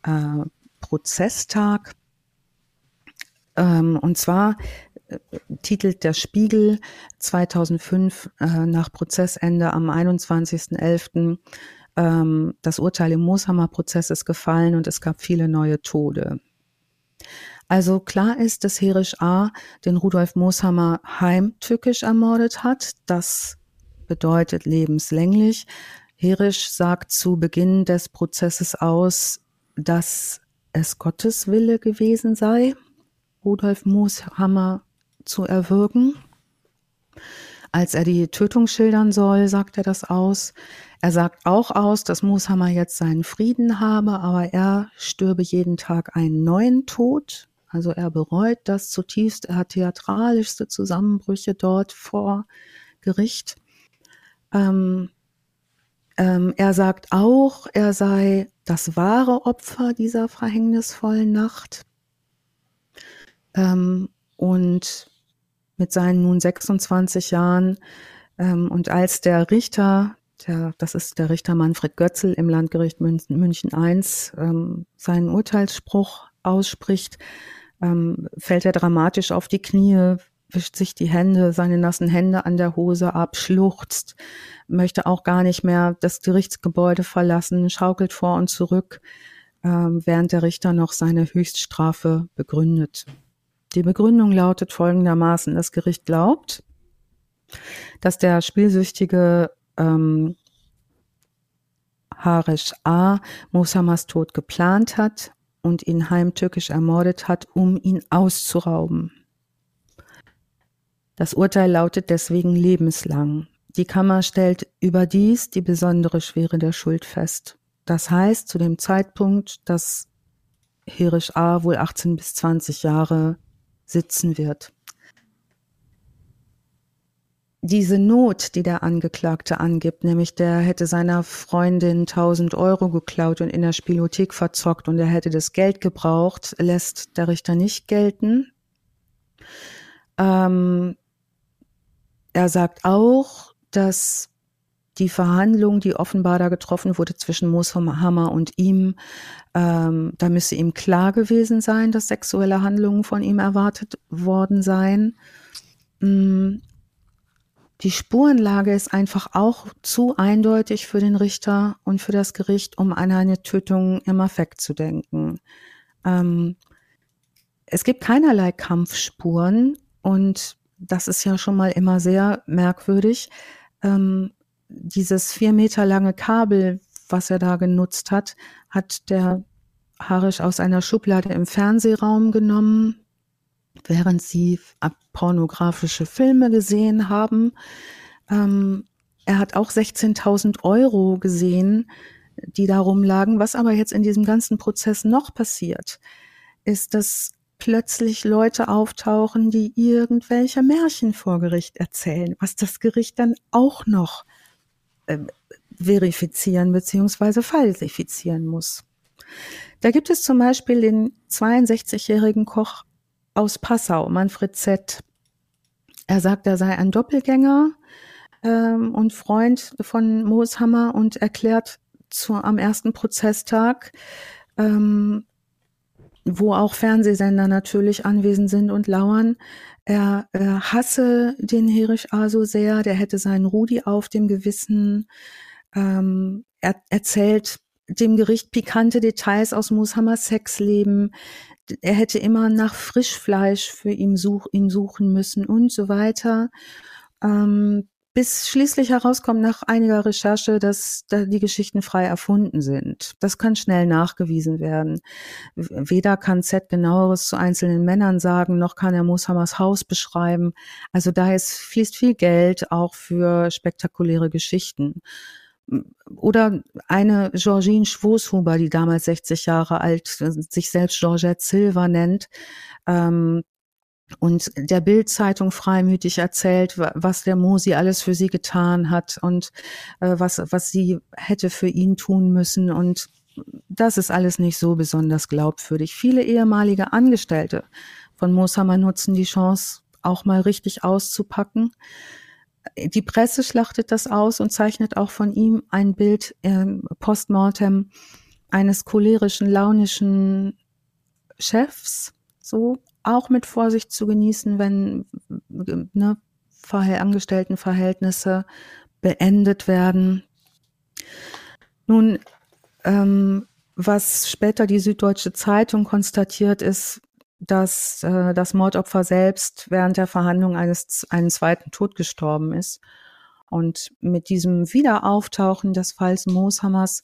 äh, Prozesstag. Ähm, und zwar äh, titelt der Spiegel 2005 äh, nach Prozessende am 21.11. Ähm, das Urteil im Mooshammer-Prozess ist gefallen und es gab viele neue Tode. Also klar ist, dass Herisch A. den Rudolf Mooshammer heimtückisch ermordet hat. Das bedeutet lebenslänglich. Herisch sagt zu Beginn des Prozesses aus, dass es Gottes Wille gewesen sei, Rudolf Mooshammer zu erwürgen. Als er die Tötung schildern soll, sagt er das aus. Er sagt auch aus, dass Mooshammer jetzt seinen Frieden habe, aber er stürbe jeden Tag einen neuen Tod. Also er bereut das zutiefst. Er hat theatralischste Zusammenbrüche dort vor Gericht. Ähm, ähm, er sagt auch, er sei das wahre Opfer dieser verhängnisvollen Nacht. Ähm, und mit seinen nun 26 Jahren ähm, und als der Richter, der, das ist der Richter Manfred Götzl im Landgericht München, München I, ähm, seinen Urteilsspruch ausspricht, ähm, fällt er dramatisch auf die Knie, wischt sich die Hände, seine nassen Hände an der Hose ab, schluchzt, möchte auch gar nicht mehr das Gerichtsgebäude verlassen, schaukelt vor und zurück. ähm, während der Richter noch seine Höchststrafe begründet. Die Begründung lautet folgendermaßen, das Gericht glaubt, dass der spielsüchtige ähm, Harish A. Mosamas Tod geplant hat und ihn heimtückisch ermordet hat, um ihn auszurauben. Das Urteil lautet deswegen lebenslang. Die Kammer stellt überdies die besondere Schwere der Schuld fest. Das heißt, zu dem Zeitpunkt, dass Hirisch A wohl 18 bis 20 Jahre sitzen wird. Diese Not, die der Angeklagte angibt, nämlich der hätte seiner Freundin 1000 Euro geklaut und in der Spielothek verzockt und er hätte das Geld gebraucht, lässt der Richter nicht gelten. Ähm, er sagt auch, dass die Verhandlung, die offenbar da getroffen wurde zwischen Mohammer und ihm, ähm, da müsse ihm klar gewesen sein, dass sexuelle Handlungen von ihm erwartet worden seien. Die Spurenlage ist einfach auch zu eindeutig für den Richter und für das Gericht, um an eine Tötung im Affekt zu denken. Ähm, es gibt keinerlei Kampfspuren und das ist ja schon mal immer sehr merkwürdig. Ähm, dieses vier Meter lange Kabel, was er da genutzt hat, hat der Harisch aus einer Schublade im Fernsehraum genommen, während sie pornografische Filme gesehen haben. Ähm, er hat auch 16.000 Euro gesehen, die da rumlagen. Was aber jetzt in diesem ganzen Prozess noch passiert, ist, dass plötzlich Leute auftauchen, die irgendwelche Märchen vor Gericht erzählen, was das Gericht dann auch noch äh, verifizieren bzw. falsifizieren muss. Da gibt es zum Beispiel den 62-jährigen Koch aus Passau, Manfred Z. Er sagt, er sei ein Doppelgänger ähm, und Freund von Mooshammer und erklärt zu, am ersten Prozesstag, ähm, wo auch Fernsehsender natürlich anwesend sind und lauern. Er, er hasse den Herisch A so sehr, der hätte seinen Rudi auf dem Gewissen. Ähm, er erzählt dem Gericht pikante Details aus Mushammers Sexleben. Er hätte immer nach Frischfleisch für ihn, such, ihn suchen müssen und so weiter. Ähm, bis schließlich herauskommt nach einiger Recherche, dass die Geschichten frei erfunden sind. Das kann schnell nachgewiesen werden. Weder kann Z genaueres zu einzelnen Männern sagen, noch kann er Mosammers Haus beschreiben. Also da fließt viel Geld auch für spektakuläre Geschichten. Oder eine Georgine Schwoshuber, die damals 60 Jahre alt, sich selbst Georgette Silver nennt, ähm, und der Bildzeitung freimütig erzählt, was der Mosi alles für sie getan hat und äh, was, was sie hätte für ihn tun müssen. Und das ist alles nicht so besonders glaubwürdig. Viele ehemalige Angestellte von Mosammer nutzen die Chance, auch mal richtig auszupacken. Die Presse schlachtet das aus und zeichnet auch von ihm ein Bild äh, postmortem eines cholerischen, launischen Chefs, so auch mit Vorsicht zu genießen, wenn ne, Angestelltenverhältnisse beendet werden. Nun, ähm, was später die Süddeutsche Zeitung konstatiert, ist, dass äh, das Mordopfer selbst während der Verhandlung eines einen zweiten Tod gestorben ist. Und mit diesem Wiederauftauchen des Falls Mooshammers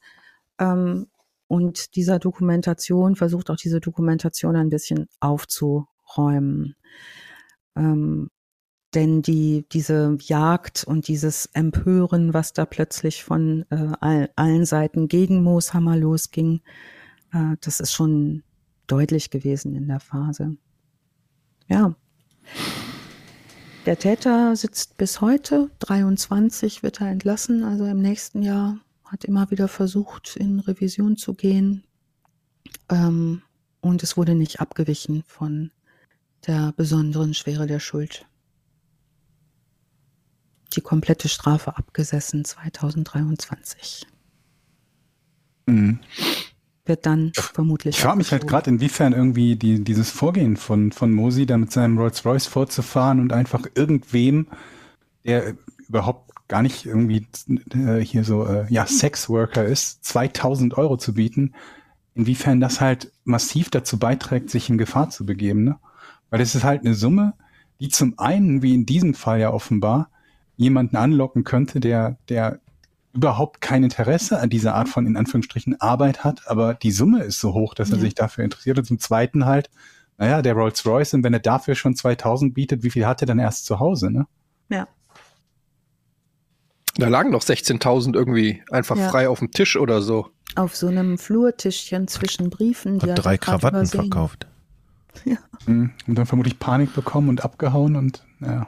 ähm, und dieser Dokumentation versucht auch diese Dokumentation ein bisschen aufzuräumen. Ähm, denn die, diese Jagd und dieses Empören, was da plötzlich von äh, all, allen Seiten gegen Mooshammer losging, äh, das ist schon deutlich gewesen in der Phase. Ja. Der Täter sitzt bis heute, 23 wird er entlassen, also im nächsten Jahr hat immer wieder versucht, in Revision zu gehen. Ähm, und es wurde nicht abgewichen von der besonderen Schwere der Schuld. Die komplette Strafe abgesessen 2023. Mhm. Wird dann vermutlich. Ich frage mich halt gerade, inwiefern irgendwie die, dieses Vorgehen von, von Mosi, da mit seinem Rolls-Royce vorzufahren und einfach irgendwem, der überhaupt gar nicht irgendwie äh, hier so, äh, ja, Sexworker ist, 2000 Euro zu bieten, inwiefern das halt massiv dazu beiträgt, sich in Gefahr zu begeben. Ne? Weil es ist halt eine Summe, die zum einen, wie in diesem Fall ja offenbar, jemanden anlocken könnte, der, der überhaupt kein Interesse an dieser Art von, in Anführungsstrichen, Arbeit hat, aber die Summe ist so hoch, dass er sich dafür interessiert. Und zum Zweiten halt, naja, der Rolls Royce, und wenn er dafür schon 2000 bietet, wie viel hat er dann erst zu Hause, ne? Ja. Da lagen noch 16.000 irgendwie einfach Ja. frei auf dem Tisch oder so. Auf so einem Flurtischchen zwischen Briefen. die Hat drei Krawatten übersehen. verkauft. Mhm. Und dann vermutlich Panik bekommen und abgehauen und, ja.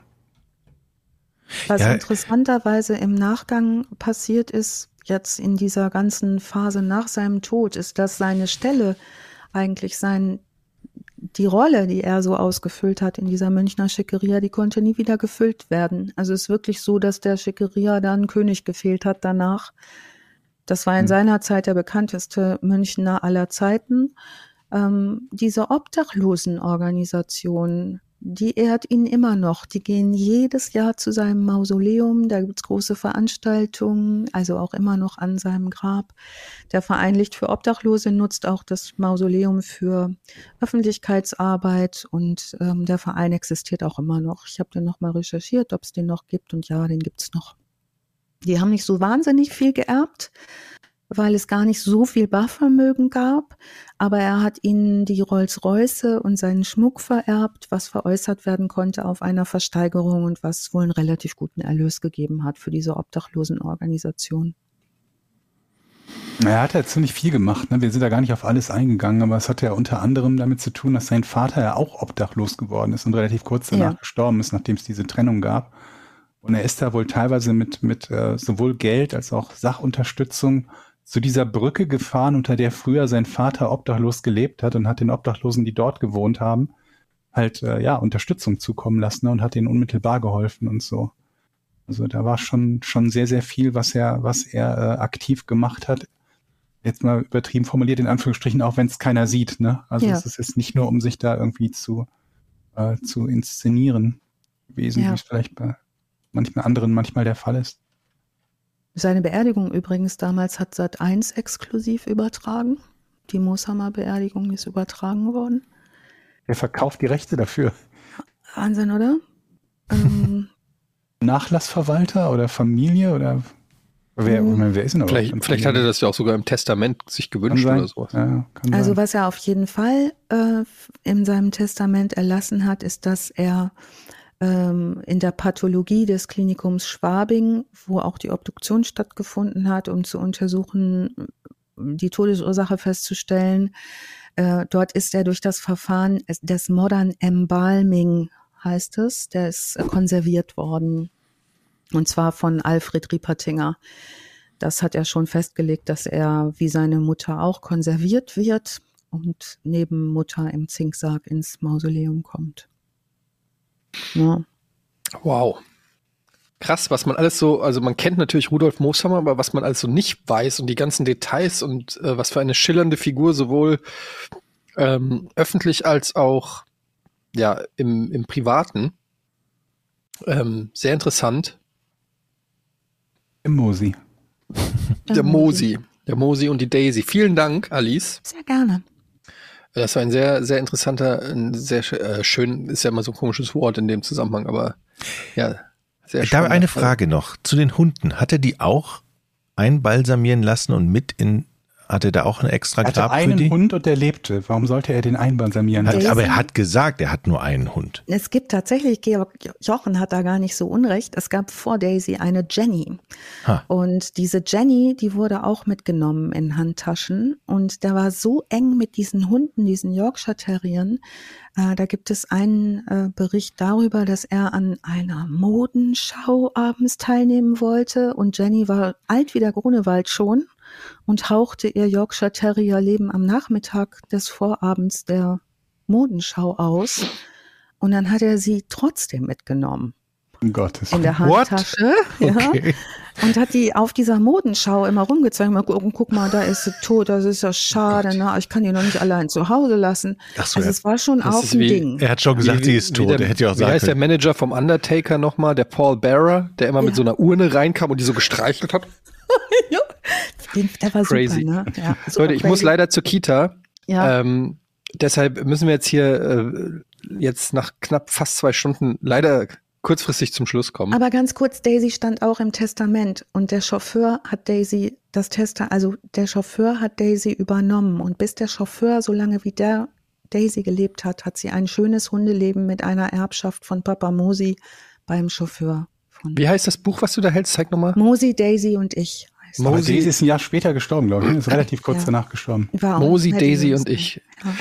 Was Ja. interessanterweise im Nachgang passiert ist, jetzt in dieser ganzen Phase nach seinem Tod, ist, dass seine Stelle eigentlich sein, die Rolle, die er so ausgefüllt hat in dieser Münchner Schickeria, die konnte nie wieder gefüllt werden. Also es ist wirklich so, dass der Schickeria da einen König gefehlt hat danach. Das war in Hm. seiner Zeit der bekannteste Münchner aller Zeiten. Ähm, diese Obdachlosenorganisation, die ehrt ihn immer noch. Die gehen jedes Jahr zu seinem Mausoleum. Da gibt's große Veranstaltungen, also auch immer noch an seinem Grab. Der Verein Licht für Obdachlose nutzt auch das Mausoleum für Öffentlichkeitsarbeit und ähm, der Verein existiert auch immer noch. Ich habe dann nochmal recherchiert, ob es den noch gibt und ja, den gibt's noch. Die haben nicht so wahnsinnig viel geerbt, weil es gar nicht so viel Barvermögen gab. Aber er hat ihnen die Rolls-Royce und seinen Schmuck vererbt, was veräußert werden konnte auf einer Versteigerung und was wohl einen relativ guten Erlös gegeben hat für diese Obdachlosenorganisation. Na, Er hat ja ziemlich viel gemacht. Ne? Wir sind da gar nicht auf alles eingegangen, aber es hat ja unter anderem damit zu tun, dass sein Vater ja auch obdachlos geworden ist und relativ kurz danach Ja. gestorben ist, nachdem es diese Trennung gab. Und er ist da wohl teilweise mit, mit äh, sowohl Geld als auch Sachunterstützung zu dieser Brücke gefahren, unter der früher sein Vater obdachlos gelebt hat und hat den Obdachlosen, die dort gewohnt haben, halt äh, ja Unterstützung zukommen lassen ne? und hat ihnen unmittelbar geholfen und so. Also da war schon schon sehr sehr viel, was er was er äh, aktiv gemacht hat. Jetzt mal übertrieben formuliert in Anführungsstrichen, auch wenn es keiner sieht. Ne? Also Ja. es ist jetzt nicht nur, um sich da irgendwie zu äh, zu inszenieren gewesen, Ja. wie es vielleicht bei manchmal anderen manchmal der Fall ist. Seine Beerdigung übrigens damals hat Sat 1 exklusiv übertragen. Die Mooshammer Beerdigung ist übertragen worden. Wer verkauft die Rechte dafür? Wahnsinn, oder? ähm, (laughs) (laughs) Nachlassverwalter oder Familie oder wer, Mhm. meine, wer ist denn überhaupt Vielleicht, vielleicht hat er das ja auch sogar im Testament sich Kann gewünscht sein. oder sowas. Ja, kann Also sein. was er auf jeden Fall äh, in seinem Testament erlassen hat, ist, dass er ähm, in der Pathologie des Klinikums Schwabing, wo auch die Obduktion stattgefunden hat, um zu untersuchen, die Todesursache festzustellen, äh, dort ist er durch das Verfahren des Modern Embalming, heißt es, der ist äh, konserviert worden. Und zwar von Alfred Riepertinger. Das hat er schon festgelegt, dass er wie seine Mutter auch konserviert wird und neben Mutter im Zinksarg ins Mausoleum kommt. Ja, Wow. Krass, was man alles so, also man kennt natürlich Rudolf Mooshammer, aber was man alles so nicht weiß und die ganzen Details und äh, was für eine schillernde Figur sowohl ähm, öffentlich als auch ja im, im Privaten. Ähm, sehr interessant. Im Mosi. Der Mosi, der Mosi und die Daisy. Vielen Dank, Alice. Sehr gerne. Das war ein sehr, sehr interessanter, ein sehr äh, schön, ist ja immer so ein komisches Wort in dem Zusammenhang, aber ja, sehr Da schön. eine Frage noch zu den Hunden. Hat er die auch einbalsamieren lassen und mit in, hat er da auch ein extra Er hatte Grab für einen die? Hund und der lebte. Warum sollte er den einbalsamieren? Hat, aber er hat gesagt, er hat nur einen Hund. Es gibt tatsächlich, Georg Jochen hat da gar nicht so unrecht, es gab vor Daisy eine Jenny. Ha. Und diese Jenny, die wurde auch mitgenommen in Handtaschen. Und der war so eng mit diesen Hunden, diesen Yorkshire Terriern. Äh, da gibt es einen äh, Bericht darüber, dass er an einer Modenschau abends teilnehmen wollte. Und Jenny war alt wie der Grunewald schon und hauchte ihr Yorkshire Terrier Leben am Nachmittag des Vorabends der Modenschau aus. Und dann hat er sie trotzdem mitgenommen Um Gottes in der? Handtasche. Ja, Okay. und hat die auf dieser Modenschau immer rumgezeigt. Mal gucken, guck mal, da ist sie tot, das ist ja schade, ne? Ich kann die noch nicht allein zu Hause lassen. Ach so, Also es war schon Das auch ein wie- Ding. er hat schon gesagt, sie ist tot. der, er hätte ja auch wie heißt der. Manager vom Undertaker nochmal, der Paul Bearer, der immer mit Ja. so einer Urne reinkam und die so gestreichelt hat? (laughs) Den, der war Crazy. super, ne? Ja, super (laughs) Leute, ich muss crazy. leider zur Kita. Ja, Ähm, deshalb müssen wir jetzt hier äh, jetzt nach knapp fast zwei Stunden leider kurzfristig zum Schluss kommen. aber ganz kurz, Daisy stand auch im Testament und der Chauffeur hat Daisy das Testament, also der Chauffeur hat Daisy übernommen und bis der Chauffeur, solange wie der Daisy gelebt hat, hat sie ein schönes Hundeleben mit einer Erbschaft von Papa Mosi beim Chauffeur. Wie heißt das Buch, was du da hältst? Zeig nochmal. Mosi, Daisy und ich. Heißt Mosi- Daisy ist ein Jahr später gestorben, glaube ich. Ist relativ kurz Ja. danach gestorben. Mosi, Daisy und ich. Ja.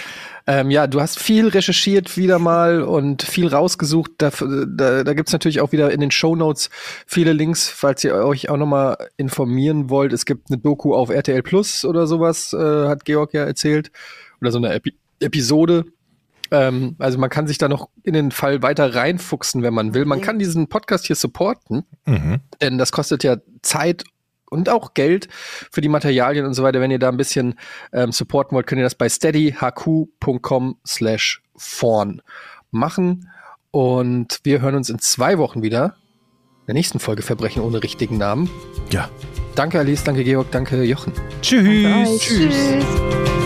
Ähm, ja, du hast viel recherchiert wieder mal und viel rausgesucht. Da, da, da gibt's natürlich auch wieder in den Show Notes viele Links, falls ihr euch auch nochmal informieren wollt. Es gibt eine Doku auf RTL Plus oder sowas, äh, hat Georg ja erzählt. Oder so eine Epi Episode. Ähm, also man kann sich da noch in den Fall weiter reinfuchsen, wenn man will. Man kann diesen Podcast hier supporten. Mhm. Denn das kostet ja Zeit und auch Geld für die Materialien und so weiter. Wenn ihr da ein bisschen ähm, supporten wollt, könnt ihr das bei steadyhq.com slash vorn machen. Und wir hören uns in zwei Wochen wieder. In der nächsten Folge Verbrechen ohne richtigen Namen. Ja. Danke Alice, danke Georg, danke Jochen. Tschüss. Bye. Tschüss.